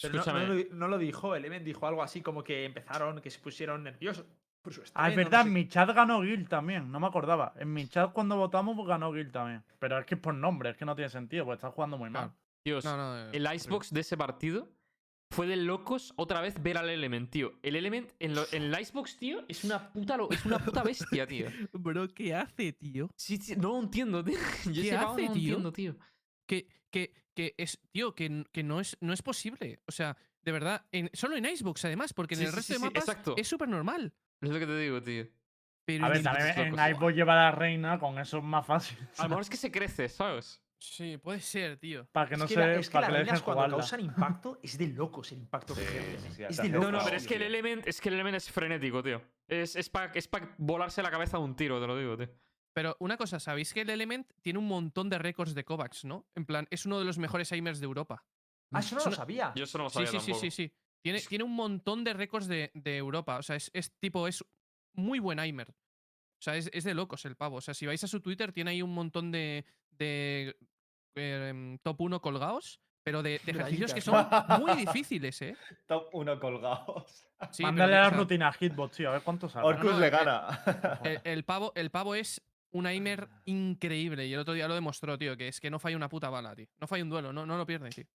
Pero no, Escúchame. no lo, no lo dijo, Element dijo algo así como que empezaron, que se pusieron nerviosos. por su Ah, es no verdad, sé en mi chat ganó Guild también, no me acordaba. En mi chat cuando votamos ganó Guild también. Pero es que es por nombre, es que no tiene sentido, porque está jugando muy mal. Dios, No, no, el Icebox de ese partido fue de locos otra vez ver al Element, tío. El Element en, lo- en el Icebox, tío, es una puta, lo- es una puta bestia, tío. Bro, ¿qué hace, tío? Sí, sí, no lo entiendo, tío. Yo ¿Qué hace, no lo tío? entiendo, tío. Que, que, que es, tío, que, que no, es, no es posible. O sea, de verdad, en, solo en Icebox además, porque en Sí, el resto sí, de sí, mapas exacto. es súper normal. Es lo que te digo, tío. Pero A en ver, en loco. Icebox lleva la reina, con eso es más fácil. A lo mejor es que se crece, ¿sabes? Sí, puede ser, tío. Para que Es no que, se. la- es que para las que reinas dejen cuando jugarla. causan impacto es de locos el impacto que Sí, ejercen. sí, sí, es de locos. No, no, pero Sí, es que el. Element, es que el Element es frenético, tío. Es, es para es pa volarse la cabeza de un tiro, te lo digo, tío. Pero una cosa, ¿sabéis que el Element tiene un montón de récords de Kovacs, no? En plan, es uno de los mejores aimers de Europa. Ah, eso no Es lo sabía. Yo eso no lo Sí, sabía sí, sí, tampoco. sí, sí. Tiene, tiene un montón de récords de, de Europa. O sea, es, es tipo, es muy buen aimer. O sea, es, es de locos el pavo. O sea, si vais a su Twitter, tiene ahí un montón de, de em, top 1 colgados, pero de, de ejercicios que son muy difíciles, ¿eh? Top 1 colgados. Sí, Mándale pero, la o sea, rutina a Hitbox, tío, a ver cuánto sale. Orcus no, le gana. El, el pavo, el pavo es un aimer increíble. Y el otro día lo demostró, tío, que es que no falla una puta bala, tío. No falla un duelo, no, no lo pierde, tío.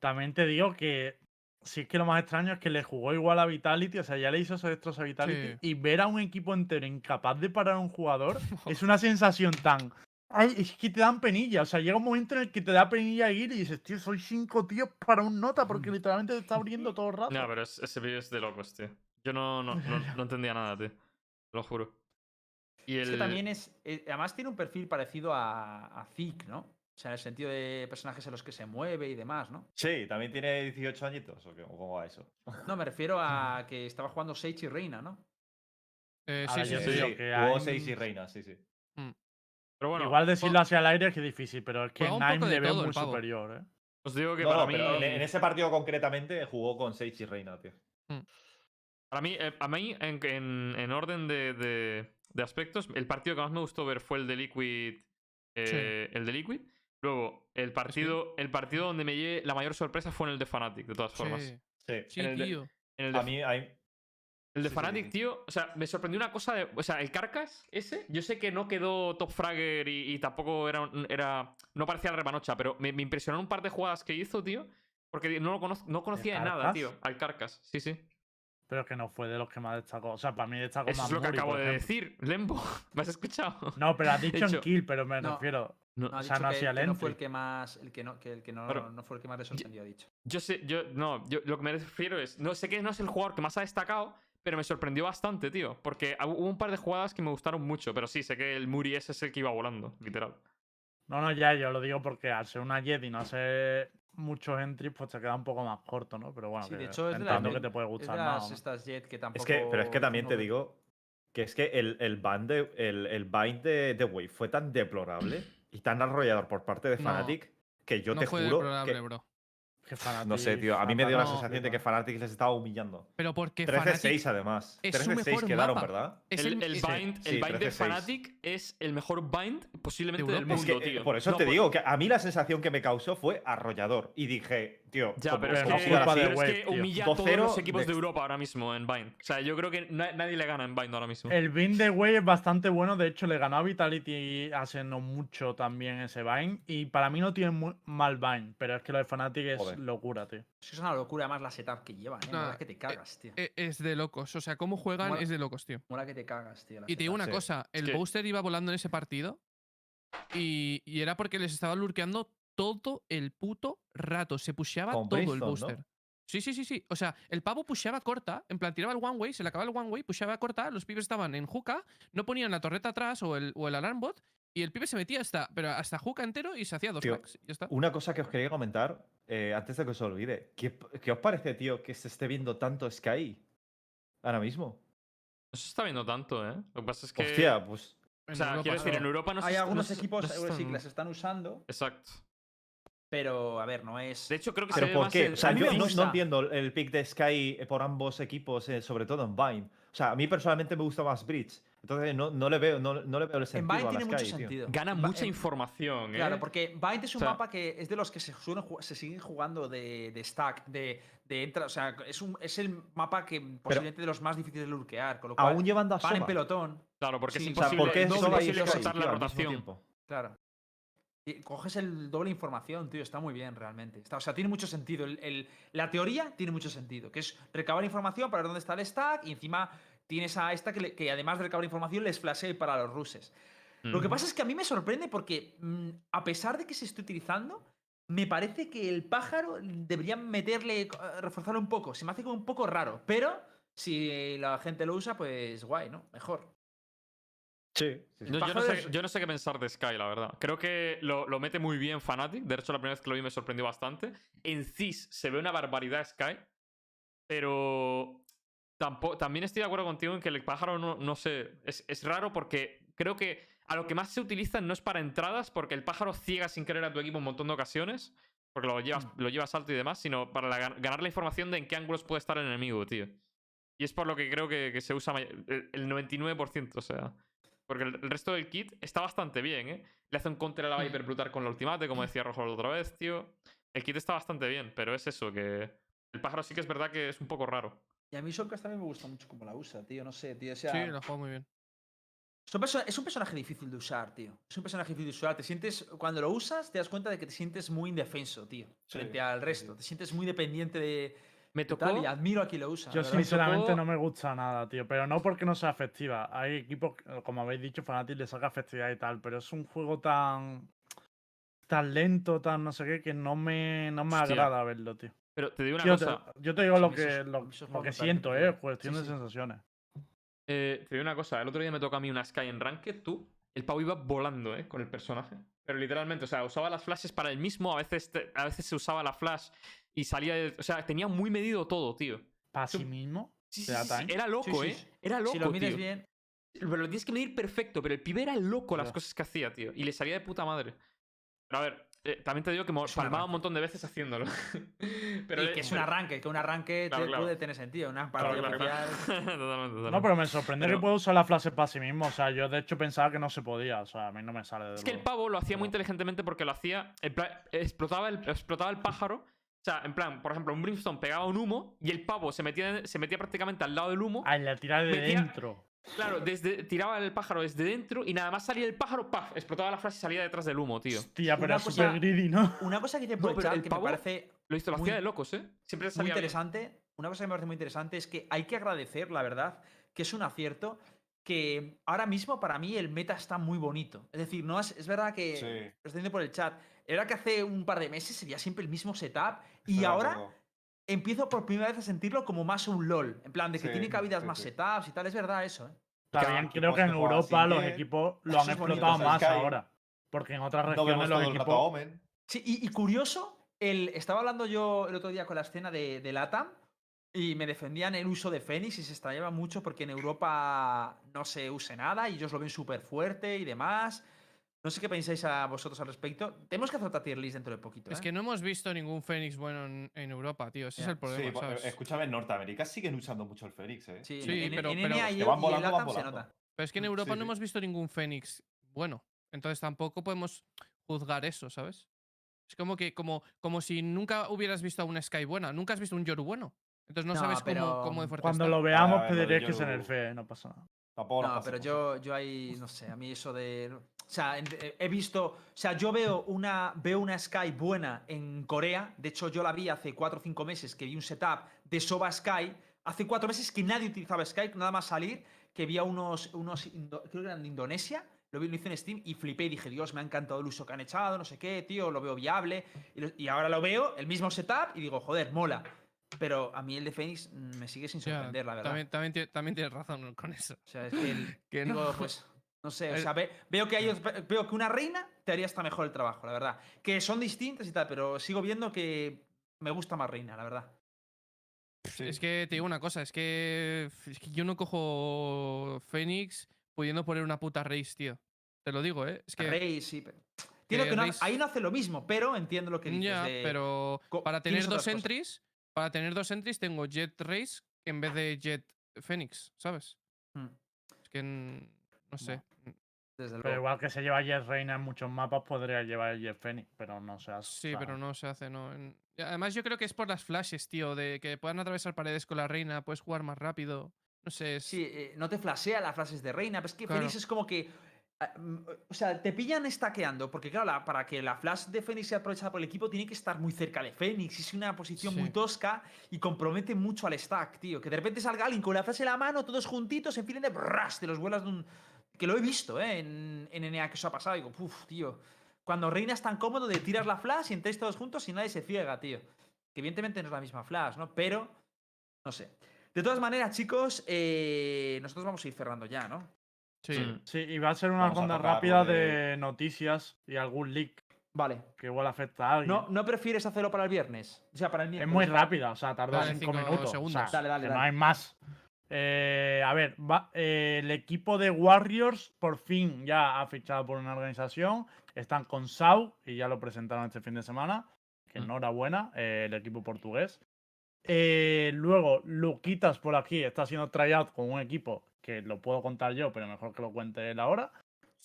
También te digo que si es que lo más extraño es que le jugó igual a Vitality, o sea, ya le hizo esos destrozos a Vitality Sí. y ver a un equipo entero incapaz de parar a un jugador es una sensación tan... Ay, es que te dan penilla, o sea, llega un momento en el que te da penilla ir y dices, tío, soy cinco tíos para un nota porque Mm. literalmente te está abriendo todo el rato. No, pero es- ese vídeo es de locos, tío. Yo no, no, no, no entendía nada, tío. Te lo juro. Y el... Es que también es. eh, además tiene un perfil parecido a, a Zik, ¿no? O sea, en el sentido de personajes en los que se mueve y demás, ¿no? Sí, también tiene 18 añitos. ¿O qué? ¿O cómo va eso? No, me refiero a que estaba jugando Sage y Reina, ¿no? Eh, sí, Ahora sí, yo sí, sí. que Jugó hay- 6 y reina, sí, sí. Pero bueno, Igual decirlo así al aire es que es difícil, pero es que de le veo el muy superior, ¿eh? os digo que No, para no, mí... pero en, en ese partido concretamente jugó con 6 y reina, tío. Para mí, eh, a mí en, en- en orden de, de- de aspectos, el partido que más me gustó ver fue el de Liquid. eh, El de Liquid. Luego, el partido, el partido donde me llevé la mayor sorpresa fue en el de Fnatic, de todas formas. Sí, Sí. sí, En el de- tío. En el de, A mí, mí- el de sí, sí, Fnatic, sí. tío, o sea, me sorprendió una cosa de. O sea, el Carcas, ese, yo sé que no quedó top fragger y, y tampoco era, era. No parecía el Remanocha, pero me, me impresionó un par de jugadas que hizo, tío. Porque no lo conozco, no conocía de nada, tío. Al Carcas, sí, sí. Pero que no fue de los que más destacó. O sea, para mí destacó Eso más es lo que acabo de ejemplo. decir, Lembo. ¿Me has escuchado? No, pero has dicho en kill, pero me No. refiero. No, No, ha o sea, dicho no que, que no fue el que más. El que no, que el que no, Claro. no fue el que más le sorprendió, ha dicho. Yo sé, yo, no, yo lo que me refiero es, no sé que no es el jugador que más ha destacado, pero me sorprendió bastante, tío. Porque hu- hubo un par de jugadas que me gustaron mucho, pero sí, sé que el Muri ese es el que iba volando, literal. No, no, ya, yo lo digo porque al ser una Jet y no hacer muchos entries, pues te queda un poco más corto, ¿no? Pero bueno, Sí, de que hecho, es de, entiendo las, que te puede es de gustar las más. ¿no? estas Jet que tampoco. Es que, pero es que también uno te digo que es que el, el ban de, el, el bind de, de Wave fue tan deplorable y tan arrollador por parte de No, Fnatic que yo no te fue juro que, bro. Que no sé, tío, a mí me dio la sensación de que. Fnatic les estaba humillando. Pero porque 13-6 Fnatic además. es su 13-6 mejor quedaron, mapa. ¿verdad? es el, el, el es- bind, sí, el bind de 13-6. Fnatic es el mejor bind posiblemente De del. Es mundo, que, eh, tío. por eso No, te por- digo que a mí la sensación que me causó fue arrollador. Y dije, tío, Ya, pero es que, culpa de es Wave, que humilla a todos 2-0 los equipos de de- Europa ahora mismo en Bind. O sea, yo creo que na- nadie le gana en Bind ahora mismo. El Bind de Way es bastante bueno. De hecho, le ganó a Vitality hace no mucho también ese Bind. Y para mí no tiene muy mal Bind. Pero es que lo de Fnatic es Joder. locura, tío. Es que es una locura más la setup que llevan, ¿eh? Nah, Mola que te cagas, tío. e- es de locos. O sea, cómo juegan Mola- es de locos, tío. Mola que te cagas, tío. la Y te digo una sí. cosa, el que- booster iba volando en ese partido y, y era porque les estaba lurkeando todo el puto rato. Se pusheaba Con todo el booster. Sí, sí, sí, sí. O sea, el pavo pusheaba corta, en plan tiraba el one way, se le acababa el one way, pusheaba corta, los pibes estaban en juca, no ponían la torreta atrás o el, o el alarm bot y el pibe se metía hasta, pero hasta juca entero y se hacía dos Tío, packs. y Ya está. Una cosa que os quería comentar eh, antes de que os olvide. ¿Qué, qué os parece, tío, que se esté viendo tanto Sky ahora mismo? No se está viendo tanto, ¿eh? Lo que pasa es que. Hostia, pues. o sea, Europa, quiero decir, en. Europa no se Hay está- algunos no se- equipos no se eh, sí, que están- las están usando, Exacto. Pero a ver, no es. De hecho, creo que ¿Pero se ve por más qué? el- O sea, a yo no, no entiendo el pick de Sky por ambos equipos, eh, sobre todo en Vine. O sea, a mí personalmente me gusta más Bridge. Entonces no, no le veo, no, no le veo el en sentido Vine a tiene Sky, mucho tío. sentido. Gana En mucha en- información, ¿eh? Claro, porque Bind es un O sea- mapa que es de los que se, suelen ju- se siguen jugando de, de stack, de, de entra, o sea, es, un, es el mapa que posiblemente de los más difíciles de lurkear, con lo cual Aún llevando a van en pelotón, Claro, porque Sí, es o sea, imposible, ¿por qué es doble Soba y imposible cortar la rotación. tiempo? claro. Coges el doble información, tío, está muy bien realmente. Está, o sea, tiene mucho sentido. El- el- la teoría tiene mucho sentido, que es recabar información para ver dónde está el stack y encima tienes a esta que, le- que además de recabar información les flashea para los ruses. Lo que pasa es que a mí me sorprende porque, mm, a pesar de que se esté utilizando, me parece que el pájaro deberían meterle, eh, reforzarlo un poco. Se me hace como un poco raro. Pero si la gente lo usa, pues guay, ¿no? Mejor. Sí, sí, sí. No, yo, no sé, yo no sé qué pensar de Sky, la verdad. Creo que lo, lo mete muy bien Fnatic. De hecho, la primera vez que lo vi me sorprendió bastante. En CIS se ve una barbaridad Sky. Pero tampoco, también estoy de acuerdo contigo en que el pájaro no, no sé. Es, es raro porque creo que a lo que más se utiliza no es para entradas, porque el pájaro ciega sin querer a tu equipo un montón de ocasiones. Porque lo llevas, lo llevas alto y demás, sino para la- ganar la información de en qué ángulos puede estar el enemigo, tío. Y es por lo que creo que, que se usa el 99%, o sea. Porque el, el resto del kit está bastante bien, ¿eh? Le hace un counter a la Viper brutal con la ultimate, como decía Rojo la otra vez, tío. El kit está bastante bien, pero es eso, que el pájaro sí que es verdad que es un poco raro. Y a mí Shonkas también me gusta mucho cómo la usa, tío. No sé, tío. O sea, Sí, lo juego muy bien. es un perso- es un personaje difícil de usar, tío. Es un personaje difícil de usar. Te sientes, cuando lo usas, te das cuenta de que te sientes muy indefenso, tío. Sí, frente al resto. sí. Te sientes muy dependiente de, Me tocó. tal. Y admiro a quien lo usa. Yo sinceramente tocó- no me gusta nada, tío. Pero no porque no sea efectiva. Hay equipos, que, como habéis dicho, Fnatic le saca efectividad y tal. Pero es un juego tan. tan lento, tan no sé qué, que no me, no me Hostia. agrada verlo, tío. Pero te digo una te, cosa. yo te digo lo esos- que, lo, esos lo juegos que siento, ¿eh? Cuestión sí, de sensaciones. eh, te digo una cosa. El otro día me tocó a mí una Sky en Ranked, tú. El pavo iba volando, ¿eh? Con el personaje. Pero literalmente, o sea, usaba las flashes para él mismo. A veces, te- a veces se usaba la flash y salía. de- o sea, tenía muy medido todo, tío. ¿Para sí mismo? Sí, ¿Te sí? Era loco, Sí, sí, ¿eh? Era loco, si lo mides tío. bien, Pero lo tienes que medir perfecto, pero el pibe era loco las cosas que hacía, tío. Y le salía de puta madre. Pero a ver, eh, también te digo que un palmaba un montón de veces haciéndolo. pero y le- que es un arranque, que un arranque Claro, te- claro. puede tener sentido. Una Claro, partida claro, claro. oficial. totalmente, totalmente. No, pero me sorprende Pero- que pueda usar la frase para sí mismo. O sea, yo de hecho pensaba que no se podía. O sea, a mí no me sale de Es que el pavo lo hacía muy inteligentemente porque lo hacía. explotaba, el, explotaba el pájaro. O sea, en plan, por ejemplo, un Brimstone pegaba un humo y el pavo se metía, se metía prácticamente al lado del humo. Ah, la tira de metía- dentro. Claro, desde, tiraba el pájaro desde dentro y nada más salía el pájaro, ¡paf! Explotaba la flash y salía detrás del humo, tío. Hostia, pero Una es super greedy, ¿no? Una cosa que hay que No, aprovechar el que pavo- me parece Lo he visto, lo Muy- hacía de locos, ¿eh? Siempre muy salía bien. interesante. Una cosa que me parece muy interesante es que hay que agradecer, la verdad, que es un acierto que ahora mismo para mí el meta está muy bonito. Es decir, no es, es verdad que Sí. lo estoy diciendo por el chat. Era que hace un par de meses sería siempre el mismo setup y ahora empiezo por primera vez a sentirlo como más un LOL. En plan, de que Sí, tiene cabidas sí, más sí. setups y tal. Es verdad eso, ¿eh? También equipos creo que en Europa los equipos lo han bonito, explotado más ahora. Porque en otras regiones los equipos. Sí, y, y curioso, el, estaba hablando yo el otro día con la escena de, de LATAM y me defendían el uso de Fénix y se extrañaba mucho porque en Europa no se use nada y ellos lo ven súper fuerte y demás. No sé qué pensáis a vosotros al respecto. Tenemos que hacer otra tier list dentro de poquito. Es ¿eh? que no hemos visto ningún Fénix bueno en, en Europa, tío. Ese es el problema, Sí, pues, ¿sabes? escúchame, en Norteamérica siguen usando mucho el Fénix, ¿eh? Sí, Sí, en, pero- en pero- y, Que van y volando, van volando. nota. Pero es que en Europa sí, no sí. hemos visto ningún Fénix bueno. Entonces tampoco podemos juzgar eso, ¿sabes? Es como que, como, como si nunca hubieras visto a una Sky buena. Nunca has visto un Yoru bueno. Entonces no, No, sabes cómo, pero cómo de fuerte Cuando está. lo veamos pediréis que se nerfee, no pasa nada. Tampoco No, pero yo, yo ahí, no sé, a mí eso de... O sea, eh, he visto... O sea, yo veo una, veo una Sky buena en Corea. De hecho, yo la vi hace 4 o 5 meses, que vi un setup de Soba Sky. Hace 4 meses que nadie utilizaba Sky, nada más salir, que vi a unos, unos creo que eran de Indonesia. Lo vi, lo hice en Steam y flipé y dije, Dios, me ha encantado el uso que han echado, no sé qué, tío, lo veo viable. Y, lo- y ahora lo veo, el mismo setup, y digo, joder, mola. Pero a mí el de Phoenix me sigue sin Ya, sorprender, la verdad. También, también, también tienes razón con eso. O sea, es que, el- Que digo, no. pues, no sé, o sea, ve- veo que hay, veo que una reina te haría hasta mejor el trabajo, la verdad. Que son distintas y tal, pero sigo viendo que me gusta más reina, la verdad. Es que te digo una cosa, es que, es que yo no cojo Fénix pudiendo poner una puta Race, tío. Te lo digo, ¿eh? Es que Rey, sí. pero- Entiendo que que no- Reis- ahí no hace lo mismo, pero entiendo lo que dices. ya, de- pero para tener dos cosas. entries, para tener dos entries tengo Jet Race en vez de Jet Fénix, ¿sabes? Mm, Es que n- no sé. Desde Pero luego. igual que se lleva Jet Reina en muchos mapas, podría llevar Jet Phoenix, pero no se hace. Sí, o sea, pero no se hace, ¿no? Además, yo creo que es por las flashes, tío, de que puedan atravesar paredes con la reina, puedes jugar más rápido. No sé, es. Sí, eh, no te flashea las frases de reina, pero es que Claro. Fénix es como que. ah, mm, O sea, te pillan estaqueando, porque claro, la- para que la flash de Fénix sea aprovechada por el equipo, tiene que estar muy cerca de Fénix. Es una posición muy tosca y compromete mucho al stack, tío. Que de repente salga alguien con la flash en la mano, todos juntitos, en fin de brras, te los vuelas de un. Que lo he visto, ¿eh? En, en NA que eso ha pasado. Digo, puf, tío. Cuando reina es tan cómodo de tiras la flash y entráis todos juntos y nadie se ciega, tío. Que evidentemente no es la misma flash, ¿no? Pero. No sé. De todas maneras, chicos, eh, nosotros vamos a ir cerrando ya, ¿no? Sí. Mm. Sí, y va a ser una Vamos ronda tocar rápida de- de noticias y algún leak Vale. que igual afecta a alguien. ¿No, ¿No prefieres hacerlo para el viernes? O sea, para el Es miércoles. muy rápida, o sea, tarda Dale, cinco cinco minutos. segundos. o sea, Dale, dale, que no dale. hay más. Eh, a ver, va- eh, el equipo de Warriors por fin ya ha fichado por una organización. Están con Sau y ya lo presentaron este fin de semana. Que Mm. enhorabuena, eh, el equipo portugués. Luego, Luquitas por aquí está haciendo tryout con un equipo que lo puedo contar yo, pero mejor que lo cuente él ahora.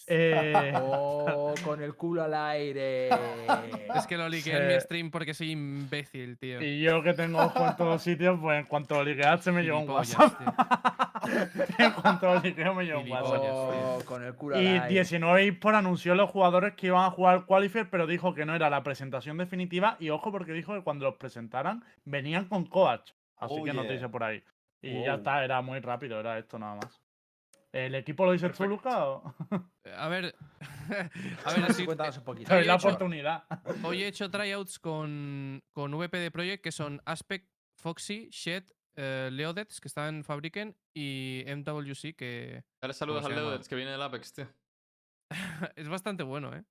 Eh, Oh, con el culo al aire. Es que lo ligué en mi Se- stream porque soy imbécil, tío. y yo que tengo ojo en todos sitios, pues en cuanto lo ligueaste me llegó un WhatsApp. tío. en cuanto lo ligueo me llegó un WhatsApp. Oh, con el culo al Y aire. 19 eSport anunció a los jugadores que iban a jugar al Qualifier, pero dijo que no era la presentación definitiva. Y ojo, porque dijo que cuando los presentaran venían con coach. Así Oh, que yeah. noticia por ahí. Y Wow. ya está, era muy rápido, era esto nada más. ¿El equipo lo dices tú, Perfecto. Luca? o? A ver. a ver, así- Cuéntanos un poquito. Doy la hecho- oportunidad. Hoy he hecho tryouts con, con VPD Project, que son Aspect, Foxy, Shed, eh, Leodets, que están en Fabriken, y MWC, que Dale saludos al? Leodets que viene del Apex, tío. es bastante bueno, ¿eh?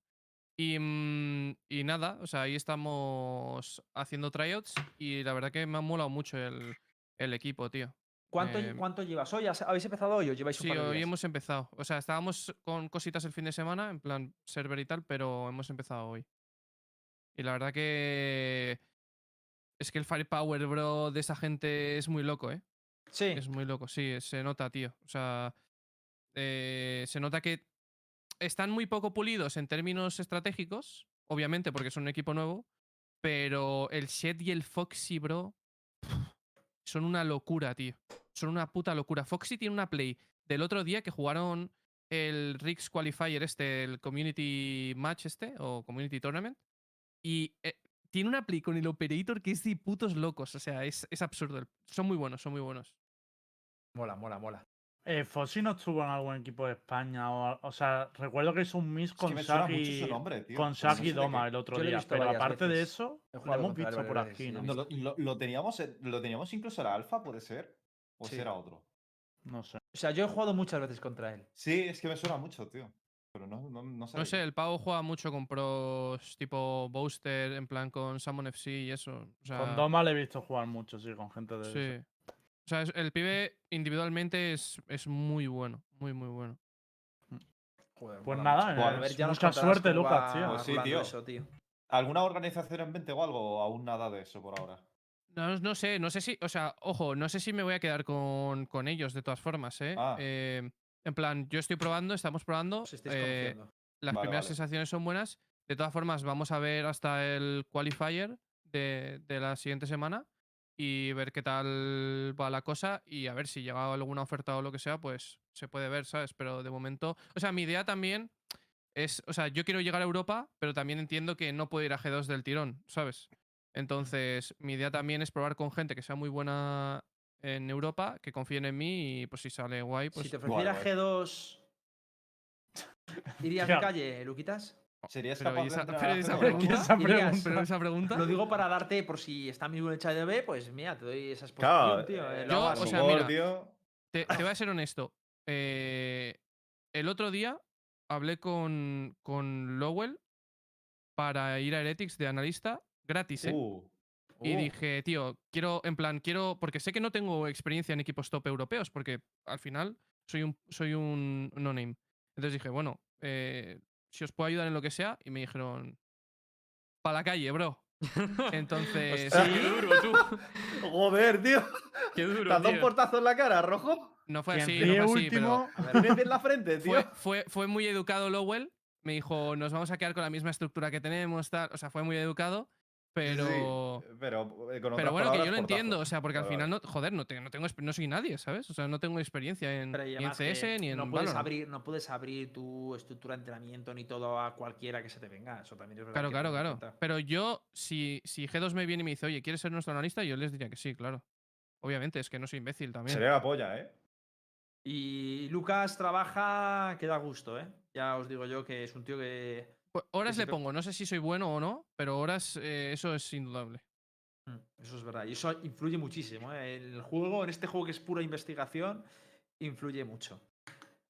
Y, mm, y nada, o sea, ahí estamos haciendo tryouts y la verdad que me ha molado mucho el, el equipo, tío. ¿Cuánto, eh, ¿Cuánto llevas hoy? ¿Has- ¿Habéis empezado hoy o lleváis un Sí, par de hoy días? hemos empezado. O sea, estábamos con cositas el fin de semana, en plan server y tal, pero hemos empezado hoy. Y la verdad que. Es que el firepower, bro, de esa gente es muy loco, ¿eh? Sí. Es muy loco, sí, se nota, tío. O sea, eh, se nota que están muy poco pulidos en términos estratégicos, obviamente porque son un equipo nuevo, pero el Shed y el Foxy, bro, son una locura, tío. Son una puta locura. Foxy tiene una play del otro día que jugaron el Rix Qualifier este, el Community Match este, o Community Tournament, y eh, tiene una play con el operator que es de putos locos. O sea, es, es absurdo. Son muy buenos, son muy buenos. Mola, mola, mola. Eh, Fossi no estuvo en algún equipo de España. O, o sea, recuerdo que hizo un miss Es con que y, nombre, tío. con No sé qué- Doma el otro día. Pero aparte de eso, He lo jugado hemos visto por aquí, sí, ¿no? No, lo, lo- lo teníamos, en- lo teníamos incluso en la alfa, ¿puede ser? ¿O Sí. será otro? No sé. O sea, yo he jugado muchas veces contra él. Sí, es que me suena mucho, tío. Pero no, no, no sé, el pavo juega mucho con pros tipo Booster, en plan con Summon FC y eso. O sea, Con Doma le he visto jugar mucho, sí, con gente de. Sí. O sea, el pibe individualmente es, es muy bueno. Muy, muy bueno. Joder, Pues nada, mucho. eh, A ver, ya mucha suerte, Lucas, tío. Pues sí, tío. eso, tío. ¿Alguna organización en mente o algo? O aún nada de eso por ahora. No, no sé, no sé si, o sea, ojo, no sé si me voy a quedar con, con ellos de todas formas, ¿eh? Ah. Eh, En plan, yo estoy probando, estamos probando. Eh, las Vale, primeras vale. sensaciones son buenas. De todas formas, vamos a ver hasta el qualifier de, de la siguiente semana y ver qué tal va la cosa y a ver si llega alguna oferta o lo que sea, pues se puede ver, ¿sabes? Pero de momento, o sea, mi idea también es, o sea, yo quiero llegar a Europa, pero también entiendo que no puedo ir a G2 del tirón, ¿sabes? Entonces, mi idea también es probar con gente que sea muy buena en Europa, que confíen en mí y pues si sale guay, pues si te ofreciera guay. G2, ¿irías de calle, Luquitas? ¿Serías Pero, capaz ¿y de pero esa G2? pregunta, Esa Irías. pregunta. pero esa pregunta. Lo digo para darte, por si está mi en HDB, pues mira, te doy esa exposición, Claro, tío. eh, eh, yo, o sea, Fútbol, mira, tío. Te, te voy a ser honesto. eh, el otro día hablé con, con Lowell para ir a Heretics de analista gratis, ¿eh? Uh, Y Uh, dije, tío, quiero, en plan, quiero, porque sé que no tengo experiencia en equipos top europeos, porque al final soy un, soy un no-name. Entonces dije, bueno, eh, si os puedo ayudar en lo que sea, y me dijeron, para la calle, bro. Entonces, Hostia, qué duro, tú. Joder, tío. Qué ¿Te duro, has dado un tío. portazo en la cara, rojo? no fue así, no fue así, pero último. Tienes en la frente, tío. fue, fue, fue muy educado Lowell. Me dijo, nos vamos a quedar con la misma estructura que tenemos, tal. O sea, fue muy educado, pero... Sí, pero eh, con Pero bueno, que yo lo entiendo, o sea, porque al final, no, joder, no, te- no, tengo, no soy nadie, ¿sabes? O sea, no tengo experiencia en, ni en CS ni en no puedes Valorant. abrir No puedes abrir tu estructura de entrenamiento ni todo a cualquiera que se te venga. Eso también es verdad. Claro, que claro, claro. cuenta. Pero yo, si, si G2 me viene y me dice, oye, ¿quieres ser nuestro analista? Yo les diría que sí, claro. Obviamente, es que no soy imbécil también. Sería la polla, ¿eh? Y Lucas trabaja que da gusto, ¿eh? Ya os digo yo que es un tío que. Pues horas le pongo, no sé si soy bueno o no, pero horas, eh, eso es indudable. Mm, Eso es verdad. Y eso influye muchísimo. ¿eh? El juego, en este juego que es pura investigación, influye mucho.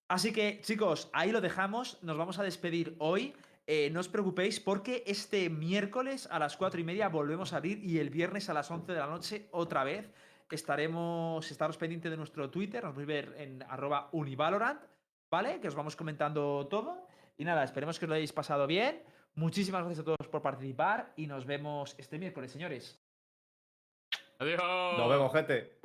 Así que, chicos, ahí lo dejamos. Nos vamos a despedir hoy. Eh, no os preocupéis porque este miércoles a las 4 y media volvemos a abrir y el viernes a las 11 de la noche otra vez. Estaremos, estaros pendientes de nuestro Twitter, nos podéis ver en arroba univalorant, ¿vale? Que os vamos comentando todo. Y nada, esperemos que os lo hayáis pasado bien. Muchísimas gracias a todos por participar y nos vemos este miércoles, señores. Adiós. Nos vemos, gente.